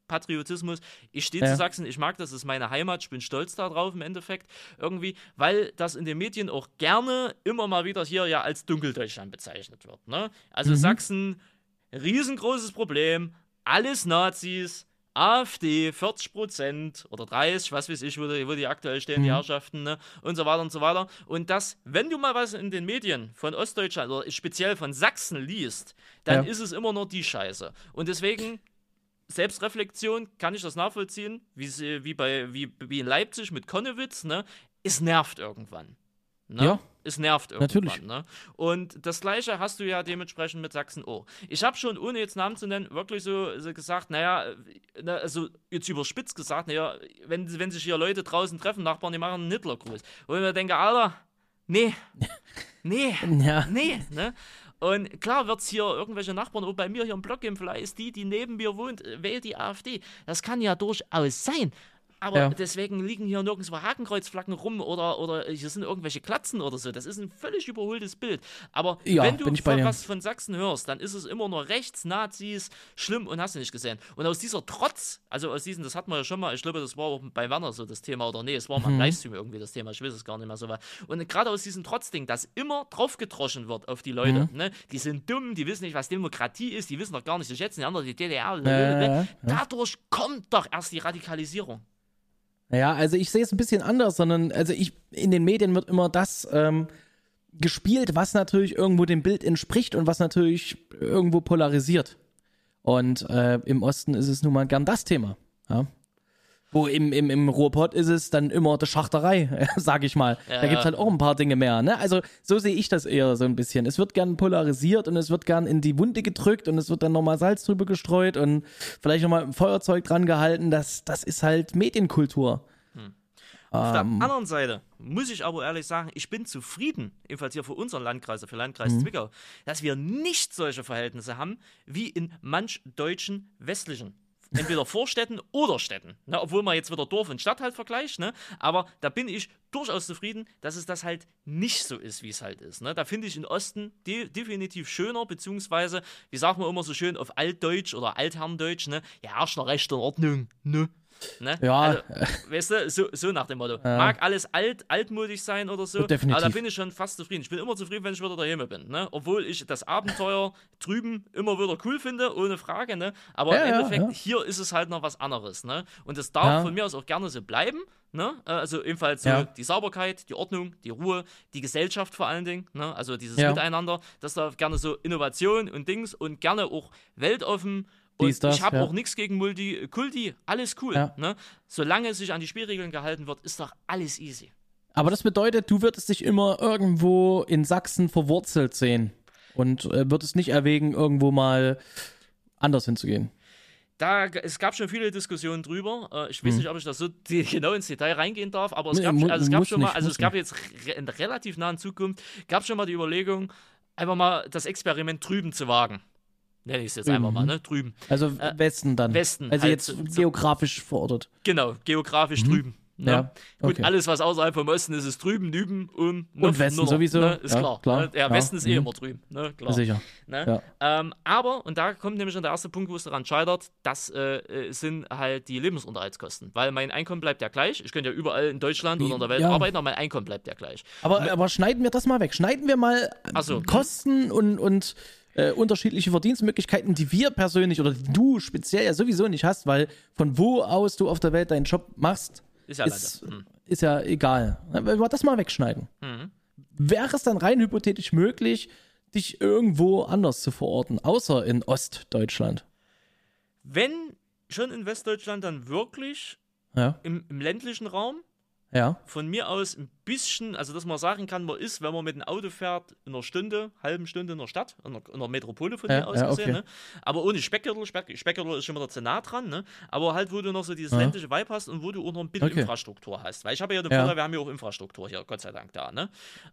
Lokalpatriotismus, ich stehe Ja. zu Sachsen, ich mag das, ist meine Heimat, ich bin stolz darauf im Endeffekt irgendwie, weil das in den Medien auch gerne immer mal wieder hier ja als Dunkeldeutschland bezeichnet wird. Ne? Also Mhm. Sachsen, riesengroßes Problem, alles Nazis, AfD 40 Prozent oder 30, was weiß ich, wo die, wo die aktuell stehen, die Herrschaften, ne? und so weiter und so weiter. Und das, wenn du mal was in den Medien von Ostdeutschland oder speziell von Sachsen liest, dann Ja. ist es immer nur die Scheiße. Und deswegen Selbstreflexion kann ich das nachvollziehen, wie, wie, bei, wie, wie in Leipzig mit Konnewitz, ne? Es nervt irgendwann. Ne? Ja. Es nervt irgendwann. Natürlich. Ne? Und das Gleiche hast du ja dementsprechend mit Sachsen auch. Ich habe schon, ohne jetzt Namen zu nennen, wirklich so, so gesagt, naja, na, also jetzt überspitzt gesagt, naja, wenn, wenn sich hier Leute draußen treffen, Nachbarn, die machen einen Hitlergruß. Wo ich mir denke, Alter, nee, nee, Ja. nee, ne? Und klar wird es hier irgendwelche Nachbarn, auch bei mir hier im Block vielleicht ist die, die neben mir wohnt, äh, wählt die AfD. Das kann ja durchaus sein. Aber Ja. deswegen liegen hier nirgendwo Hakenkreuzflaggen rum oder, oder hier sind irgendwelche Klatzen oder so. Das ist ein völlig überholtes Bild. Aber Ja, wenn du von was von Sachsen hörst, dann ist es immer nur rechts, Nazis, schlimm und hast du nicht gesehen. Und aus dieser Trotz, also aus diesen, das hatten wir ja schon mal, ich glaube, das war auch bei Werner so das Thema, oder nee, es war mal Mhm. Livestream irgendwie das Thema, ich weiß es gar nicht mehr so. Und gerade aus diesem Trotzding, dass immer draufgedroschen wird auf die Leute, Mhm. ne? die sind dumm, die wissen nicht, was Demokratie ist, die wissen doch gar nicht zu schätzen, die anderen, die DDR, ja. dadurch kommt doch erst die Radikalisierung. Ja, also ich sehe es ein bisschen anders, sondern also ich in den Medien wird immer das ähm, gespielt, was natürlich irgendwo dem Bild entspricht und was natürlich irgendwo polarisiert. Und äh, im Osten ist es nun mal gern das Thema. Ja? Wo im, im, im Ruhrpott ist es dann immer die Schachterei, sag ich mal. Ja, da gibt's ja. halt auch ein paar Dinge mehr. Ne? Also so sehe ich das eher so ein bisschen. Es wird gern polarisiert und es wird gern in die Wunde gedrückt und es wird dann nochmal Salz drüber gestreut und vielleicht nochmal ein Feuerzeug dran gehalten. Das, das ist halt Medienkultur. Auf der Ähm. anderen Seite muss ich aber ehrlich sagen, ich bin zufrieden, ebenfalls hier für unseren Landkreis, für Landkreis Mhm. Zwickau, dass wir nicht solche Verhältnisse haben wie in manch deutschen westlichen. Entweder Vorstädten oder Städten. Ne, obwohl man jetzt wieder Dorf und Stadt halt vergleicht. Ne? Aber da bin ich durchaus zufrieden, dass es das halt nicht so ist, wie es halt ist. Ne? Da finde ich in Osten de definitiv schöner, beziehungsweise, wie sagt man immer so schön auf Altdeutsch oder Altherrendeutsch, ne? ja, herrscht noch Recht und Ordnung. Ne? Ne? Ja. Also, weißt du, so, so nach dem Motto. Mag alles alt, altmodisch sein oder so, Definitiv. aber da bin ich schon fast zufrieden. Ich bin immer zufrieden, wenn ich wieder daheim bin. Ne? Obwohl ich das Abenteuer drüben immer wieder cool finde, ohne Frage. Ne? Aber Ja, im ja, Endeffekt, ja. hier ist es halt noch was anderes. Ne? Und das darf Ja. von mir aus auch gerne so bleiben. Ne? Äh, Also ebenfalls so Ja. die Sauberkeit, die Ordnung, die Ruhe, die Gesellschaft vor allen Dingen. Ne? Also dieses Ja. Miteinander. Das darf gerne so Innovation und Dings und gerne auch weltoffen. Und ich habe ja. auch nichts gegen Multikulti, alles cool. Ja. Ne? Solange sich an die Spielregeln gehalten wird, ist doch alles easy. Aber das bedeutet, du würdest dich immer irgendwo in Sachsen verwurzelt sehen und äh, würdest nicht erwägen, irgendwo mal anders hinzugehen. Da, es gab schon viele Diskussionen drüber. Äh, ich weiß nicht, ob ich das so die, genau ins Detail reingehen darf, aber es Nee, gab, mu- also es gab schon mal, also es gab jetzt in relativ nahen Zukunft, gab schon mal die Überlegung, einfach mal das Experiment drüben zu wagen. Nenne ich es jetzt einfach mal, ne? Drüben. Also Westen dann. Äh, Westen, Also halt jetzt so- geografisch verortet. Genau, geografisch drüben. Ne? Mhm. Ja, Gut, okay. alles, was außerhalb vom Osten ist, ist drüben, nüben und, Und Westen sowieso. Ne? Ist Ja, klar. klar. Ne? Ja, Westen ist eh mhm. immer drüben. Ne? Klar. Sicher. Ne? Ja. Ähm, aber, und da kommt nämlich schon der erste Punkt, wo es daran scheitert, das äh, äh, sind halt die Lebensunterhaltskosten. Weil mein Einkommen bleibt ja gleich. Ich könnte ja überall in Deutschland oder in der Welt Ja. arbeiten, aber mein Einkommen bleibt ja gleich. Aber, aber schneiden wir das mal weg. Schneiden wir mal so. Kosten und, und äh, unterschiedliche Verdienstmöglichkeiten, die wir persönlich oder die du speziell ja sowieso nicht hast, weil von wo aus du auf der Welt deinen Job machst, Ist ja ist. Hm. ist ja egal. Wenn wir das mal wegschneiden. Mhm. Wäre es dann rein hypothetisch möglich, dich irgendwo anders zu verorten, außer in Ostdeutschland? Wenn schon in Westdeutschland, dann wirklich Ja, im, im ländlichen Raum. ja, Von mir aus ein bisschen, also dass man sagen kann, man ist, wenn man mit dem Auto fährt, in einer Stunde, halben Stunde in der Stadt, in der, in der Metropole von Ja, mir aus ja, gesehen, okay. ne? aber ohne Speckgürtel, Speck, Speckgürtel ist schon wieder zu nah dran, ne? aber halt, wo du noch so dieses Ja. ländliche Vibe hast und wo du auch noch ein bisschen Okay. Infrastruktur hast, weil ich habe ja den Ja. Vorteil, wir haben ja auch Infrastruktur hier, Gott sei Dank da, ne?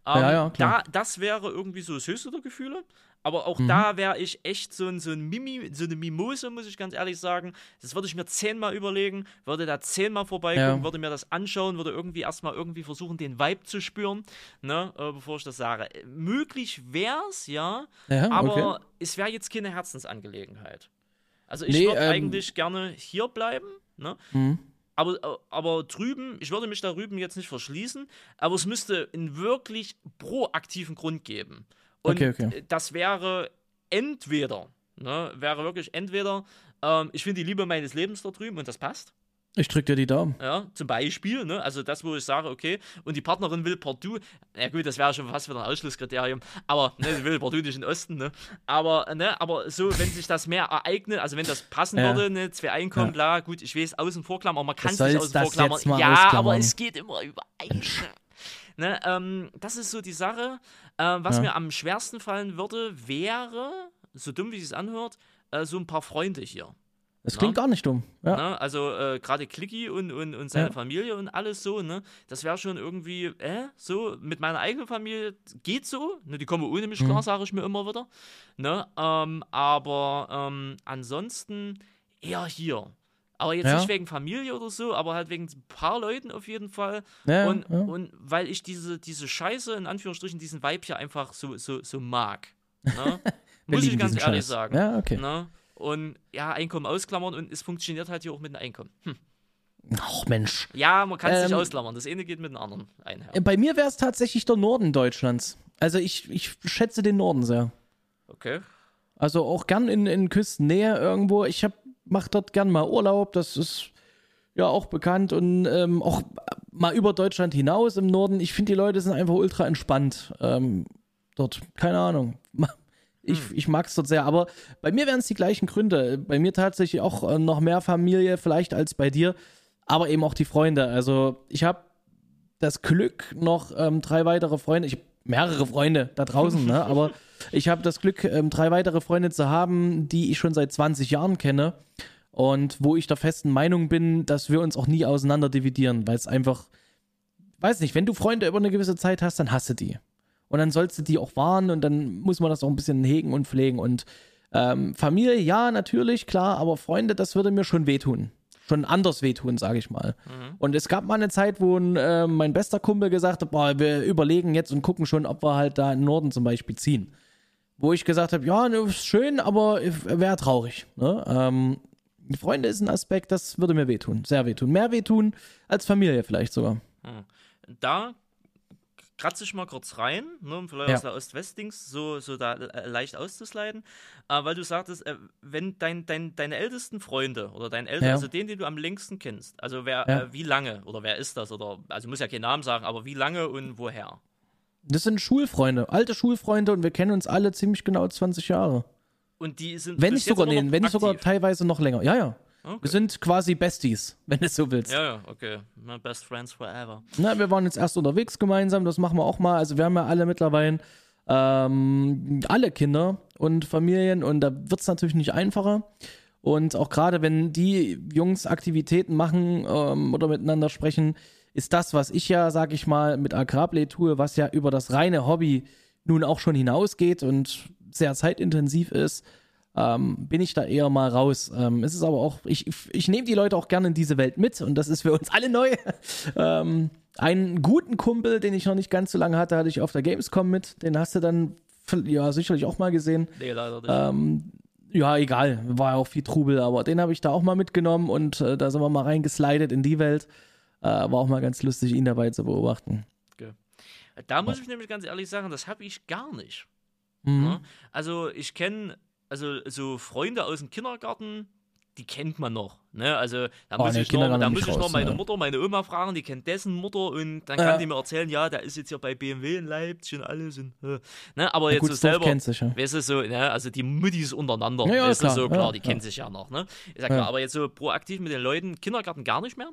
Ähm, Ja. Da, das wäre irgendwie so das höchste der Gefühle, aber auch Mhm. da wäre ich echt so ein, so ein Mimi, so eine Mimose, muss ich ganz ehrlich sagen, das würde ich mir zehnmal überlegen, würde da zehnmal vorbeigucken, würde mir das anschauen, würde irgendwie erstmal irgendwie versuchen, den Vibe zu spüren, ne, äh, bevor ich das sage. Möglich wär's, ja, ja aber okay. es wäre jetzt keine Herzensangelegenheit. Also ich Nee, würde ähm, eigentlich gerne hier bleiben, ne? Mhm. Aber, aber drüben, ich würde mich da drüben jetzt nicht verschließen, aber es müsste einen wirklich proaktiven Grund geben. Und Okay, okay. das wäre entweder Ne? Wäre wirklich entweder, ähm, ich finde die Liebe meines Lebens da drüben und das passt. Ich drück dir die Daumen. Ja, zum Beispiel, ne? also das, wo ich sage, okay, und die Partnerin will partout, ja gut, das wäre schon fast wieder ein Ausschlusskriterium, aber ne, sie will partout nicht in den Osten, ne? aber, ne, aber so, wenn sich das mehr ereignet, also wenn das passen Ja. würde, ne, zwei Einkommen, Ja. bla, gut, ich weiß, außen vor klammern, aber man kann es nicht außen das vor klammern. jetzt mal Ja, aber es geht immer überein. Ne, ähm, das ist so die Sache. Äh, was Ja. mir am schwersten fallen würde, wäre, so dumm wie es anhört, äh, so ein paar Freunde hier. Das klingt Na? gar nicht dumm. Ja. Ne? Also äh, gerade Clicky und, und, und seine Ja. Familie und alles so, ne? Das wäre schon irgendwie, äh, so, mit meiner eigenen Familie geht so. Ne? Die kommen ohne mich Mhm. klar, sage ich mir immer wieder. Ne? Ähm, aber ähm, ansonsten eher hier. Aber jetzt Ja. nicht wegen Familie oder so, aber halt wegen ein paar Leuten auf jeden Fall. Ja, und, ja. und weil ich diese, diese Scheiße, in Anführungsstrichen, diesen Vibe hier einfach so, so, so mag. Ne? Muss ich ganz ehrlich Scheiß. sagen. Ja, okay. Ne? Und ja, Einkommen ausklammern und es funktioniert halt hier auch mit dem Einkommen. Hm. Ach Mensch. Ja, man kann es nicht Ähm, ausklammern. Das eine geht mit dem anderen einher. Äh, Bei mir wäre es tatsächlich der Norden Deutschlands. Also ich, ich schätze den Norden sehr. Okay. Also auch gern in, in Küstennähe irgendwo. Ich hab, mach dort gern mal Urlaub. Das ist ja auch bekannt. Und ähm, auch mal über Deutschland hinaus im Norden. Ich finde, die Leute sind einfach ultra entspannt ähm, dort. Keine Ahnung. Ich, ich mag es dort sehr. Aber bei mir wären es die gleichen Gründe. Bei mir tatsächlich auch äh, noch mehr Familie vielleicht als bei dir. Aber eben auch die Freunde. Also ich habe das Glück, noch ähm, drei weitere Freunde, ich habe mehrere Freunde da draußen, ne? aber ich habe das Glück, ähm, drei weitere Freunde zu haben, die ich schon seit 20 Jahren kenne und wo ich der festen Meinung bin, dass wir uns auch nie auseinander dividieren, weil es einfach, weiß nicht, wenn du Freunde über eine gewisse Zeit hast, dann hast du die. Und dann sollst du die auch wahren und dann muss man das auch ein bisschen hegen und pflegen. Und ähm, Familie, ja, natürlich, klar, aber Freunde, das würde mir schon wehtun. Schon anders wehtun, sage ich mal. Und es gab mal eine Zeit, wo äh, mein bester Kumpel gesagt hat, boah, wir überlegen jetzt und gucken schon, ob wir halt da im Norden zum Beispiel ziehen. Wo ich gesagt habe, ja, ne, ist schön, aber wäre traurig. Ne? Ähm, Freunde ist ein Aspekt, das würde mir wehtun, sehr wehtun. Mehr wehtun als Familie vielleicht sogar. Da kratze ich mal kurz rein, ne, um vielleicht Ja. aus der Ost-West-Dings so, so da äh, leicht auszusliden, äh, weil du sagtest, äh, wenn dein, dein, deine ältesten Freunde oder dein älter, Ja. also den, den du am längsten kennst, also wer, Ja. äh, wie lange oder wer ist das oder, also muss ja keinen Namen sagen, aber wie lange und woher? Das sind Schulfreunde, alte Schulfreunde und wir kennen uns alle ziemlich genau 20 Jahre. Und die sind Wenn nicht sogar, nee, wenn nicht sogar teilweise noch länger. Ja, ja. Okay. Wir sind quasi Besties, wenn du so willst. Ja, ja, okay. My best friends forever. Na, wir waren jetzt erst unterwegs gemeinsam, das machen wir auch mal. Also wir haben ja alle mittlerweile ähm, alle Kinder und Familien und da wird es natürlich nicht einfacher. Und auch gerade wenn die Jungs Aktivitäten machen ähm, oder miteinander sprechen, ist das, was ich ja, sag ich mal, mit Agrarplay tue, was ja über das reine Hobby nun auch schon hinausgeht und sehr zeitintensiv ist, ähm, bin ich da eher mal raus. Ähm, es ist aber auch, ich, ich nehme die Leute auch gerne in diese Welt mit und das ist für uns alle neu. ähm, einen guten Kumpel, den ich noch nicht ganz so lange hatte, hatte ich auf der Gamescom mit. Den hast du dann ja sicherlich auch mal gesehen. Nee, leider nicht. Ähm, ja, egal, war ja auch viel Trubel, aber den habe ich da auch mal mitgenommen und äh, da sind wir mal reingeslidet in die Welt. Äh, war auch mal ganz lustig, ihn dabei zu beobachten. Da muss ich nämlich ganz ehrlich sagen, das habe ich gar nicht. Mhm. Ne? Also ich kenne, also so Freunde aus dem Kindergarten, die kennt man noch. Ne? Also da Oh, muss nee, ich, noch, da muss ich noch meine. Mutter, meine Oma fragen, die kennt dessen Mutter und dann Ja. kann die mir erzählen, ja, der ist jetzt hier bei BMW in Leipzig und alles. Und, äh, ne? Aber Ja, jetzt gut, so selber, kennt sich ja. weißt du, so, ne? also die Muttis untereinander, Ja, ja, weißt du, klar, so klar, die kennen sich ja noch. Ne? Ich sag Ja. mal, aber jetzt so proaktiv mit den Leuten, Kindergarten gar nicht mehr,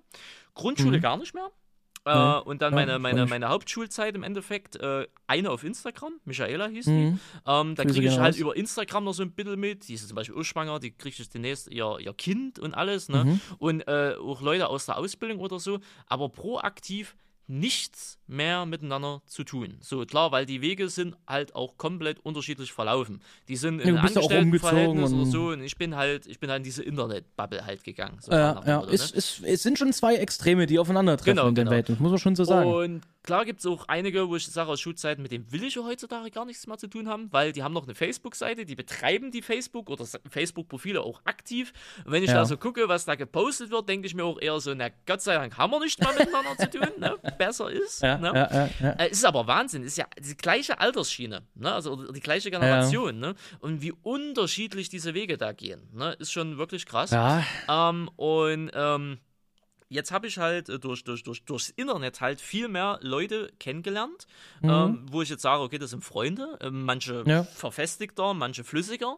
Grundschule Mhm. gar nicht mehr. Äh, und dann meine, meine, meine Hauptschulzeit im Endeffekt, äh, eine auf Instagram, Michaela hieß die. Mhm. Ähm, da kriege ich halt raus. über Instagram noch so ein bisschen mit. Die ist zum Beispiel auch schwanger, die kriegt jetzt demnächst ihr, ihr Kind und alles. Ne? Mhm. Und äh, auch Leute aus der Ausbildung oder so. Aber proaktiv nichts mehr miteinander zu tun. So klar, weil die Wege sind halt auch komplett unterschiedlich verlaufen. Die sind in ja Angestelltenverhältnis oder so und ich bin halt, ich bin halt in diese Internet-Bubble halt gegangen. So dem ja. Motto, Es, ne? es, es sind schon zwei Extreme, die aufeinandertreffen Genau, in den genau. Welten, das muss man schon so sagen. Und Klar gibt es auch einige, wo ich sage aus Schulzeiten, mit denen will ich ja heutzutage gar nichts mehr zu tun haben, weil die haben noch eine Facebook-Seite, die betreiben die Facebook oder Facebook-Profile auch aktiv. Und wenn ich Ja. da so gucke, was da gepostet wird, denke ich mir auch eher so, na Gott sei Dank haben wir nicht mal miteinander zu tun, ne? besser ist. Ja, ne? ja. Äh, Es ist aber Wahnsinn, es ist ja die gleiche Altersschiene, ne? also die gleiche Generation, ne? und wie unterschiedlich diese Wege da gehen, ne? ist schon wirklich krass. Ähm, und ähm, jetzt habe ich halt äh, durch, durch, durch, durchs Internet halt viel mehr Leute kennengelernt, ähm, wo ich jetzt sage, okay, das sind Freunde, ähm, manche Mhm. Ja. verfestigter, manche flüssiger.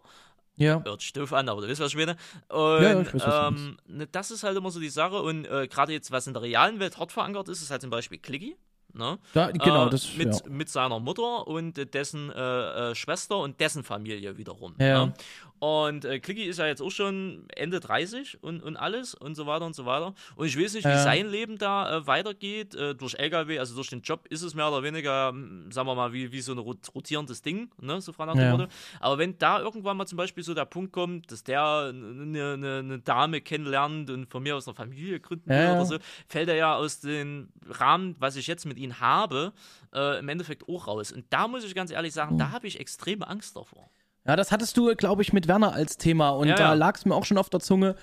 ja. Hört doof an, aber du weißt, was ich meine. Und Ja, ich weiß, ähm, ne, das ist halt immer so die Sache. Und äh, gerade jetzt, was in der realen Welt hart verankert ist, ist halt zum Beispiel Clicky. Ne? Da, genau, äh, das mit, ja. mit seiner Mutter und dessen äh, äh, Schwester und dessen Familie wiederum. Ja. Ne? Und äh, Clicky ist ja jetzt auch schon Ende 30 und, und alles und so weiter und so weiter. Und ich weiß nicht, wie sein Leben da äh, weitergeht. Äh, durch LKW, also durch den Job ist es mehr oder weniger, mm, sagen wir mal, wie, wie so ein rot- rotierendes Ding, ne? so frei nach dem Ja. Motto. Aber wenn da irgendwann mal zum Beispiel so der Punkt kommt, dass der eine, eine, eine Dame kennenlernt und von mir aus eine Familie gründen will oder so, fällt er ja aus dem Rahmen, was ich jetzt mit ihm habe, äh, im Endeffekt auch raus. Und da muss ich ganz ehrlich sagen, Hm. da habe ich extreme Angst davor. Ja, das hattest du, glaube ich, mit Werner als Thema und Ja, da ja. lag es mir auch schon auf der Zunge,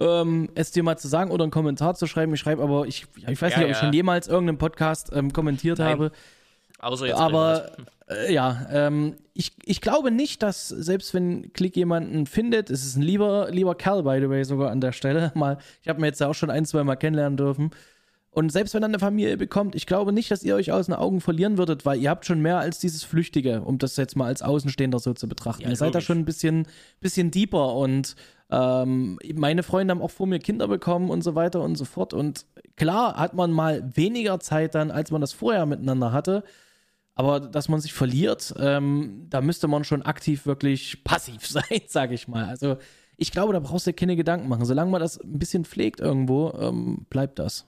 ähm, es dir mal zu sagen oder einen Kommentar zu schreiben. Ich schreibe aber, ich, ich weiß Ja, nicht, ob ich schon jemals irgendeinen Podcast ähm, kommentiert Nein, habe. Außer jetzt Aber äh, ja, ähm, ich, ich glaube nicht, dass selbst wenn Klick jemanden findet, es ist ein lieber, lieber Kerl, by the way, sogar an der Stelle. Mal, ich habe mir jetzt ja auch schon ein, zwei Mal kennenlernen dürfen. Und selbst wenn er eine Familie bekommt, ich glaube nicht, dass ihr euch aus den Augen verlieren würdet, weil ihr habt schon mehr als dieses Flüchtige, um das jetzt mal als Außenstehender so zu betrachten. Ja, ihr seid da schon ein bisschen, bisschen deeper und ähm, meine Freunde haben auch vor mir Kinder bekommen und so weiter und so fort. Und klar hat man mal weniger Zeit dann, als man das vorher miteinander hatte. Aber dass man sich verliert, ähm, da müsste man schon aktiv wirklich passiv sein, sage ich mal. Also ich glaube, da brauchst du dir keine Gedanken machen. Solange man das ein bisschen pflegt irgendwo, ähm, bleibt das.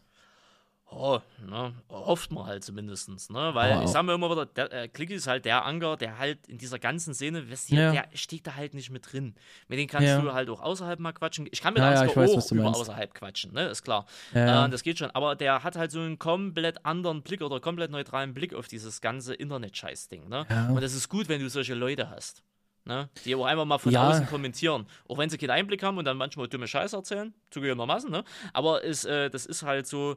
Oh, ne, hofft man halt zumindest, ne? Weil Aber ich auch- sag mir immer wieder, der, äh, Clicky ist halt der Anker, der halt in dieser ganzen Szene, weißt du, Ja. der steht da halt nicht mit drin. Mit dem kannst Ja. du halt auch außerhalb mal quatschen. Ich kann mit Ja, ja, Ansgar weiß, auch über meinst. außerhalb quatschen, ne? Ist klar. Ja, ja. Äh, das geht schon. Aber der hat halt so einen komplett anderen Blick oder komplett neutralen Blick auf dieses ganze Internet-Scheiß-Ding, ne? Ja. Und das ist gut, wenn du solche Leute hast. Ne? Die auch einfach mal von Ja. außen kommentieren. Auch wenn sie keinen Einblick haben und dann manchmal dumme Scheiße erzählen, zugegebenermaßen, ne? Aber ist, äh, das ist halt so,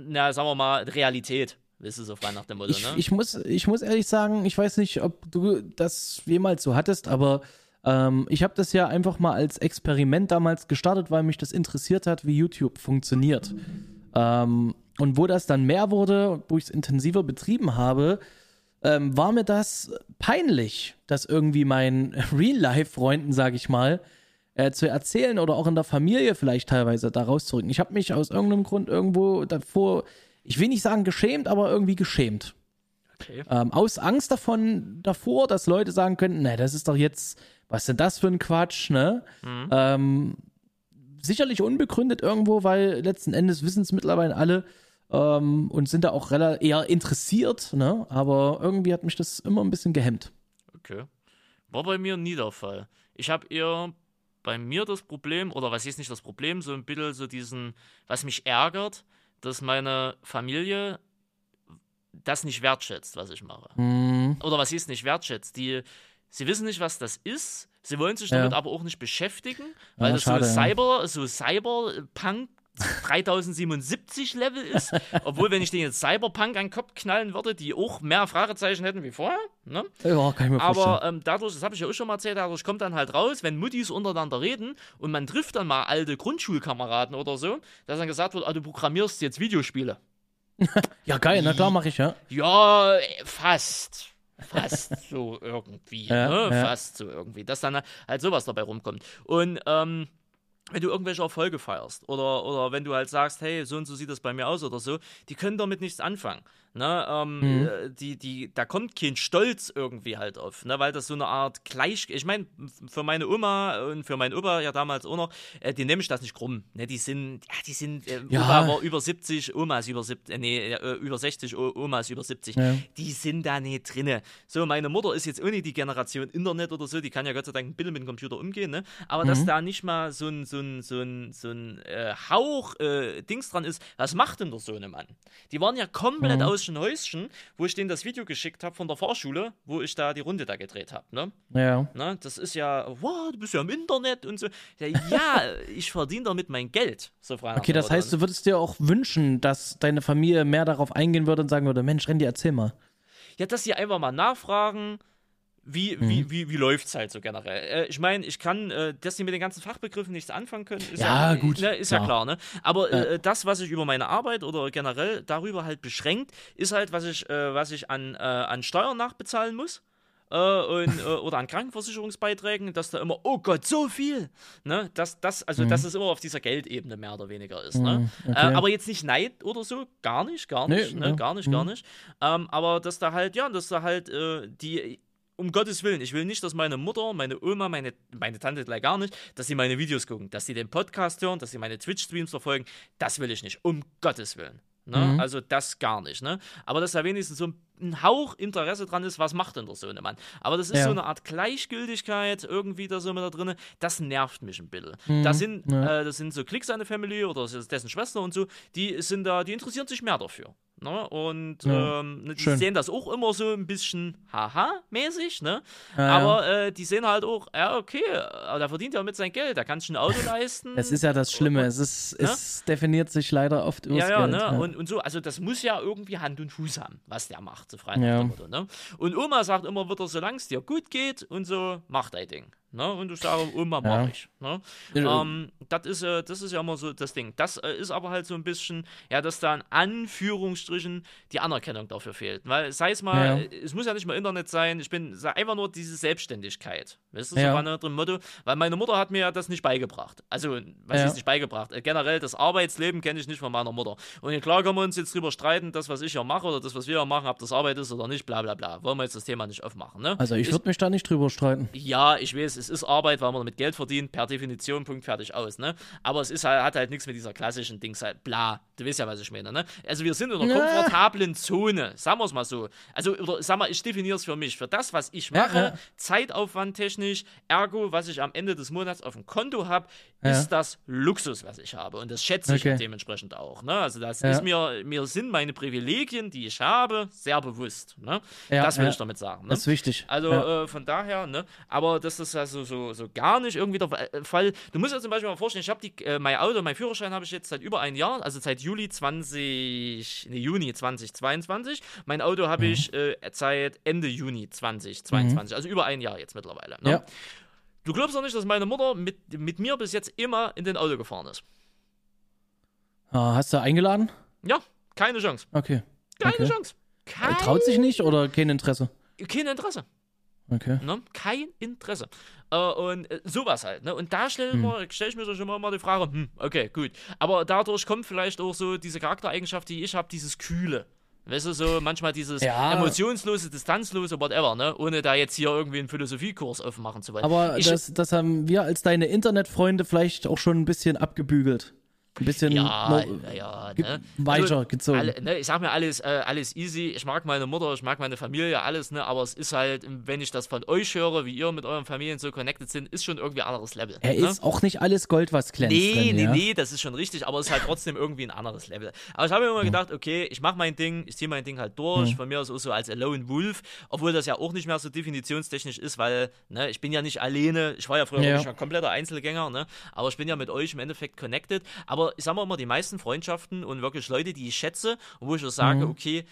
na, sagen wir mal, Realität. Das ist so frei nach dem Motto, Ich, ne? ich, muss, ich muss ehrlich sagen, ich weiß nicht, ob du das jemals so hattest, aber ähm, ich habe das ja einfach mal als Experiment damals gestartet, weil mich das interessiert hat, wie YouTube funktioniert. Ähm, und wo das dann mehr wurde, wo ich es intensiver betrieben habe, ähm, war mir das peinlich, das irgendwie meinen Real-Life-Freunden, sage ich mal, äh, zu erzählen oder auch in der Familie vielleicht teilweise da rauszurücken. Ich habe mich aus irgendeinem Grund irgendwo davor, ich will nicht sagen geschämt, aber irgendwie geschämt. okay. Ähm, aus Angst davon, davor, dass Leute sagen könnten, ne, das ist doch jetzt, was denn das für ein Quatsch, ne? Mhm. Ähm, sicherlich unbegründet irgendwo, weil letzten Endes wissen es mittlerweile alle ähm, und sind da auch eher interessiert, ne? Aber irgendwie hat mich das immer ein bisschen gehemmt. Okay. War bei mir nie der Fall. Ich habe eher bei mir das Problem, oder was ist nicht das Problem, so ein bisschen so diesen, was mich ärgert, dass meine Familie das nicht wertschätzt, was ich mache. Hm, Oder was ist nicht wertschätzt. Die, sie wissen nicht, was das ist. Sie wollen sich Ja. damit aber auch nicht beschäftigen, weil Ja, das schade, so ja. Cyber, so Cyberpunk 3077 Level ist. Obwohl, wenn ich den jetzt Cyberpunk an den Kopf knallen würde, die auch mehr Fragezeichen hätten wie vorher. Ne? ja, kann ich mir vorstellen. Aber ähm, dadurch, das habe ich ja auch schon mal erzählt, dadurch kommt dann halt raus, wenn Muttis untereinander reden und man trifft dann mal alte Grundschulkameraden oder so, dass dann gesagt wird, ah, du programmierst jetzt Videospiele. ja, geil, na klar, mache ich, ja. Ja, fast. Fast so irgendwie. Ja, ne? ja. Fast so irgendwie. Dass dann halt sowas dabei rumkommt. Und ähm, wenn du irgendwelche Erfolge feierst oder, oder wenn du halt sagst, hey, so und so sieht das bei mir aus oder so, die können damit nichts anfangen. Ne? Ähm, Mhm. äh, die, die, da kommt kein Stolz irgendwie halt auf, ne? weil das so eine Art Gleich... Ich meine, für meine Oma und für meinen Opa ja damals auch noch, äh, die nehme ich das nicht krumm. Ne? Die sind, ja, die sind, äh, Ja. Opa war über 70, Oma ist über 70, äh, nee, äh, über 60, O- Oma ist über 70. Ja. Die sind da nicht drinne. So, meine Mutter ist jetzt ohne die Generation Internet oder so, die kann ja Gott sei Dank ein bisschen mit dem Computer umgehen, ne? Aber Mhm. dass da nicht mal so ein, so ein, so ein, so ein äh, Hauch Dings dran ist, was macht denn der Sohnemann? Die waren ja komplett Mhm. aus Märchen Häuschen, wo ich denen das Video geschickt habe von der Fahrschule, wo ich da die Runde da gedreht habe. Ne? Ja. Ne? Das ist ja, wow, du bist ja im Internet und so. Ja, ja ich verdiene damit mein Geld. So Okay, das heißt, du würdest dir auch wünschen, dass deine Familie mehr darauf eingehen würde und sagen würde, Mensch, Randy, erzähl mal. Ja, dass sie einfach mal nachfragen, wie, Mhm. wie, wie, wie läuft es halt so generell? Äh, ich meine, ich kann, äh, dass sie mit den ganzen Fachbegriffen nichts anfangen können, ist Ja, ja, gut, Ne, ist ja klar. klar, ne? Aber äh, das, was ich über meine Arbeit oder generell darüber halt beschränkt, ist halt, was ich, äh, was ich an, äh, an Steuern nachbezahlen muss. Äh, und, äh, oder an Krankenversicherungsbeiträgen, dass da immer, oh Gott, so viel. Ne? Dass das, also, dass es immer auf dieser Geldebene mehr oder weniger ist. Ne? Mhm, Äh, okay. aber jetzt nicht Neid oder so, gar nicht, gar Nee, nicht, ne? ja. gar nicht, gar nicht. Ähm, aber dass da halt, ja, dass da halt äh, die, um Gottes Willen, ich will nicht, dass meine Mutter, meine Oma, meine, meine Tante gleich gar nicht, dass sie meine Videos gucken, dass sie den Podcast hören, dass sie meine Twitch-Streams verfolgen. Das will ich nicht, um Gottes Willen. Ne? Mhm. Also das gar nicht. Ne? Aber dass da wenigstens so ein Hauch Interesse dran ist, was macht denn der Sohnemann? Aber das ist Ja. so eine Art Gleichgültigkeit irgendwie da so mit da drin. Das nervt mich ein bisschen. Mhm. Da sind, Ja. äh, das sind so Klicks seine Family oder dessen Schwester und so, die sind da, die interessieren sich mehr dafür. Ne? Und Ja. ähm, ne, die Schön. sehen das auch immer so ein bisschen haha-mäßig, ne? Ja, ja. Aber äh, die sehen halt auch, ja, okay, aber der verdient ja mit sein Geld, da kannst du ein Auto leisten. Das ist ja das Schlimme. Es, ist, es definiert sich leider oft übers Ja, ja, Geld. ne? ja. Und, und so, also das muss ja irgendwie Hand und Fuß haben, was der macht, so frei Ja. Motto, ne? Und Oma sagt immer wieder, solange es dir gut geht und so, mach dein Ding. Ne? Und ich sage, mach Ja. ich. Ne? Ja. Ähm, das, ist, äh, das ist ja immer so das Ding. Das äh, ist aber halt so ein bisschen, ja, dass da in Anführungsstrichen die Anerkennung dafür fehlt. Weil, sei es mal, Ja. äh, es muss ja nicht mal Internet sein, ich bin einfach nur diese Selbstständigkeit. Weißt du, so war dem Motto, weil meine Mutter hat mir ja das nicht beigebracht. Also, was ist nicht beigebracht? Äh, generell, das Arbeitsleben kenne ich nicht von meiner Mutter. Und klar können wir uns jetzt drüber streiten, das, was ich ja mache oder das, was wir ja machen, ob das Arbeit ist oder nicht, bla bla bla. Wollen wir jetzt das Thema nicht aufmachen, ne? Also ich würde mich da nicht drüber streiten. Ja, ich weiß, es ist Arbeit, weil man damit Geld verdient, per Definition, Punkt, fertig, aus, ne? Aber es ist halt, hat halt nichts mit dieser klassischen Dings halt, bla, du weißt ja, was ich meine, ne? Also wir sind in einer Ja. komfortablen Zone, sagen wir es mal so. Also, oder sag mal, ich definiere es für mich, für das, was ich Ja, mache, ja. Zeitaufwand technisch, ergo, was ich am Ende des Monats auf dem Konto habe, Ja. ist das Luxus, was ich habe. Und das schätze ich Okay. dementsprechend auch, ne? Also das Ja. ist mir, mir sind meine Privilegien, die ich habe, sehr bewusst, ne? Ja, das will ja. ich damit sagen, ne? Das ist wichtig. Also ja. äh, von daher, ne? Aber das ist also so, so gar nicht irgendwie der Fall. Du musst dir zum Beispiel mal vorstellen, ich habe die, äh, mein Auto, mein Führerschein habe ich jetzt seit über ein Jahr, also seit Juli 20, nee, Juni 2022. Mein Auto habe Mhm. ich äh, seit Ende Juni 2022, also über ein Jahr jetzt mittlerweile. Ne? Ja. Du glaubst doch nicht, dass meine Mutter mit, mit mir bis jetzt immer in den Auto gefahren ist. Ah, hast du eingeladen? Ja, keine Chance. Okay. Keine Okay. Chance. Äh, Kein, Traut sich nicht oder kein Interesse? kein Interesse. Okay. Ne? Kein Interesse. Äh, und äh, sowas halt. Ne? Und da stelle Hm. stell ich mir schon immer mal die Frage, hm, okay, gut. Aber dadurch kommt vielleicht auch so diese Charaktereigenschaft, die ich habe, dieses Kühle. Weißt du, so manchmal dieses Ja. emotionslose, distanzlose, whatever, ne? Ohne da jetzt hier irgendwie einen Philosophiekurs aufmachen zu wollen. Aber ich, das, das haben wir als deine Internetfreunde vielleicht auch schon ein bisschen abgebügelt. Ein bisschen ja, no- ja, ne? weiter gezogen. Alle, ne, ich sag mir alles, äh, alles easy. Ich mag meine Mutter, ich mag meine Familie, alles, ne? Aber es ist halt, wenn ich das von euch höre, wie ihr mit euren Familien so connected sind, ist schon irgendwie ein anderes Level. er ne? ist auch nicht alles Gold, was glänzt. Nee, drin, nee, ja? nee, das ist schon richtig, aber es ist halt trotzdem irgendwie ein anderes Level. Aber ich habe mir immer gedacht, okay, ich mache mein Ding, ich ziehe mein Ding halt durch. Von mir aus auch so als Alone Wolf, obwohl das ja auch nicht mehr so definitionstechnisch ist, weil ne, ich bin ja nicht alleine. Ich war ja früher Ja. wirklich ein kompletter Einzelgänger, ne? aber ich bin ja mit euch im Endeffekt connected. Aber ich sag mal immer, die meisten Freundschaften und wirklich Leute, die ich schätze wo ich auch sage, Mhm. okay,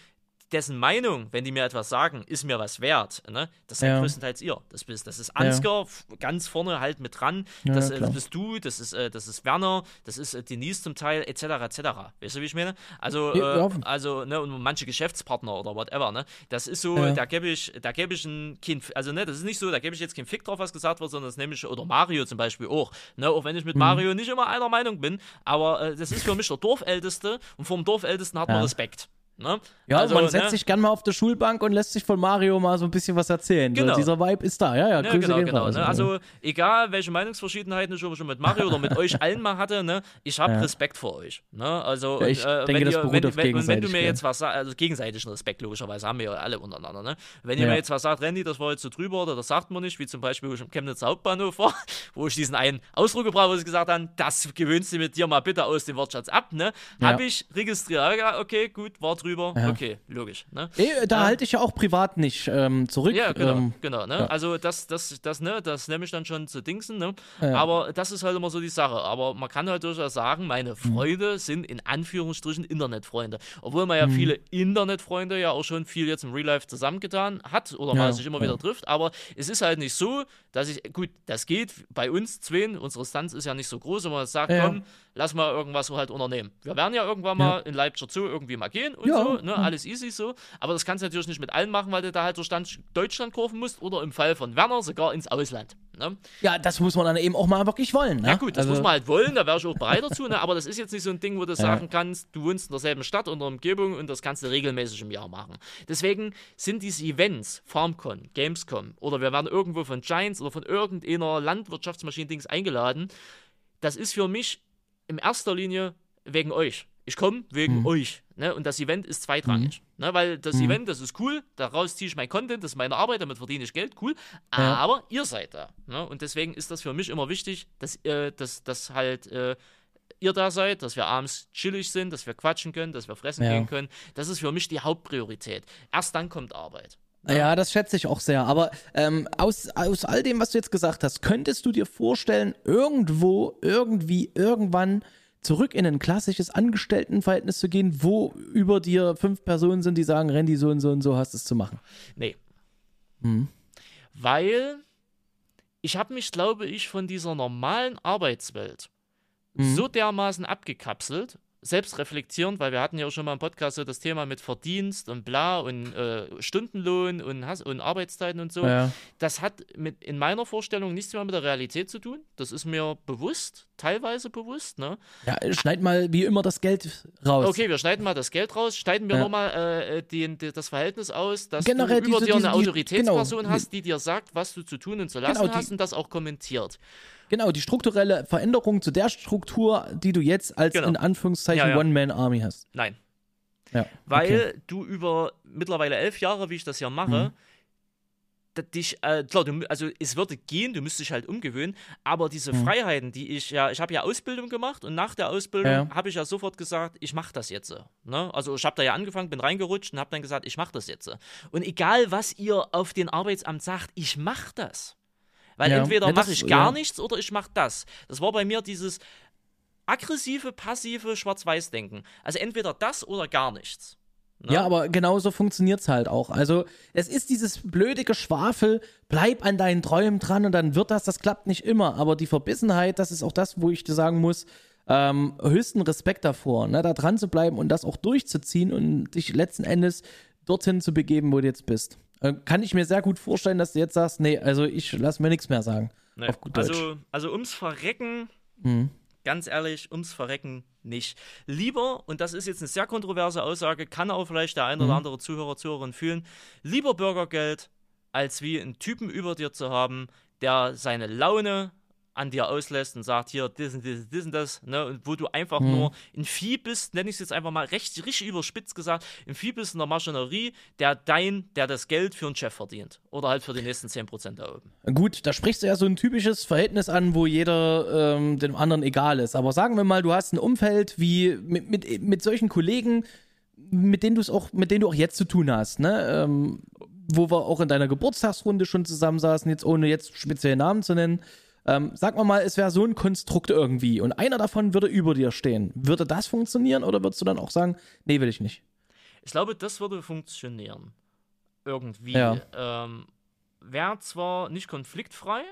dessen Meinung, wenn die mir etwas sagen, ist mir was wert. Ne? Das seid Ja. größtenteils ihr. Das bist, das ist Ansgar f- ganz vorne halt mit dran. das, Ja, äh, das bist du, das ist, äh, das ist Werner, das ist äh, Denise zum Teil, etc. etc. Weißt du, wie ich meine? Also, äh, Ja, ja. also, ne, und manche Geschäftspartner oder whatever, ne? Das ist so, Ja. da gebe ich, da gebe ich ein Kind, also ne, das ist nicht so, da gebe ich jetzt keinen Fick drauf, was gesagt wird, sondern das nehme ich, oder Mario zum Beispiel auch. Ne, auch wenn ich Mhm. mit Mario nicht immer einer Meinung bin, aber äh, das ist für mich der Dorfälteste und vom Dorfältesten hat man Ja. Respekt. Ne? Ja, also, man setzt ne? sich gern mal auf der Schulbank und lässt sich von Mario mal so ein bisschen was erzählen. Genau. So, dieser Vibe ist da, ja, ja. Ja, Grüße genau, genau. raus. Ne? Also, egal welche Meinungsverschiedenheiten ich schon mit Mario oder mit euch allen mal hatte, ne? ich habe Ja. Respekt vor euch. Ne? Also, Ja, ich und, äh, denke, wenn, das ihr, beruht wenn, auf wenn, wenn du mir jetzt was sagst, also gegenseitigen Respekt logischerweise haben wir ja alle untereinander. Ne? Wenn ihr mir jetzt was sagt, Randy, das war jetzt so drüber oder das sagt man nicht, wie zum Beispiel, wo ich im Chemnitzer Hauptbahnhof war, wo ich diesen einen Ausdruck gebraucht habe, wo ich gesagt habe, das gewöhnst du mit dir mal bitte aus dem Wortschatz ab. Ne? Habe ich registriert, okay, gut, war drüber. Drüber. Ja. Okay, logisch. Ne? Eh, da Ähm, halte ich ja auch privat nicht ähm, zurück. Ja, genau, Ähm, genau, ne? ja. Also das, das, das, ne, das nehme ich dann schon zu Dingsen, ne? Ja. Aber das ist halt immer so die Sache. Aber man kann halt durchaus sagen, meine Mhm. Freunde sind in Anführungsstrichen Internetfreunde. Obwohl man ja Mhm. viele Internetfreunde ja auch schon viel jetzt im Real Life zusammengetan hat oder mal sich immer wieder trifft. Aber es ist halt nicht so, dass ich, gut, das geht bei uns Zweien, unsere Stanz ist ja nicht so groß, wenn man sagt, komm, lass mal irgendwas halt unternehmen. Wir werden ja irgendwann mal in Leipzig Zoo irgendwie mal gehen und Ja. So, ne? Alles easy so. Aber das kannst du natürlich nicht mit allen machen, weil du da halt durch Stand- Deutschland kurven musst oder im Fall von Werner sogar ins Ausland. Ne? ja, das muss man dann eben auch mal wirklich wollen. Ne? Ja gut, das Also- muss man halt wollen, da wäre ich auch bereit dazu, ne? aber das ist jetzt nicht so ein Ding, wo du sagen kannst, du wohnst in derselben Stadt oder Umgebung und das kannst du regelmäßig im Jahr machen. Deswegen sind diese Events, FarmCon, Gamescom oder wir werden irgendwo von Giants oder von irgendeiner Landwirtschaftsmaschinen-Dings eingeladen, das ist für mich in erster Linie wegen euch. Ich komme wegen Mhm. euch. Ne? Und das Event ist zweitrangig. Ne? Weil das Event, das ist cool, daraus ziehe ich mein Content, das ist meine Arbeit, damit verdiene ich Geld, cool. Ja. Aber ihr seid da. Ne? Und deswegen ist das für mich immer wichtig, dass, äh, dass, dass halt äh, ihr da seid, dass wir abends chillig sind, dass wir quatschen können, dass wir fressen Ja. gehen können. Das ist für mich die Hauptpriorität. Erst dann kommt Arbeit. Ja, das schätze ich auch sehr. Aber ähm, aus, aus all dem, was du jetzt gesagt hast, könntest du dir vorstellen, irgendwo, irgendwie, irgendwann zurück in ein klassisches Angestelltenverhältnis zu gehen, wo über dir fünf Personen sind, die sagen, Randy, so und so und so hast es zu machen? Nee. Hm. Weil ich habe mich, glaube ich, von dieser normalen Arbeitswelt Mhm. so dermaßen abgekapselt, selbst reflektierend, weil wir hatten ja auch schon mal im Podcast so das Thema mit Verdienst und bla und äh, Stundenlohn und, Hass und Arbeitszeiten und so. Ja. Das hat mit, in meiner Vorstellung nichts mehr mit der Realität zu tun. Das ist mir bewusst, teilweise bewusst. Ne? ja, schneid mal wie immer das Geld raus. Okay, wir schneiden mal das Geld raus, schneiden wir Ja. nochmal äh, den- die, das Verhältnis aus, dass Generell du über diese- dir eine diese- die- Autoritätsperson genau. hast, die dir sagt, was du zu tun und zu lassen Genau, die- hast und das auch kommentiert. Genau, die strukturelle Veränderung zu der Struktur, die du jetzt als Genau. in Anführungszeichen Ja, ja. One-Man-Army hast. Nein. Ja. Weil okay. du über mittlerweile elf Jahre, wie ich das hier Mhm. Dich, äh, klar, du, also es würde gehen, du müsstest dich halt umgewöhnen, aber diese Mhm. Freiheiten, die ich ja, ich habe ja Ausbildung gemacht und nach der Ausbildung Ja. habe ich ja sofort gesagt, ich mache das jetzt. Ne? Also ich habe da ja angefangen, bin reingerutscht und habe dann gesagt, ich mache das jetzt. Und egal, was ihr auf den Arbeitsamt sagt, ich mache das. Weil Ja. entweder Ja, mache ich gar nichts oder ich mache das. Das war bei mir dieses aggressive, passive Schwarz-Weiß-Denken. Also entweder das oder gar nichts. Ne? Ja, aber genauso funktioniert's halt auch. Also, es ist dieses blöde Geschwafel, bleib an deinen Träumen dran und dann wird das, das klappt nicht immer. Aber die Verbissenheit, das ist auch das, wo ich dir sagen muss, ähm, höchsten Respekt davor, ne, da dran zu bleiben und das auch durchzuziehen und dich letzten Endes dorthin zu begeben, wo du jetzt bist. Äh, kann ich mir sehr gut vorstellen, dass du jetzt sagst, nee, also ich lass mir nichts mehr sagen. Nee. Auf gut Deutsch. Also, also ums Verrecken, Mhm. Ganz ehrlich, ums Verrecken nicht. Lieber, und das ist jetzt eine sehr kontroverse Aussage, kann auch vielleicht der ein oder Mhm. andere Zuhörer, Zuhörerin fühlen, lieber Bürgergeld, als wie einen Typen über dir zu haben, der seine Laune an dir auslässt und sagt, hier, das und das, das und das, ne, und wo du einfach Mhm. nur ein Vieh bist, nenne ich es jetzt einfach mal recht, richtig überspitzt gesagt, ein Vieh bist in der Maschinerie, der dein, der das Geld für einen Chef verdient. Oder halt für die nächsten 10% da oben. Gut, da sprichst du ja so ein typisches Verhältnis an, wo jeder ähm, dem anderen egal ist. Aber sagen wir mal, du hast ein Umfeld wie mit, mit, mit solchen Kollegen, mit denen du es auch, mit denen du auch jetzt zu tun hast, ne? Ähm, wo wir auch in deiner Geburtstagsrunde schon zusammensaßen, jetzt ohne jetzt spezielle Namen zu nennen. Ähm, sag mal mal, es wäre so ein Konstrukt irgendwie und einer davon würde über dir stehen. Würde das funktionieren oder würdest du dann auch sagen, nee, will ich nicht? Ich glaube, das würde funktionieren. Irgendwie. Ja. Ähm, Wäre zwar nicht konfliktfrei,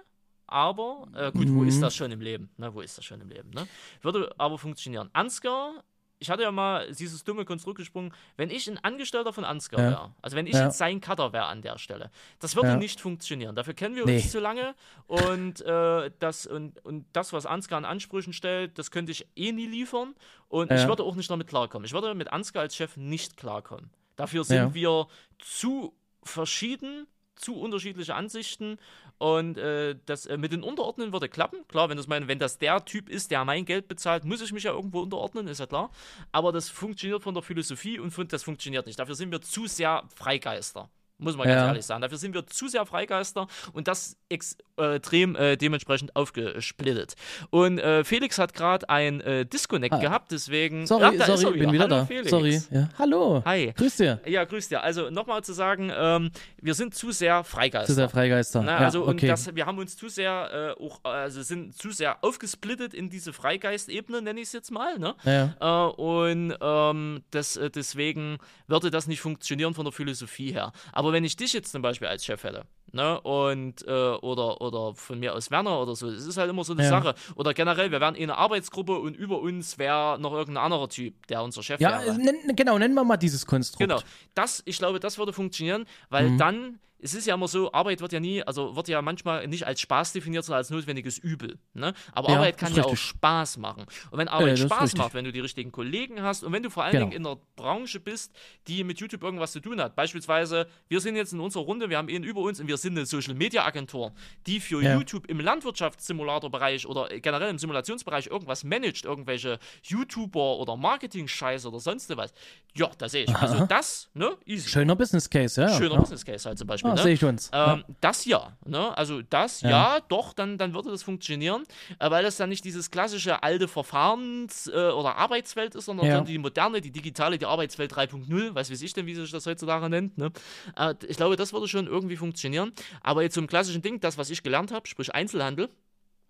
aber äh, gut, wo Mhm. ist das schon im Leben? Ne, wo ist das schon im Leben? Ne? Würde aber funktionieren. Ansgar, ich hatte ja mal dieses dumme Konstrukt gesprungen, wenn ich ein Angestellter von Ansgar Ja. wäre, also wenn ich Ja. jetzt sein Cutter wäre an der Stelle, das würde Ja. nicht funktionieren. Dafür kennen wir Nee. uns zu lange und, äh, das, und, und das, was Ansgar an Ansprüchen stellt, das könnte ich eh nie liefern und ich würde auch nicht damit klarkommen. Ich würde mit Ansgar als Chef nicht klarkommen. Dafür sind wir zu verschieden, zu unterschiedliche Ansichten und äh, das äh, mit den Unterordnen würde klappen. Klar, wenn das mein, wenn das der Typ ist, der mein Geld bezahlt, muss ich mich ja irgendwo unterordnen, ist ja klar. Aber das funktioniert von der Philosophie und von, das funktioniert nicht. Dafür sind wir zu sehr Freigeister. Muss man ganz Ja. ehrlich sagen. Dafür sind wir zu sehr Freigeister und das extrem äh, dementsprechend aufgesplittet. Und äh, Felix hat gerade ein äh, Disconnect Ah. gehabt, deswegen. Sorry, Ja, sorry, er ich bin wieder Hallo, da. Felix. Sorry. Ja. Hallo. Hi. Grüß dir. Ja, grüß dir. Also nochmal zu sagen, ähm, wir sind zu sehr Freigeister. Zu sehr Freigeister. Na, ja, also okay. und das, wir haben uns zu sehr äh, auch, also sind zu sehr aufgesplittet in diese Freigeistebene, nenne ich es jetzt mal, ne? ja. Äh, und ähm, das, äh, deswegen würde das nicht funktionieren von der Philosophie her. Aber wenn ich dich jetzt zum Beispiel als Chef hätte, ne, und äh, oder, oder von mir aus Werner oder so, es ist halt immer so eine Ja. Sache. Oder generell, wir wären eh eine Arbeitsgruppe und über uns wäre noch irgendein anderer Typ, der unser Chef Ja, wäre. nenn, genau, nennen wir mal dieses Konstrukt. Genau. Das, ich glaube, das würde funktionieren, weil Mhm. dann, es ist ja immer so, Arbeit wird ja nie, also wird ja manchmal nicht als Spaß definiert, sondern als notwendiges Übel. Ne? Aber Ja, Arbeit kann ja auch richtig. Spaß machen. Und wenn Arbeit ist Spaß macht, wenn du die richtigen Kollegen hast und wenn du vor allen Genau. Dingen in einer Branche bist, die mit YouTube irgendwas zu tun hat. Beispielsweise, wir sind jetzt in unserer Runde, wir haben ihn über uns und wir sind eine Social Media Agentur, die für Ja. YouTube im Landwirtschaftssimulatorbereich oder generell im Simulationsbereich irgendwas managt, irgendwelche YouTuber oder Marketing-Scheiße oder sonst was. Ja, da sehe ich. Also das, ne, easy. Schöner Business Case, ja. Schöner ja. Business Case halt zum Beispiel. Ne? sehe ich uns. Ähm, Das ja, ne? Also das ja, Ja. doch, dann, dann würde das funktionieren, äh, weil das dann nicht dieses klassische alte Verfahrens- äh, oder Arbeitswelt ist, sondern Ja. die moderne, die digitale, die Arbeitswelt 3.0, weiß wie ich denn, wie sich das heutzutage nennt. Ne? Äh, ich glaube, das würde schon irgendwie funktionieren. Aber jetzt zum klassischen Ding, das, was ich gelernt habe, sprich Einzelhandel,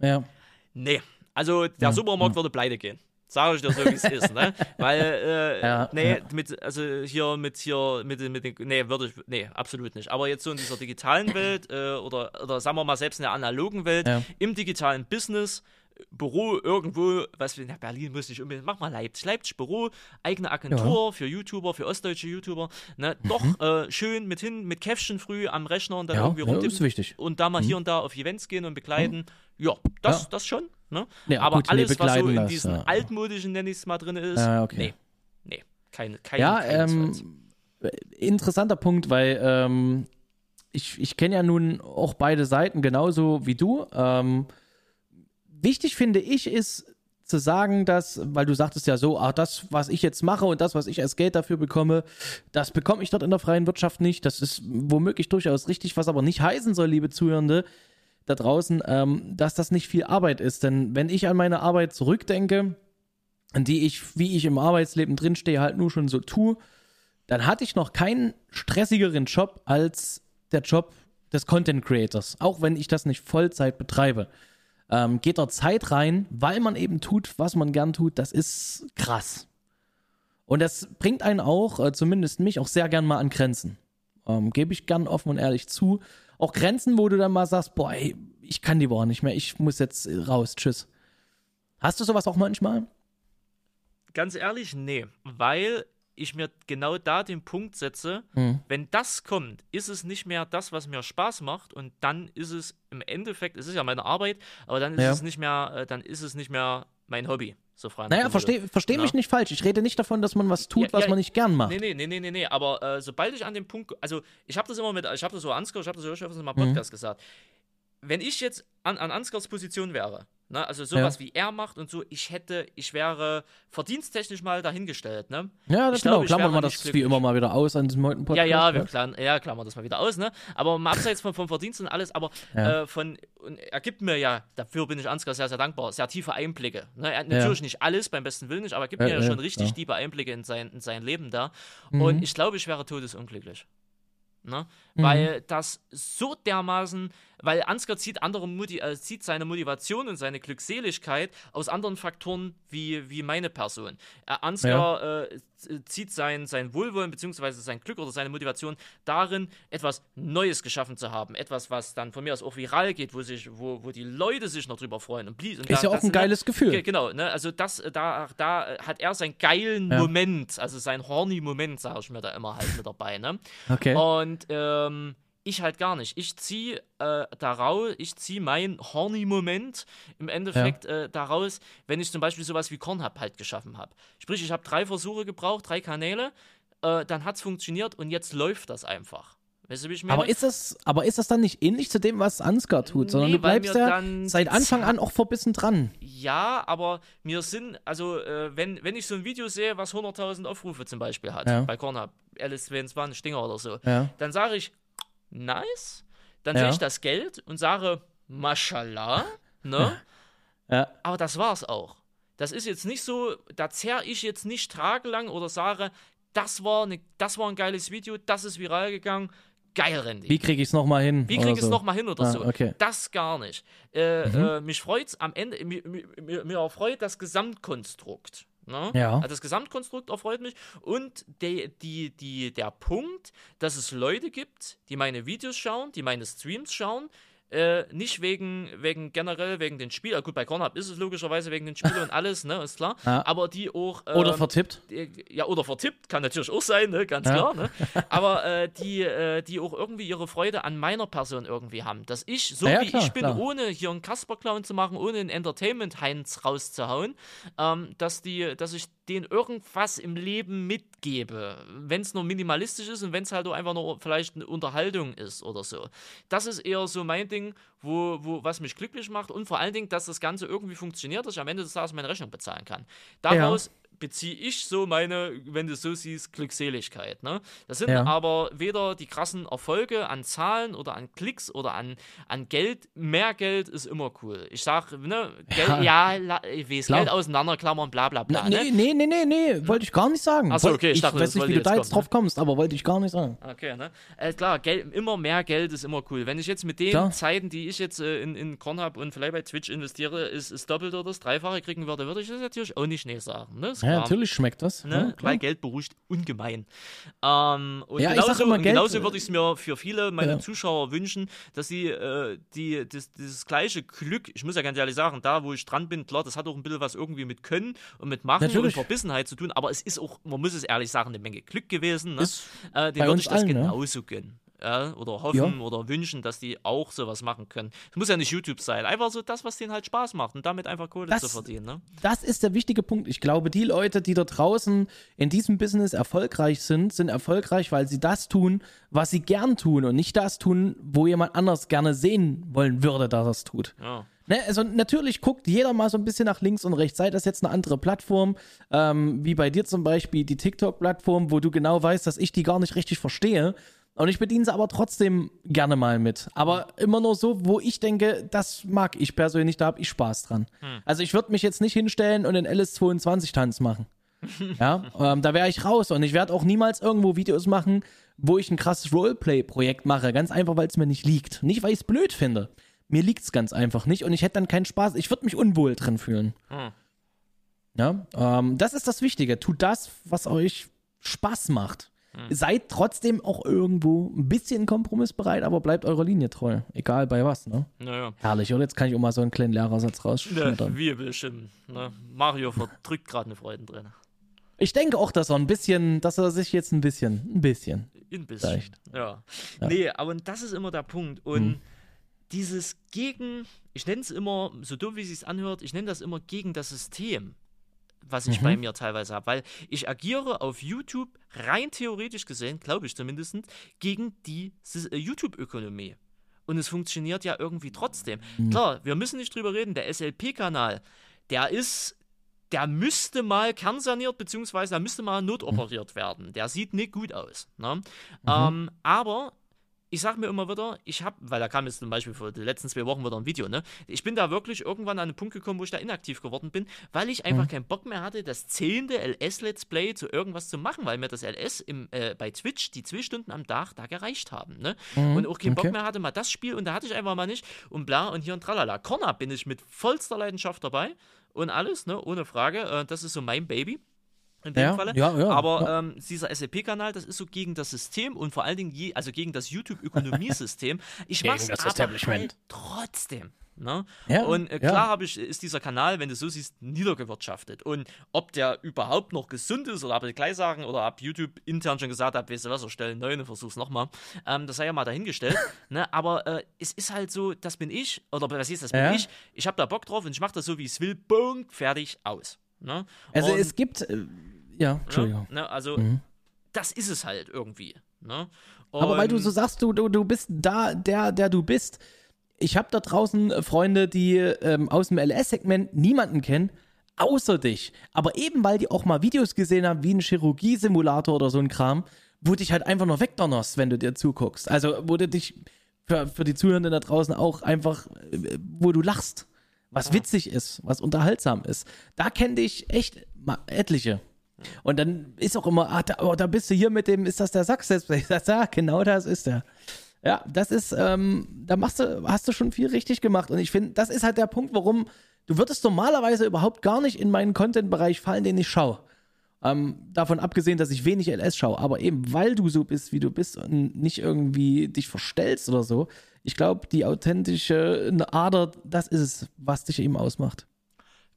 ja. ja. nee. Also der Supermarkt würde pleite gehen. Sage ich dir so, wie es ist, ne? Weil, äh, Ja, nee, ja. mit, also hier mit hier, mit, den- mit den, nee, würde ich, nee, absolut nicht. Aber jetzt so in dieser digitalen Welt, äh, oder, oder sagen wir mal selbst in der analogen Welt, Ja. im digitalen Business, Büro irgendwo, was wir, na, Berlin muss nicht unbedingt, mach mal Leipzig, Leipzig Büro, eigene Agentur für YouTuber, für ostdeutsche YouTuber, ne, doch äh, schön mit hin, mit Käffchen früh am Rechner und dann Mhm. Ja, irgendwie ja, rumtippen ist wichtig. Mhm. und da mal hier und da auf Events gehen und begleiten. Ja, das, Ja. das schon. Ne? Ja, Aber gut, nee, alles, was so in das, diesen ja. altmodischen, nenne ich es mal, drin ist, Ja, okay. nee, nee, kein, kein, Ja, keinesfalls. ähm, interessanter Punkt, weil ähm, ich, ich kenne ja nun auch beide Seiten genauso wie du. Ähm, wichtig finde ich ist zu sagen, dass, weil du sagtest ja so, ah, das, was ich jetzt mache und das, was ich als Geld dafür bekomme, das bekomme ich dort in der freien Wirtschaft nicht. Das ist womöglich durchaus richtig, was aber nicht heißen soll, liebe Zuhörende da draußen, ähm, dass das nicht viel Arbeit ist. Denn wenn ich an meine Arbeit zurückdenke, die ich, wie ich im Arbeitsleben drinstehe, halt nur schon so tue, dann hatte ich noch keinen stressigeren Job als der Job des Content Creators. Auch wenn ich das nicht Vollzeit betreibe. Ähm, geht dort Zeit rein, weil man eben tut, was man gern tut. Das ist krass. Und das bringt einen auch, äh, zumindest mich, auch sehr gern mal an Grenzen. Ähm, Gebe ich gern offen und ehrlich zu. Auch Grenzen, wo du dann mal sagst, boah, ey, ich kann die Woche nicht mehr, ich muss jetzt raus, tschüss. Hast du sowas auch manchmal? Ganz ehrlich, nee, weil ich mir genau da den Punkt setze, Hm. wenn das kommt, ist es nicht mehr das, was mir Spaß macht und dann ist es im Endeffekt, es ist ja meine Arbeit, aber dann ist Ja. es nicht mehr, äh, dann ist es nicht mehr mein Hobby, so frei. Naja, versteh, versteh mich Ja. nicht falsch. Ich rede nicht davon, dass man was tut, Ja, was ja, man nicht gern macht. Nee, nee, nee, nee, nee, aber äh, sobald ich an dem Punkt, also ich habe das immer mit, ich habe das so Ansgar, ich habe das schon öfters mal Mhm. im Podcast gesagt. Wenn ich jetzt an, an Ansgars Position wäre, ne, also sowas Ja. wie er macht und so, ich hätte, ich wäre verdiensttechnisch mal dahingestellt, ne? Ja, das Ich genau. glaube, Klammern wir das wie glücklich. immer mal wieder aus an diesem heutigen Ja, Podcast. ja, wir klar, ja, klammern das mal wieder aus, ne? Aber mal abseits von, vom Verdienst und alles, aber Ja. äh, von, und er gibt mir ja, dafür bin ich Ansgar sehr, sehr dankbar, sehr tiefe Einblicke. Ne? Er hat natürlich nicht alles, beim besten Willen nicht, aber er gibt Ja, mir ja ja, schon richtig tiefe Einblicke in sein, in sein Leben da. Mhm. Und ich glaube, ich wäre todesunglücklich. Ne? Mhm. Weil das so dermaßen, weil Ansgar zieht, andere äh, zieht seine Motivation und seine Glückseligkeit aus anderen Faktoren wie, wie meine Person. Äh, Ansgar äh, z- zieht sein, sein Wohlwollen bzw. sein Glück oder seine Motivation darin, etwas Neues geschaffen zu haben. Etwas, was dann von mir aus auch viral geht, wo, sich, wo, wo die Leute sich noch drüber freuen. Und please, und Ist da, ja auch das, ein ne, geiles Gefühl. Ge- Genau, ne? also das, äh, da, da hat er seinen geilen Ja. Moment, also seinen horny Moment, sage ich mir da immer halt mit dabei. Ne? Okay. Und ähm, ich halt gar nicht. Ich ziehe äh, daraus, ich ziehe meinen Horny-Moment im Endeffekt äh, daraus, wenn ich zum Beispiel sowas wie Kornhub halt geschaffen habe. Sprich, ich habe drei Versuche gebraucht, drei Kanäle, äh, dann hat es funktioniert und jetzt läuft das einfach. Weißt du, wie ich meine? Aber ist das, aber ist das dann nicht ähnlich zu dem, was Ansgar tut, sondern Nee, du bleibst ja seit Anfang an auch verbissen dran. ja, aber mir sind, also äh, wenn, wenn ich so ein Video sehe, was 100.000 Aufrufe zum Beispiel hat, Ja. bei Cornhub, LS22 Stinger oder so, Ja. dann sage ich, nice, dann Ja. sehe ich das Geld und sage, Mashallah, ne? Ja. Aber das war's auch. Das ist jetzt nicht so, da zerr ich jetzt nicht tagelang oder sage, das war, ne, das war ein geiles Video, das ist viral gegangen, geil, Randy. Wie kriege ich es nochmal hin? Wie oder krieg ich es so? nochmal hin oder Ah, so? okay. Mhm. Das gar nicht. Äh, äh, mich freut's am Ende, mir, mir, mir- mir erfreut das Gesamtkonstrukt. Ne? Ja. Also das Gesamtkonstrukt erfreut mich und die, die, die, der Punkt, dass es Leute gibt, die meine Videos schauen, die meine Streams schauen, äh, nicht wegen, wegen generell wegen den Spielen, gut, bei Cornhub ist es logischerweise wegen den Spielen und alles, ne, ist klar, Ja. aber die auch ähm, Oder vertippt? die- ja, oder vertippt, kann natürlich auch sein, ne? ganz Ja. klar. Ne? Aber äh, die, äh, die auch irgendwie ihre Freude an meiner Person irgendwie haben. Dass ich, so Ja, wie klar, ich bin, klar. ohne hier einen Kasper-Clown zu machen, ohne einen Entertainment-Heinz rauszuhauen, ähm, dass, die, dass ich denen irgendwas im Leben mitgebe. Wenn es nur minimalistisch ist und wenn es halt auch einfach nur vielleicht eine Unterhaltung ist oder so. Das ist eher so mein Ding, wo, wo, was mich glücklich macht und vor allen Dingen, dass das Ganze irgendwie funktioniert, dass ich am Ende des Tages meine Rechnung bezahlen kann. Daraus beziehe ich so meine, wenn du so siehst, Glückseligkeit. Ne? Das sind Ja. aber weder die krassen Erfolge an Zahlen oder an Klicks oder an, an Geld. Mehr Geld ist immer cool. Ich sag, ne, Geld, ja, la, ich weiß, Klar. Geld auseinanderklammern, bla bla bla. Na, ne? nee, nee, nee, nee, nee, wollte ich gar nicht sagen. Ach so, Wollt- okay, ich ich dachte, das weiß nicht, wie du da jetzt kommen, drauf kommst, aber wollte ich gar nicht sagen. Okay, ne? Äh, klar, Geld, immer mehr Geld ist immer cool. Wenn ich jetzt mit den Klar. Zeiten, die ich jetzt äh, in, in Korn habe und vielleicht bei Twitch investiere, ist, ist doppelt oder das Dreifache kriegen würde, würde ich das natürlich auch nicht nee sagen. Ne? Ist Ja, klar. natürlich schmeckt das. Ne? Ja. Weil Geld beruhigt ungemein. Ähm, und Ja, genauso, immer, und genauso äh, würde ich es mir für viele meiner ja. Zuschauer wünschen, dass sie äh, die, das, dieses gleiche Glück, ich muss ja ganz ehrlich sagen, da wo ich dran bin, klar, das hat auch ein bisschen was irgendwie mit Können und mit Machen Natürlich. und Verbissenheit zu tun, aber es ist auch, man muss es ehrlich sagen, eine Menge Glück gewesen. Ne? Äh, den bei würde ich das allen, ne? genauso gönnen. Ja, oder hoffen oder wünschen, dass die auch sowas machen können. Es muss ja nicht YouTube sein. Einfach so das, was denen halt Spaß macht und damit einfach Kohle Das- zu verdienen. Ne? Das ist der wichtige Punkt. Ich glaube, die Leute, die da draußen in diesem Business erfolgreich sind, sind erfolgreich, weil sie das tun, was sie gern tun und nicht das tun, wo jemand anders gerne sehen wollen würde, dass er es tut. Ja. Ne, also natürlich guckt jeder mal so ein bisschen nach links und rechts. Sei das jetzt eine andere Plattform, ähm, wie bei dir zum Beispiel die TikTok-Plattform, wo du genau weißt, dass ich die gar nicht richtig verstehe. Und ich bediene sie aber trotzdem gerne mal mit. Aber immer nur so, wo ich denke, das mag ich persönlich, da habe ich Spaß dran. Also ich würde mich jetzt nicht hinstellen und den LS22-Tanz machen. Ja, ähm, da wäre ich raus und ich werde auch niemals irgendwo Videos machen, wo ich ein krasses Roleplay-Projekt mache. Ganz einfach, weil es mir nicht liegt. Nicht, weil ich es blöd finde. Mir liegt es ganz einfach nicht und ich hätte dann keinen Spaß. Ich würde mich unwohl drin fühlen. Hm. Ja, ähm, das ist das Wichtige. Tut das, was euch Spaß macht. Seid trotzdem auch irgendwo ein bisschen kompromissbereit, aber bleibt eurer Linie treu. Egal bei was, ne? Naja. Herrlich, oder? Jetzt kann ich auch mal so einen kleinen Lehrersatz Ne, rausschmettern. wie bestimmt. Ne? Mario verdrückt gerade eine Freuden drin. Ich denke auch, dass er ein bisschen, dass er sich jetzt ein bisschen, ein bisschen. Ein bisschen. Vielleicht. Ja. Nee, aber das ist immer der Punkt. Und Hm. dieses gegen, ich nenne es immer, so dumm wie es sich anhört, ich nenne das immer gegen das System, was ich Mhm. bei mir teilweise habe. Weil ich agiere auf YouTube rein theoretisch gesehen, glaube ich zumindest, gegen die äh, YouTube-Ökonomie. Und es funktioniert ja irgendwie trotzdem. Mhm. Klar, wir müssen nicht drüber reden, der SLP-Kanal, der ist der müsste mal kernsaniert, beziehungsweise der müsste mal notoperiert werden. Der sieht nicht gut aus. Ne? Ähm, aber ich sag mir immer wieder, ich habe, weil da kam jetzt zum Beispiel vor den letzten zwei Wochen wieder ein Video, ne? Ich bin da wirklich irgendwann an einen Punkt gekommen, wo ich da inaktiv geworden bin, weil ich einfach keinen Bock mehr hatte, das zehnte LS-Let's Play zu irgendwas zu machen, weil mir das LS im, äh, bei Twitch die zwei Stunden am Tag da gereicht haben, ne? Und auch keinen okay. Bock mehr hatte, mal das Spiel und da hatte ich einfach mal nicht und bla und hier und tralala. Corner bin ich mit vollster Leidenschaft dabei und alles, ne? Ohne Frage. Äh, das ist so mein Baby. In dem Ja, Falle. ja, ja, Aber ja. ähm, dieser SAP-Kanal, das ist so gegen das System und vor allen Dingen je, also gegen das YouTube-Ökonomiesystem. Ich mach's das aber Establishment. halt trotzdem. Ne? Ja, und äh, ja. klar habe ich, ist dieser Kanal, wenn du so siehst, niedergewirtschaftet. Und ob der überhaupt noch gesund ist oder ob ich gleich sagen oder ob YouTube intern schon gesagt hat, weißt du was, erstellen neuen und versuch's nochmal, ähm, das sei ja mal dahingestellt. ne? Aber äh, es ist halt so, das bin ich, oder was ist das bin Ja. ich, ich habe da Bock drauf und ich mache das so, wie ich es will, Punkt, fertig, aus. Ne? Also und, es gibt, äh, ja, Entschuldigung. Ne? Ne? Also, Mhm. das ist es halt irgendwie. Ne? Aber weil du so sagst, du, du, du bist da, der, der du bist. ich habe da draußen äh, Freunde, die ähm, aus dem LS-Segment niemanden kennen, außer dich. Aber eben, weil die auch mal Videos gesehen haben, wie ein Chirurgiesimulator oder so ein Kram, wo dich halt einfach nur wegdonnerst, wenn du dir zuguckst. Also, wo du dich für, für die Zuhörenden da draußen auch einfach, äh, wo du lachst, was witzig ist, was unterhaltsam ist. Da kenne ich echt etliche. Und dann ist auch immer, ah, da, oh, da bist du hier mit dem, ist das der Sachs? Ich sag, ja, genau das ist der. Ja, das ist, ähm, da machst du, hast du schon viel richtig gemacht. Und ich finde, das ist halt der Punkt, warum du würdest normalerweise überhaupt gar nicht in meinen Content-Bereich fallen, den ich schaue. Ähm, davon abgesehen, dass ich wenig LS schaue, aber eben weil du so bist, wie du bist und nicht irgendwie dich verstellst oder so, ich glaube, die authentische Ader, das ist es, was dich eben ausmacht.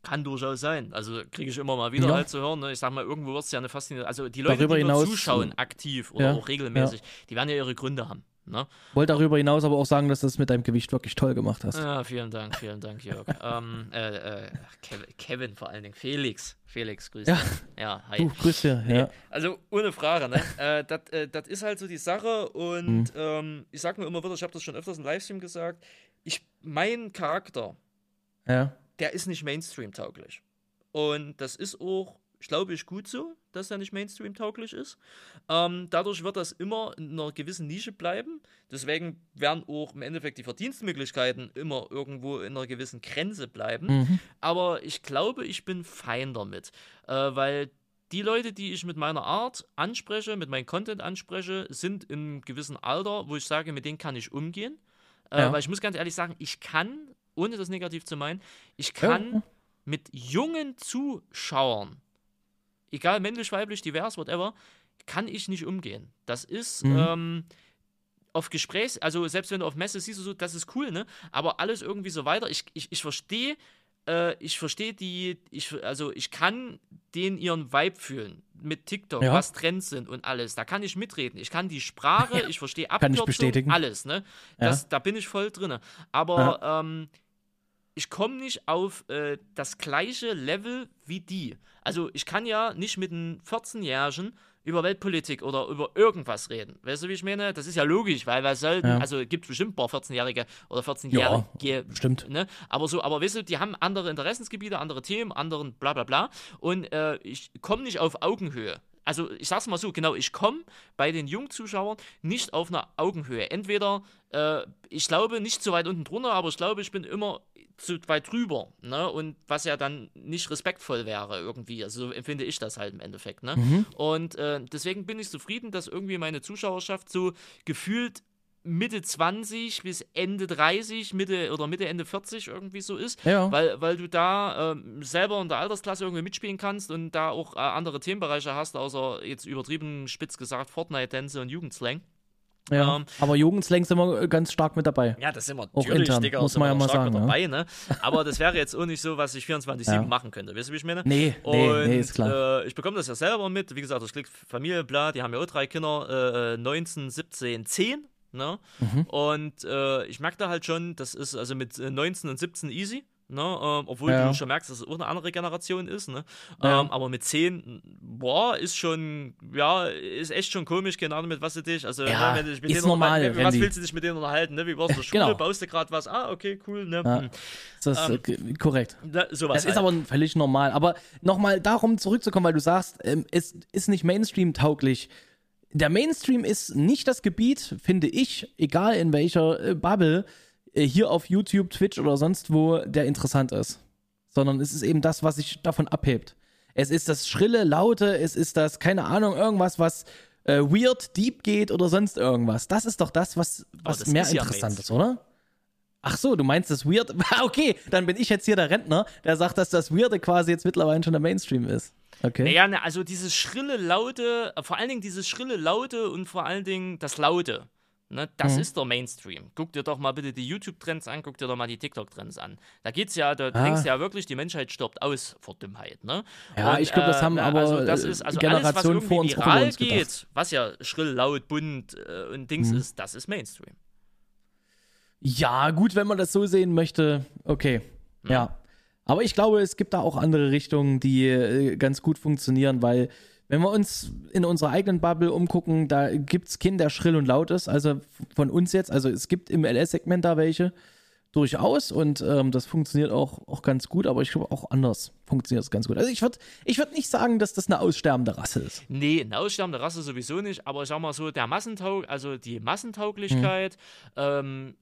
Kann durchaus sein. Also kriege ich immer mal wieder Ja. halt zu hören. Ne? Ich sag mal, irgendwo wird es ja eine Faszination. Also die Leute, Darüber die nur zuschauen, aktiv oder Ja, auch regelmäßig, die werden ja ihre Gründe haben. Ne? Wollte darüber hinaus aber auch sagen, dass du das mit deinem Gewicht wirklich toll gemacht hast. Ja, vielen Dank, vielen Dank, Jörg. ähm, äh, äh, Kevin, Kevin vor allen Dingen. Felix. Felix, grüß Ja. dich. Ja, hi. Du, grüß dir, ja. Also ohne Frage, ne? äh, Das äh, das ist halt so die Sache und Mhm. ähm, ich sag mir immer wieder, ich habe das schon öfters im Livestream gesagt, ich, mein Charakter, ja. Der ist nicht Mainstream-tauglich. Und das ist auch, ich glaube ich, gut so, dass er nicht Mainstream-tauglich ist. Ähm, dadurch wird das immer in einer gewissen Nische bleiben. Deswegen werden auch im Endeffekt die Verdienstmöglichkeiten immer irgendwo in einer gewissen Grenze bleiben. Mhm. Aber ich glaube, ich bin fein damit, äh, weil die Leute, die ich mit meiner Art anspreche, mit meinem Content anspreche, sind in einem gewissen Alter, wo ich sage, mit denen kann ich umgehen. Äh, Ja. Weil ich muss ganz ehrlich sagen, ich kann, ohne das negativ zu meinen, ich kann Ja. mit jungen Zuschauern, egal männlich, weiblich, divers, whatever, kann ich nicht umgehen. Das ist Mhm. ähm, auf Gesprächs, also selbst wenn du auf Messe siehst, so, das ist cool, ne? Aber alles irgendwie so weiter. Ich, ich, ich verstehe, äh, ich verstehe die, ich, also ich kann den ihren Vibe fühlen mit TikTok, Ja. was Trends sind und alles. Da kann ich mitreden. Ich kann die Sprache, ich verstehe Kann ich Abkürzungen, bestätigen. alles, ne? Das, Da bin ich voll drin. Aber ähm, ich komme nicht auf äh, das gleiche Level wie die. Also ich kann ja nicht mit einem 14-Jährigen über Weltpolitik oder über irgendwas reden. Weißt du, wie ich meine? Das ist ja logisch, weil wir sollten, Ja. also gibt bestimmt ein paar 14-Jährige oder 14-Jährige, stimmt. ne? Aber so, aber weißt du, die haben andere Interessensgebiete, andere Themen, anderen bla bla bla. Und äh, ich komme nicht auf Augenhöhe. Also ich sag's mal so, genau, ich komme bei den Jungzuschauern nicht auf einer Augenhöhe. Entweder, äh, ich glaube, nicht zu weit unten drunter, aber ich glaube, ich bin immer zu weit drüber, ne? Und was ja dann nicht respektvoll wäre irgendwie. Also so empfinde ich das halt im Endeffekt, ne? Und äh, deswegen bin ich zufrieden, dass irgendwie meine Zuschauerschaft so gefühlt Mitte 20 bis Ende 30, Mitte oder Mitte, Ende 40 irgendwie so ist. Ja. Weil, weil du da ähm, selber in der Altersklasse irgendwie mitspielen kannst und da auch äh, andere Themenbereiche hast, außer jetzt übertrieben spitz gesagt Fortnite-Tänze und Jugendslang. Ja. Ähm, aber Jugendslang sind wir äh, ganz stark mit dabei. Ja, das sind wir Auch natürlich, intern, Digga, muss man ja mal sagen, mit ja. dabei, ne? Aber das wäre jetzt auch nicht so, was ich 24-7 Ja. machen könnte. Weißt du, wie ich meine? Nee, nee, Und, nee, ist klar. Äh, ich bekomme das ja selber mit. Wie gesagt, ich krieg Familie, bla, die haben ja auch drei Kinder, äh, 19, 17, 10. Ne? Mhm. Und äh, ich merke da halt schon, das ist also mit äh, 19 und 17 easy. Ne? Ähm, obwohl Ja. du schon merkst, dass es auch eine andere Generation ist. Ne? Ja. Ähm, aber mit 10, boah, ist schon, ja, ist echt schon komisch, keine Ahnung, mit was du dich, also Ja, ne, wenn du dich mit ist denen normal, unterhal- was willst du dich mit denen unterhalten, ne? Wie warst du der Schule, Genau. baust du gerade was, ah, okay, cool, ne? Ja. Hm. Das ist äh, g- korrekt. Da, sowas Das ist halt. aber völlig normal. Aber nochmal darum zurückzukommen, weil du sagst, ähm, es ist nicht Mainstream-tauglich. Der Mainstream ist nicht das Gebiet, finde ich, egal in welcher äh, Bubble, hier auf YouTube, Twitch oder sonst wo, der interessant ist. Sondern es ist eben das, was sich davon abhebt. Es ist das schrille, laute, es ist das, keine Ahnung, irgendwas, was äh, weird, deep geht oder sonst irgendwas. Das ist doch das, was, was das mehr ist ja interessant ist, oder? Ach so, du meinst das Weird. Okay, dann bin ich jetzt hier der Rentner, der sagt, dass das Weirde quasi jetzt mittlerweile schon der Mainstream ist. Okay. Naja, ne, also dieses schrille, laute, äh, vor allen Dingen dieses schrille, laute und vor allen Dingen das Laute. Ne, das Mhm. ist der Mainstream. Guck dir doch mal bitte die YouTube-Trends an, guck dir doch mal die TikTok-Trends an. Da geht's ja, da Ah. denkst du ja wirklich, die Menschheit stirbt aus vor Dummheit. Ne? Ja, Und, ich glaub, das haben ne, aber, also das äh, ist, also Generationen alles, was vor uns viral uns gedacht. geht, was ja schrill, laut, bunt äh, und Dings Mhm. ist, das ist Mainstream. Ja, gut, wenn man das so sehen möchte, okay. Ja. Aber ich glaube, es gibt da auch andere Richtungen, die äh, ganz gut funktionieren, weil wenn wir uns in unserer eigenen Bubble umgucken, da gibt es keinen, der schrill und laut ist. Also von uns jetzt, also es gibt im LS-Segment da welche. durchaus und ähm, das funktioniert auch, auch ganz gut, aber ich glaube auch anders funktioniert es ganz gut. Also ich würde ich würd nicht sagen, dass das eine aussterbende Rasse ist. Nee, eine aussterbende Rasse sowieso nicht, aber ich sag mal so, der Massentaug, also die Massentauglichkeit, Mhm. ähm,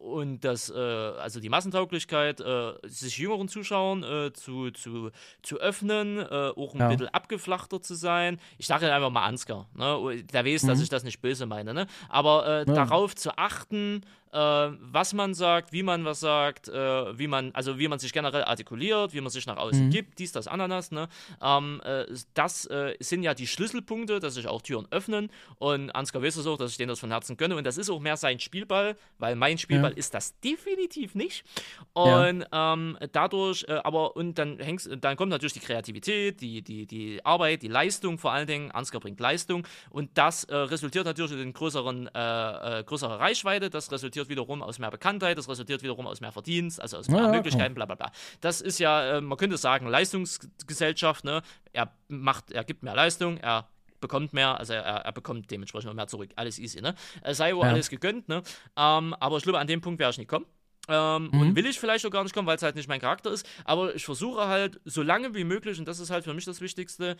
und das, äh, also die Massentauglichkeit, äh, sich jüngeren Zuschauern äh, zu, zu, zu öffnen, äh, auch ein Ja. bisschen abgeflachter zu sein. Ich sage jetzt einfach mal Ansgar, ne? der weiß, dass ich das nicht böse meine, ne? aber äh, Mhm. Ja. darauf zu achten, was man sagt, wie man was sagt, äh, wie man, also wie man sich generell artikuliert, wie man sich nach außen Mhm. gibt, dies, das, Ananas, ne? Ähm, äh, das äh, sind ja die Schlüsselpunkte, dass sich auch Türen öffnen. Und Ansgar weiß auch, dass ich denen das von Herzen gönne. Und das ist auch mehr sein Spielball, weil mein Spielball ist das definitiv nicht. Und ähm, dadurch, äh, aber und dann hängst, dann kommt natürlich die Kreativität, die, die, die Arbeit, die Leistung vor allen Dingen, Ansgar bringt Leistung. Und das äh, resultiert natürlich in größeren, äh, äh, größere Reichweite, das resultiert wiederum aus mehr Bekanntheit, das resultiert wiederum aus mehr Verdienst, also aus mehr Ja, Möglichkeiten, bla bla bla. Das ist ja, äh, man könnte sagen, Leistungsgesellschaft, ne? Er macht, er gibt mehr Leistung, er bekommt mehr, also er, er bekommt dementsprechend auch mehr zurück. Alles easy, ne? Sei wohl Ja. alles gegönnt, ne? Ähm, aber ich glaube, an dem Punkt werde ich nicht kommen. Ähm, Mhm. Und will ich vielleicht auch gar nicht kommen, weil es halt nicht mein Charakter ist. Aber ich versuche halt, so lange wie möglich, und das ist halt für mich das Wichtigste,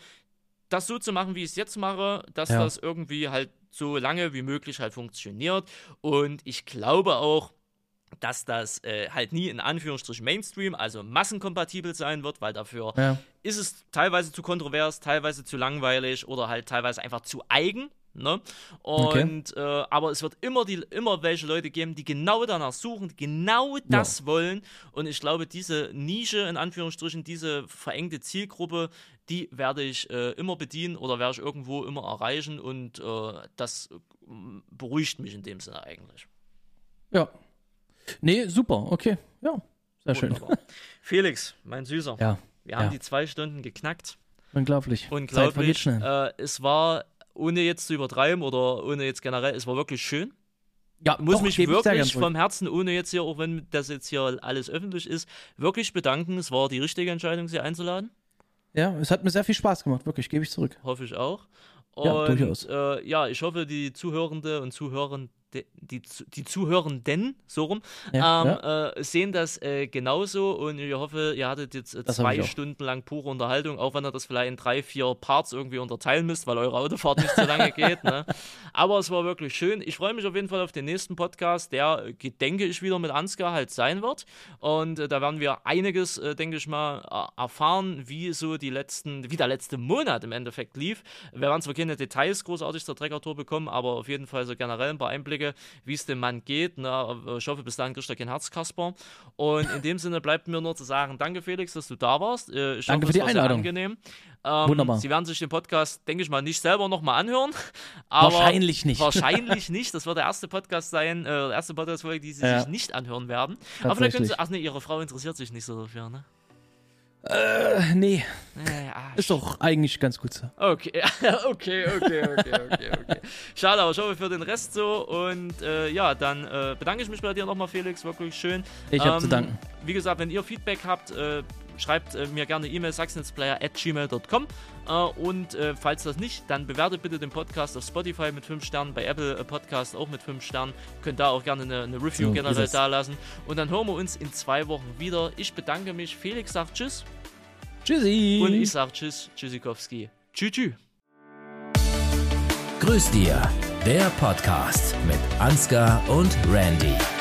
das so zu machen, wie ich es jetzt mache, dass Ja. das irgendwie halt so lange wie möglich halt funktioniert. Und ich glaube auch, dass das äh, halt nie in Anführungsstrichen Mainstream, also massenkompatibel sein wird, weil dafür Ja. ist es teilweise zu kontrovers, teilweise zu langweilig oder halt teilweise einfach zu eigen. Ne? Okay. Und äh, aber es wird immer die immer welche Leute geben, die genau danach suchen, die genau das wollen. Und ich glaube, diese Nische in Anführungsstrichen, diese verengte Zielgruppe, die werde ich äh, immer bedienen oder werde ich irgendwo immer erreichen. Und äh, das äh, beruhigt mich in dem Sinne eigentlich. Ja. Nee, super, okay. Ja, sehr schön. Wunderbar. Felix, mein Süßer, Ja, wir haben ja. die zwei Stunden geknackt. unglaublich. Zeit vergeht Unglaublich. schnell. Äh, es war, ohne jetzt zu übertreiben oder ohne jetzt generell, es war wirklich schön. ja, Ich muss doch, mich wirklich vom Herzen, ohne jetzt hier, auch wenn das jetzt hier alles öffentlich ist, wirklich bedanken. Es war die richtige Entscheidung, Sie einzuladen. Ja, es hat mir sehr viel Spaß gemacht, wirklich, gebe ich zurück. Hoffe ich auch. Ja, Und durchaus. äh, ja, ich hoffe, die Zuhörende und Die, die Zuhörenden, so rum, Ja, ähm, Äh, sehen das äh, genauso und ich hoffe, ihr hattet jetzt äh, zwei. Stunden lang pure Unterhaltung, auch wenn ihr das vielleicht in drei, vier Parts irgendwie unterteilen müsst, weil eure Autofahrt nicht so lange geht. Ne? Aber es war wirklich schön. Ich freue mich auf jeden Fall auf den nächsten Podcast, der, äh, denke ich, wieder mit Ansgar halt sein wird. Und äh, da werden wir einiges, äh, denke ich mal, erfahren, wie so die letzten, wie der letzte Monat im Endeffekt lief. Wir werden zwar keine Details großartig zur Trekker-Tour bekommen, aber auf jeden Fall so generell ein paar Einblicke, wie es dem Mann geht. Ne? Ich hoffe, bis dahin kriegt er kein Herzkasper. Und in dem Sinne bleibt mir nur zu sagen, danke Felix, dass du da warst. Äh, Ich Danke hoffe, für die Einladung. angenehm. Ähm, Wunderbar. Sie werden sich den Podcast, denke ich mal, nicht selber nochmal anhören. Wahrscheinlich nicht. Wahrscheinlich nicht. Das wird der erste Podcast sein, äh, die erste Podcast-Folge, die Sie Ja. sich nicht anhören werden. Aber vielleicht können. Sie, ach nee, Ihre Frau interessiert sich nicht so dafür, ne? Äh, nee, ah, ist doch eigentlich ganz gut so. Okay, okay, okay, okay, okay, okay. Schade, aber ich hoffe für den Rest so. Und äh, ja, dann äh, bedanke ich mich bei dir nochmal, Felix. Wirklich schön. Ich habe zu danken. Wie gesagt, wenn ihr Feedback habt, äh, schreibt äh, mir gerne E-Mail sachsenplayer.gmail.com äh, und äh, falls das nicht, dann bewertet bitte den Podcast auf Spotify mit 5 Sternen, bei Apple äh, Podcast auch mit 5 Sternen. Könnt da auch gerne eine, eine Review So, generell da lassen. Und dann hören wir uns in zwei Wochen wieder. Ich bedanke mich. Felix sagt Tschüss Tschüssi. und ich sage Tschüss, Tschüssikowski. Tschüss, tschüss. Grüß dir, der Podcast mit Ansgar und Randy.